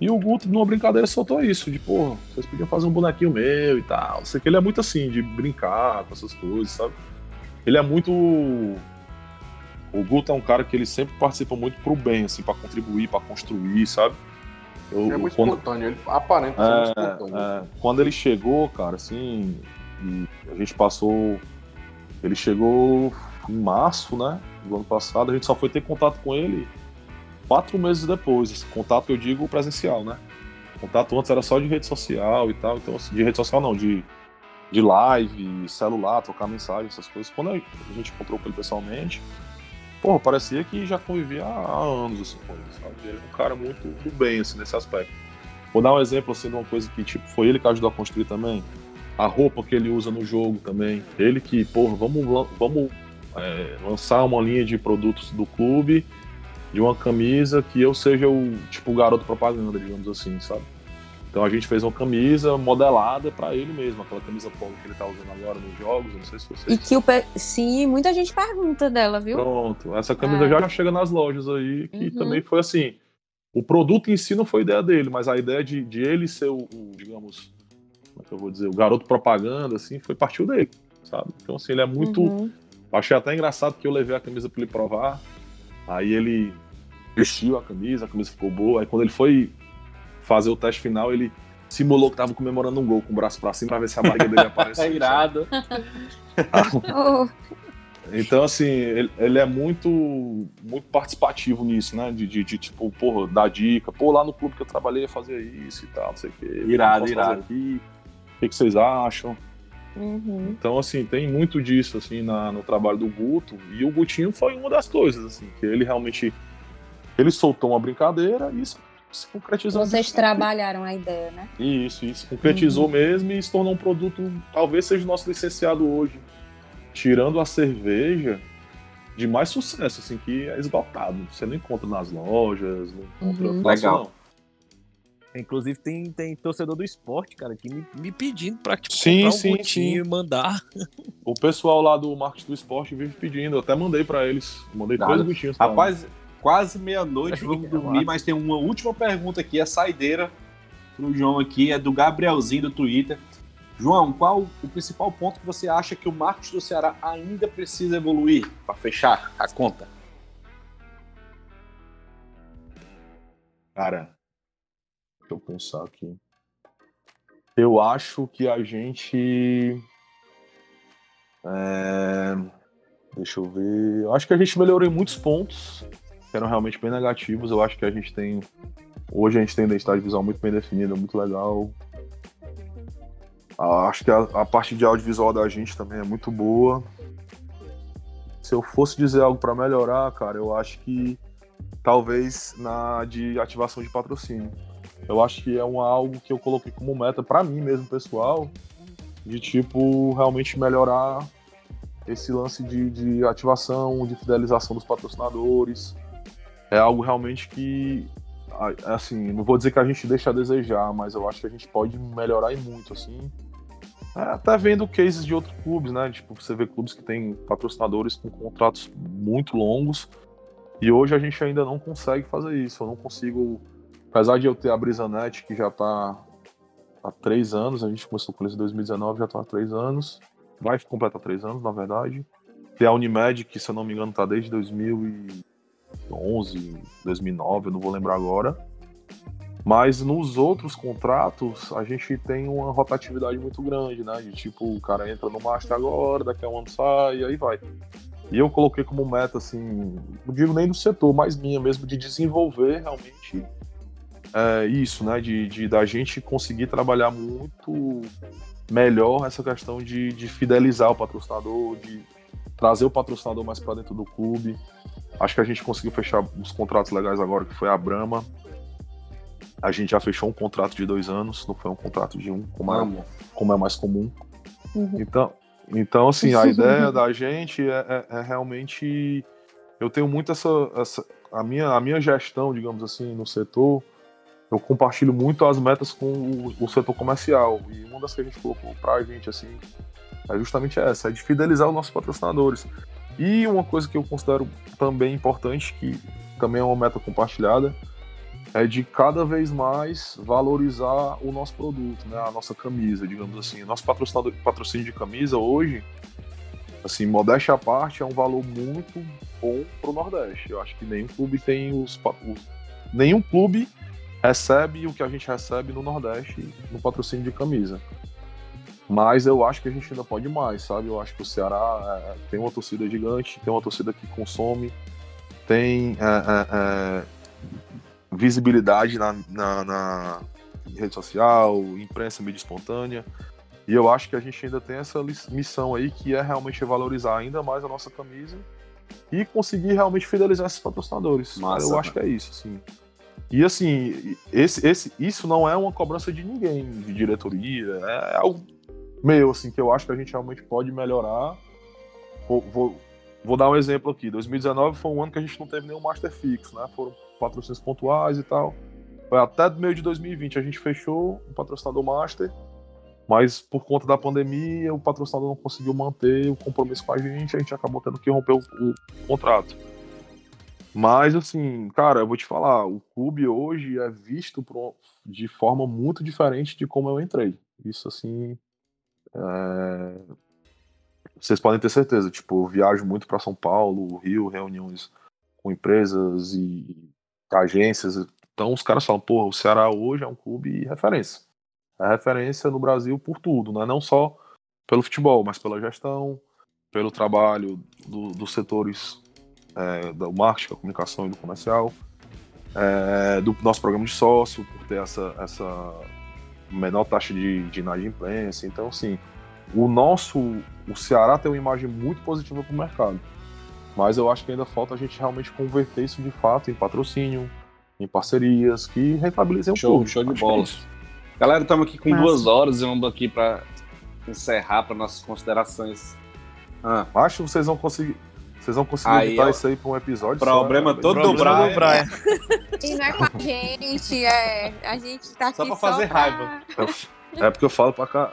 Speaker 5: E o Guto, numa brincadeira, soltou isso, de, porra, vocês podiam fazer um bonequinho meu e tal. Sei que ele é muito assim, de brincar com essas coisas, sabe? Ele é muito. O Guto é um cara que ele sempre participa muito pro bem, assim, para contribuir, para construir, sabe?
Speaker 3: Eu, é muito quando... espontâneo, ele aparenta
Speaker 5: é, ser espontâneo. É. Quando ele chegou, cara, assim, a gente passou. Ele chegou em março, né? Do ano passado, a gente só foi ter contato com ele quatro meses depois. Esse contato eu digo presencial, né? O contato antes era só de rede social e tal, então assim, de rede social não, de, de live, celular, trocar mensagem, essas coisas. Quando a gente encontrou com ele pessoalmente, porra, parecia que já convivia há anos assim com ele, sabe? Ele é um cara muito bem, assim, nesse aspecto. Vou dar um exemplo assim de uma coisa que tipo, foi ele que ajudou a construir também. A roupa que ele usa no jogo também. Ele que, porra, vamos, vamos é, lançar uma linha de produtos do clube de uma camisa que eu seja o tipo o garoto propaganda, digamos assim, sabe? Então a gente fez uma camisa modelada para ele mesmo, aquela camisa polo que ele tá usando agora nos jogos, não sei se vocês.
Speaker 2: E que o pe... sim, muita gente pergunta dela, viu?
Speaker 5: Pronto, essa camisa é. já chega nas lojas aí, que uhum. também foi assim. O produto em si não foi ideia dele, mas a ideia de, de ele ser o, o, digamos, como é que eu vou dizer, o garoto propaganda, assim, foi partiu dele, sabe? Então, assim, ele é muito. Uhum. Achei até engraçado que eu levei a camisa para ele provar. Aí ele vestiu a camisa, a camisa ficou boa. Aí quando ele foi fazer o teste final, ele simulou que tava comemorando um gol com o braço pra cima pra ver se a barriga dele aparecia.
Speaker 1: é irado.
Speaker 5: então, assim, ele, ele, é muito muito participativo nisso, né? De, de, de, tipo, porra, dar dica. Pô, lá no clube que eu trabalhei fazer isso e tal, não sei o quê.
Speaker 1: Irado, irado.
Speaker 5: Aqui. O que, que vocês acham?
Speaker 2: Uhum.
Speaker 5: Então, assim, tem muito disso, assim, na, no trabalho do Guto. E o Gutinho foi uma das coisas, assim, que ele realmente ele soltou uma brincadeira e isso se concretizou.
Speaker 2: Vocês trabalharam a ideia, né?
Speaker 5: Isso, isso. Concretizou uhum. mesmo e se tornou um produto, talvez seja o nosso licenciado hoje. Tirando a cerveja, de mais sucesso, assim, que é esgotado. Você não encontra nas lojas, não encontra
Speaker 1: uhum. Legal.
Speaker 4: Não. Inclusive tem, tem torcedor do esporte, cara, que me, me pedindo pra tipo, sim, comprar um sim, sim. e mandar.
Speaker 5: O pessoal lá do marketing do esporte vive pedindo. Eu até mandei para eles. Mandei Nada. dois bichinhos.
Speaker 1: Rapaz, quase meia-noite, vamos dormir, mas tem uma última pergunta aqui, a saideira pro João aqui, é do Gabrielzinho do Twitter. João, qual o principal ponto que você acha que o marketing do Ceará ainda precisa evoluir para fechar a conta?
Speaker 5: Cara, deixa eu pensar aqui. Eu acho que a gente. É... Deixa eu ver. Eu acho que a gente melhorou em muitos pontos eram realmente bem negativos. Eu acho que a gente tem. Hoje a gente tem identidade visual muito bem definida, muito legal. Ah, acho que a, a parte de audiovisual da gente também é muito boa. Se eu fosse dizer algo para melhorar, cara, eu acho que talvez na de ativação de patrocínio. Eu acho que é um, algo que eu coloquei como meta para mim mesmo, pessoal, de tipo realmente melhorar esse lance de, de ativação, de fidelização dos patrocinadores. É algo realmente que, assim, não vou dizer que a gente deixa a desejar, mas eu acho que a gente pode melhorar e muito, assim. É, até vendo cases de outros clubes, né? Tipo, você vê clubes que têm patrocinadores com contratos muito longos e hoje a gente ainda não consegue fazer isso. Eu não consigo, apesar de eu ter a Brisanet, que já está há três anos, a gente começou com eles em 2019, já está há três anos, vai completar três anos, na verdade. Tem a Unimed, que se eu não me engano está desde 2011, 2009, eu não vou lembrar agora. Mas nos outros contratos, a gente tem uma rotatividade muito grande, né? De tipo, o cara entra no Master agora, daqui a um ano sai, e aí vai. E eu coloquei como meta, assim, não digo nem do setor, mas minha mesmo, de desenvolver realmente é, isso, né? De, de da gente conseguir trabalhar muito melhor essa questão de, de fidelizar o patrocinador, de trazer o patrocinador mais para dentro do clube. Acho que a gente conseguiu fechar uns contratos legais agora, que foi a Brahma. A gente já fechou um contrato de dois anos, não foi um contrato de um, como é, como é mais comum. Uhum. Então, então, assim, a ideia da gente é, é, é, realmente. Eu tenho muito essa, essa. a, minha, a minha gestão, digamos assim, no setor, eu compartilho muito as metas com o, o setor comercial. E uma das que a gente colocou pra gente, assim, é justamente essa: é de fidelizar os nossos patrocinadores. E uma coisa que eu considero também importante, que também é uma meta compartilhada, é de cada vez mais valorizar o nosso produto, né? A nossa camisa, digamos assim. Nosso patrocinador, patrocínio de camisa hoje, assim, modéstia à parte, é um valor muito bom pro Nordeste. Eu acho que nenhum clube tem os, os nenhum clube recebe o que a gente recebe no Nordeste no patrocínio de camisa. Mas eu acho que a gente ainda pode mais, sabe? Eu acho que o Ceará é, tem uma torcida gigante, tem uma torcida que consome, tem é, é, é visibilidade na, na, na rede social, imprensa, mídia espontânea. E eu acho que a gente ainda tem essa missão aí que é realmente valorizar ainda mais a nossa camisa e conseguir realmente fidelizar esses patrocinadores. Massa, eu acho que é isso, assim. E assim, esse, esse, isso não é uma cobrança de ninguém, de diretoria, é algo meu, assim, que eu acho que a gente realmente pode melhorar. Vou, vou, vou dar um exemplo aqui. 2019 foi um ano que a gente não teve nenhum Master Fix, né? Foram patrocínios pontuais e tal. Foi até meio de 2020 a gente fechou o patrocinador master, mas por conta da pandemia o patrocinador não conseguiu manter o compromisso com a gente, a gente acabou tendo que romper o, o contrato. Mas assim, cara, eu vou te falar, o clube hoje é visto de forma muito diferente de como eu entrei. Isso assim, é... vocês podem ter certeza. Tipo, eu viajo muito para São Paulo, Rio, reuniões com empresas e agências. Então os caras falam, porra, o Ceará hoje é um clube referência. É referência no Brasil por tudo, né? não só pelo futebol, mas pela gestão, pelo trabalho do, dos setores é, do marketing, da comunicação e do comercial, é, do nosso programa de sócio, por ter essa, essa menor taxa de, de inadimplência. Então, assim, o nosso, o Ceará tem uma imagem muito positiva para o mercado. Mas eu acho que ainda falta a gente realmente converter isso de fato em patrocínio, em parcerias que rentabilizem o
Speaker 1: show,
Speaker 5: clube.
Speaker 1: Show de acho bola. É Galera, estamos aqui com Nossa. duas horas e vamos aqui para encerrar para nossas considerações.
Speaker 5: Ah. Acho que vocês vão conseguir. Vocês vão conseguir aí, editar isso aí para um episódio
Speaker 1: Problema só, todo do Brian. Brian.
Speaker 2: E não é com a gente, é. A gente tá aqui
Speaker 1: só para fazer pra... raiva.
Speaker 5: É porque eu falo para cá.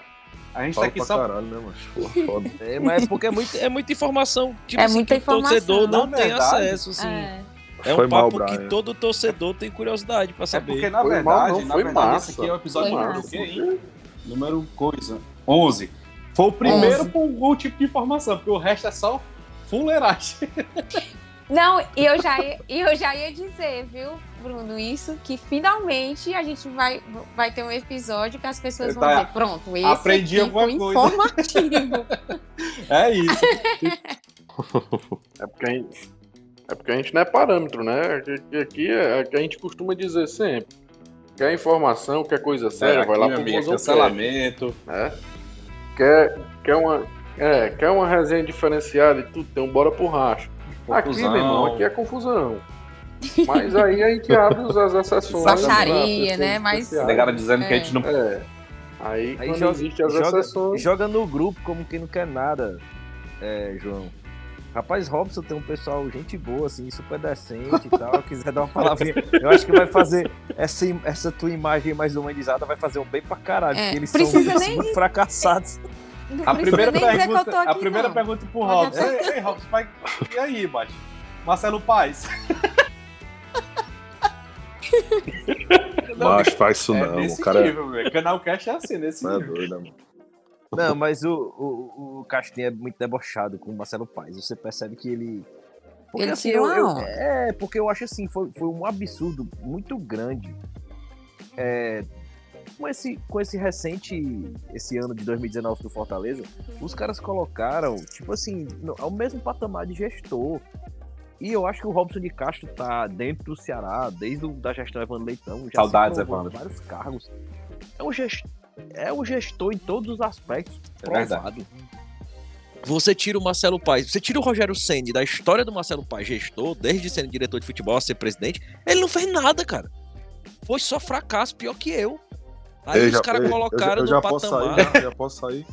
Speaker 1: A gente tá aqui só.
Speaker 5: Caralho, né, mas, foda.
Speaker 4: É, mas é porque é, muito, é muita informação.
Speaker 2: Tipo é assim, muita informação.
Speaker 4: O torcedor não tem acesso, assim. É, é um papo mal, que todo torcedor tem curiosidade pra saber.
Speaker 1: É porque, na foi verdade, mal, não, na verdade, massa. esse aqui é o episódio número quê, hein? Número coisa. 11. Foi o primeiro 11. com algum tipo de informação, porque o resto é só fuleiragem.
Speaker 2: Não, e eu já ia, eu já ia dizer, viu, Bruno, isso, que finalmente a gente vai, vai ter um episódio que as pessoas vão tá, dizer, pronto, esse
Speaker 1: aprendi
Speaker 2: aqui
Speaker 1: alguma coisa. informativo. é isso.
Speaker 3: é, porque a gente, é porque a gente não é parâmetro, né? Aqui, aqui é, a gente costuma dizer sempre. Quer informação, quer coisa séria, é, vai lá pro amiga,
Speaker 1: cancelamento.
Speaker 3: Né? Quer, quer, uma, é, quer uma resenha diferenciada e tudo, então bora pro racho. Confusão. Aqui, meu irmão, aqui é confusão. Mas aí a gente abre as exceções.
Speaker 2: Baixaria, né? Mas.
Speaker 1: A galera dizendo é. que a gente não.
Speaker 3: É. Aí, aí
Speaker 4: joga, existe as joga, exceções. Joga no grupo como quem não quer nada, é, João. Rapaz, Robson tem um pessoal, gente boa, assim, super decente e tal. quiser dar uma palavrinha, eu acho que vai fazer essa, essa tua imagem mais humanizada, vai fazer um bem pra caralho, é, porque eles são nem... muito
Speaker 1: a primeira pergunta, a primeira não. pergunta pro Robson. Ei, ei, Robson, vai... e aí, macho? Marcelo Paz.
Speaker 5: Macho, faz isso é não. o cara...
Speaker 1: nível, Canal Cash é assim, nesse não é nível. É doido, mano.
Speaker 4: Não, mas o, o, o Castinho é muito debochado com o Marcelo Paes. Você percebe que ele.
Speaker 2: Porque, ele assim, eu, eu,
Speaker 4: É, porque eu acho assim, foi, foi um absurdo muito grande. É, com esse, com esse recente, esse ano de 2019 do Fortaleza, os caras colocaram, tipo assim, no, ao mesmo patamar de gestor. E eu acho que o Robson de Castro tá dentro do Ceará, desde o, da gestão Evandro Leitão.
Speaker 1: Já Saudades, Evandro.
Speaker 4: vários cargos. É um gestor é o gestor em todos os aspectos. É provado. Você tira o Marcelo Paes, você tira o Rogério Senni da história do Marcelo Paes, gestor, desde ser diretor de futebol a ser presidente, ele não fez nada, cara. Foi só fracasso, pior que eu. Aí ei, os caras colocaram eu, eu, eu no patamar.
Speaker 5: Sair, já posso sair.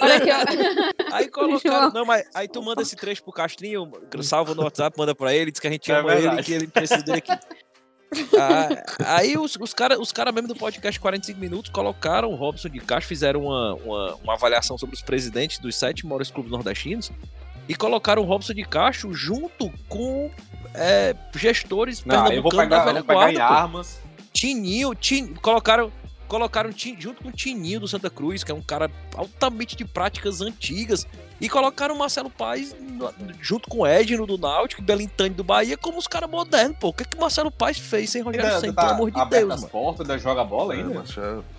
Speaker 2: Olha aqui, ó.
Speaker 4: Aí colocaram. Não, mas aí tu manda esse trecho pro Castrinho, salva no WhatsApp, manda pra ele, diz que a gente é ama verdade. ele que ele precisa dele aqui. Ah, aí os, os caras os cara mesmo do podcast 45 Minutos colocaram o Robson de Castro, fizeram uma, uma, uma, avaliação sobre os presidentes dos sete maiores clubes nordestinos e colocaram o Robson de Castro junto com é, gestores
Speaker 1: Não, pernambucanos eu vou pegar, da velha guarda. armas.
Speaker 4: Tininho, tin, colocaram colocaram junto com o Tininho do Santa Cruz, que é um cara altamente de práticas antigas, e colocaram o Marcelo Paes junto com o Edno do Náutico e Belintani do Bahia como os caras modernos, pô. O que, é que o Marcelo Paes fez sem Rogério Senna, tá pelo amor de Deus,
Speaker 1: mano? portas, ainda joga bola ainda?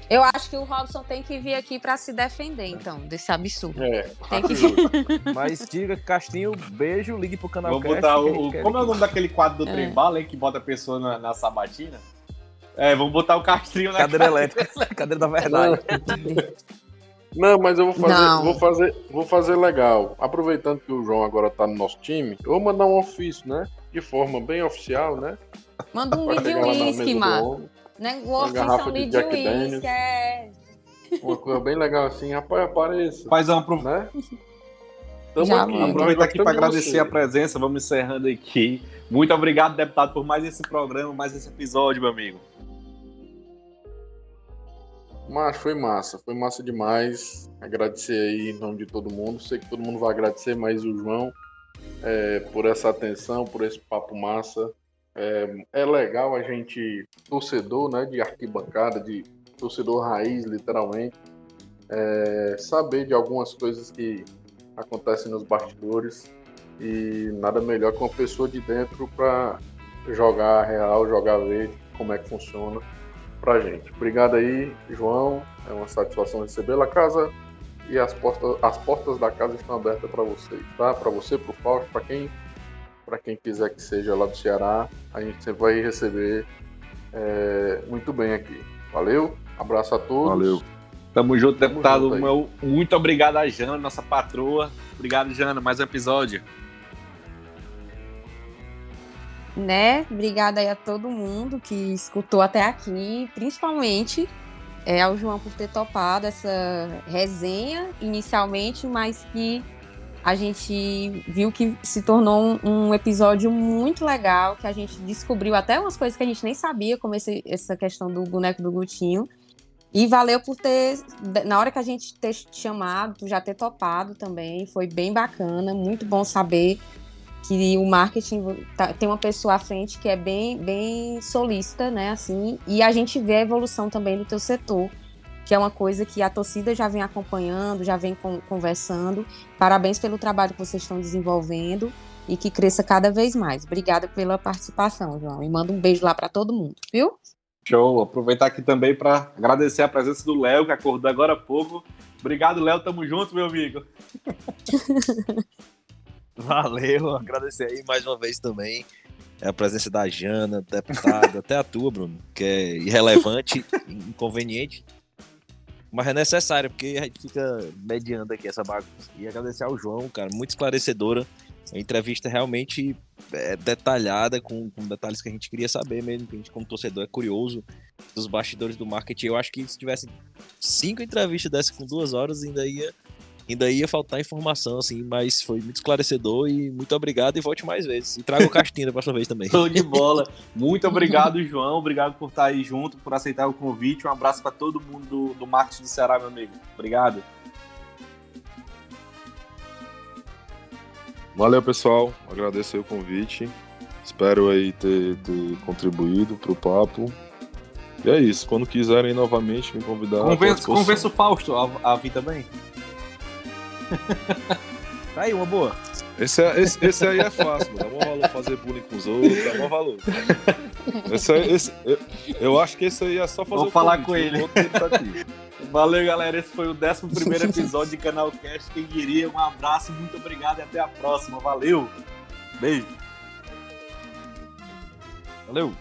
Speaker 1: É,
Speaker 2: Eu acho que o Robson tem que vir aqui pra se defender, então, desse absurdo.
Speaker 3: É,
Speaker 2: tem que...
Speaker 4: Mas diga, Castinho, beijo, ligue pro canal
Speaker 1: Vou botar o, Como é o nome daquele quadro do é. trem bala, hein, que bota a pessoa na, na sabatina? É, vamos botar o castrinho na
Speaker 4: cadeira elétrica. cadeira da verdade.
Speaker 3: Não, mas eu vou fazer, vou fazer, vou fazer legal. Aproveitando que o João agora tá no nosso time, eu vou mandar um ofício, né? De forma bem oficial, né?
Speaker 2: Manda um vídeo whisky, mano. Né? O ofício de Jack Daniels. É...
Speaker 3: Uma coisa bem legal assim, rapaz, apareça.
Speaker 1: Faz uma pro... né? Tamo Já, aqui, aproveitar aqui para agradecer você. a presença, vamos encerrando aqui. Muito obrigado, deputado, por mais esse programa, mais esse episódio, meu amigo.
Speaker 3: Mas foi massa, foi massa demais. Agradecer aí em nome de todo mundo. Sei que todo mundo vai agradecer, mas o João é, por essa atenção, por esse papo massa. É, é, legal a gente, torcedor né, de arquibancada, de torcedor raiz, literalmente, é, saber de algumas coisas que acontecem nos bastidores. E nada melhor que uma pessoa de dentro para jogar real, jogar verde, como é que funciona pra gente. Obrigado aí, João. É uma satisfação recebê-la. A casa e as portas, as portas da casa estão abertas para vocês, tá? Para você, para o Fausto, para quem, para quem quiser que seja lá do Ceará, a gente sempre vai receber é, muito bem aqui. Valeu, abraço a todos.
Speaker 1: Valeu. Tamo junto, Tamo deputado. Junto meu, muito obrigado a Jana, nossa patroa. Obrigado, Jana. Mais um episódio
Speaker 2: né? Obrigada aí a todo mundo que escutou até aqui, principalmente é, ao João por ter topado essa resenha inicialmente, mas que a gente viu que se tornou um, um, episódio muito legal, que a gente descobriu até umas coisas que a gente nem sabia, como esse, essa questão do boneco do Gutinho. E valeu por ter, na hora que a gente ter chamado, já ter topado também, foi bem bacana, muito bom saber que o marketing tá, tem uma pessoa à frente que é bem, bem solista, né, assim, e a gente vê a evolução também do teu setor, que é uma coisa que a torcida já vem acompanhando, já vem com, conversando. Parabéns pelo trabalho que vocês estão desenvolvendo e que cresça cada vez mais. Obrigada pela participação, João, e manda um beijo lá para todo mundo, viu?
Speaker 1: Show, aproveitar aqui também para agradecer a presença do Léo, que acordou agora há pouco. Obrigado, Léo, tamo junto, meu amigo.
Speaker 4: Valeu, agradecer aí mais uma vez também a presença da Jana, deputada, até a tua, Bruno, que é irrelevante, inconveniente, mas é necessário, porque a gente fica mediando aqui essa bagunça. E agradecer ao João, cara, muito esclarecedora. Uma entrevista realmente é, detalhada, com, com, detalhes que a gente queria saber mesmo, que a gente, como torcedor, é curioso dos bastidores do marketing. Eu acho que se tivesse cinco entrevistas dessas com duas horas, ainda ia ainda ia faltar informação, assim, mas foi muito esclarecedor e muito obrigado e volte mais vezes. E traga o Castinho da próxima vez também.
Speaker 1: Show de bola. Muito obrigado, João. Obrigado por estar aí junto, por aceitar o convite. Um abraço para todo mundo do, do marketing do Ceará, meu amigo. Obrigado.
Speaker 5: Valeu, pessoal. Agradecer o convite. Espero aí ter, ter contribuído para o papo. E é isso. Quando quiserem novamente me convidar.
Speaker 1: Convença, convença o Fausto a, a vir também.
Speaker 4: Tá aí, uma boa.
Speaker 5: Esse, é, esse, esse aí é fácil, mano. Dá bom valor fazer bullying com os outros, dá bom valor. Esse, esse, eu, eu, acho que esse aí é só fazer
Speaker 1: Vou falar com ele. Tá Valeu, galera. Esse foi o 11 episódio de Canal Cast. Quem diria? Um abraço, muito obrigado e até a próxima. Valeu. Beijo.
Speaker 4: Valeu.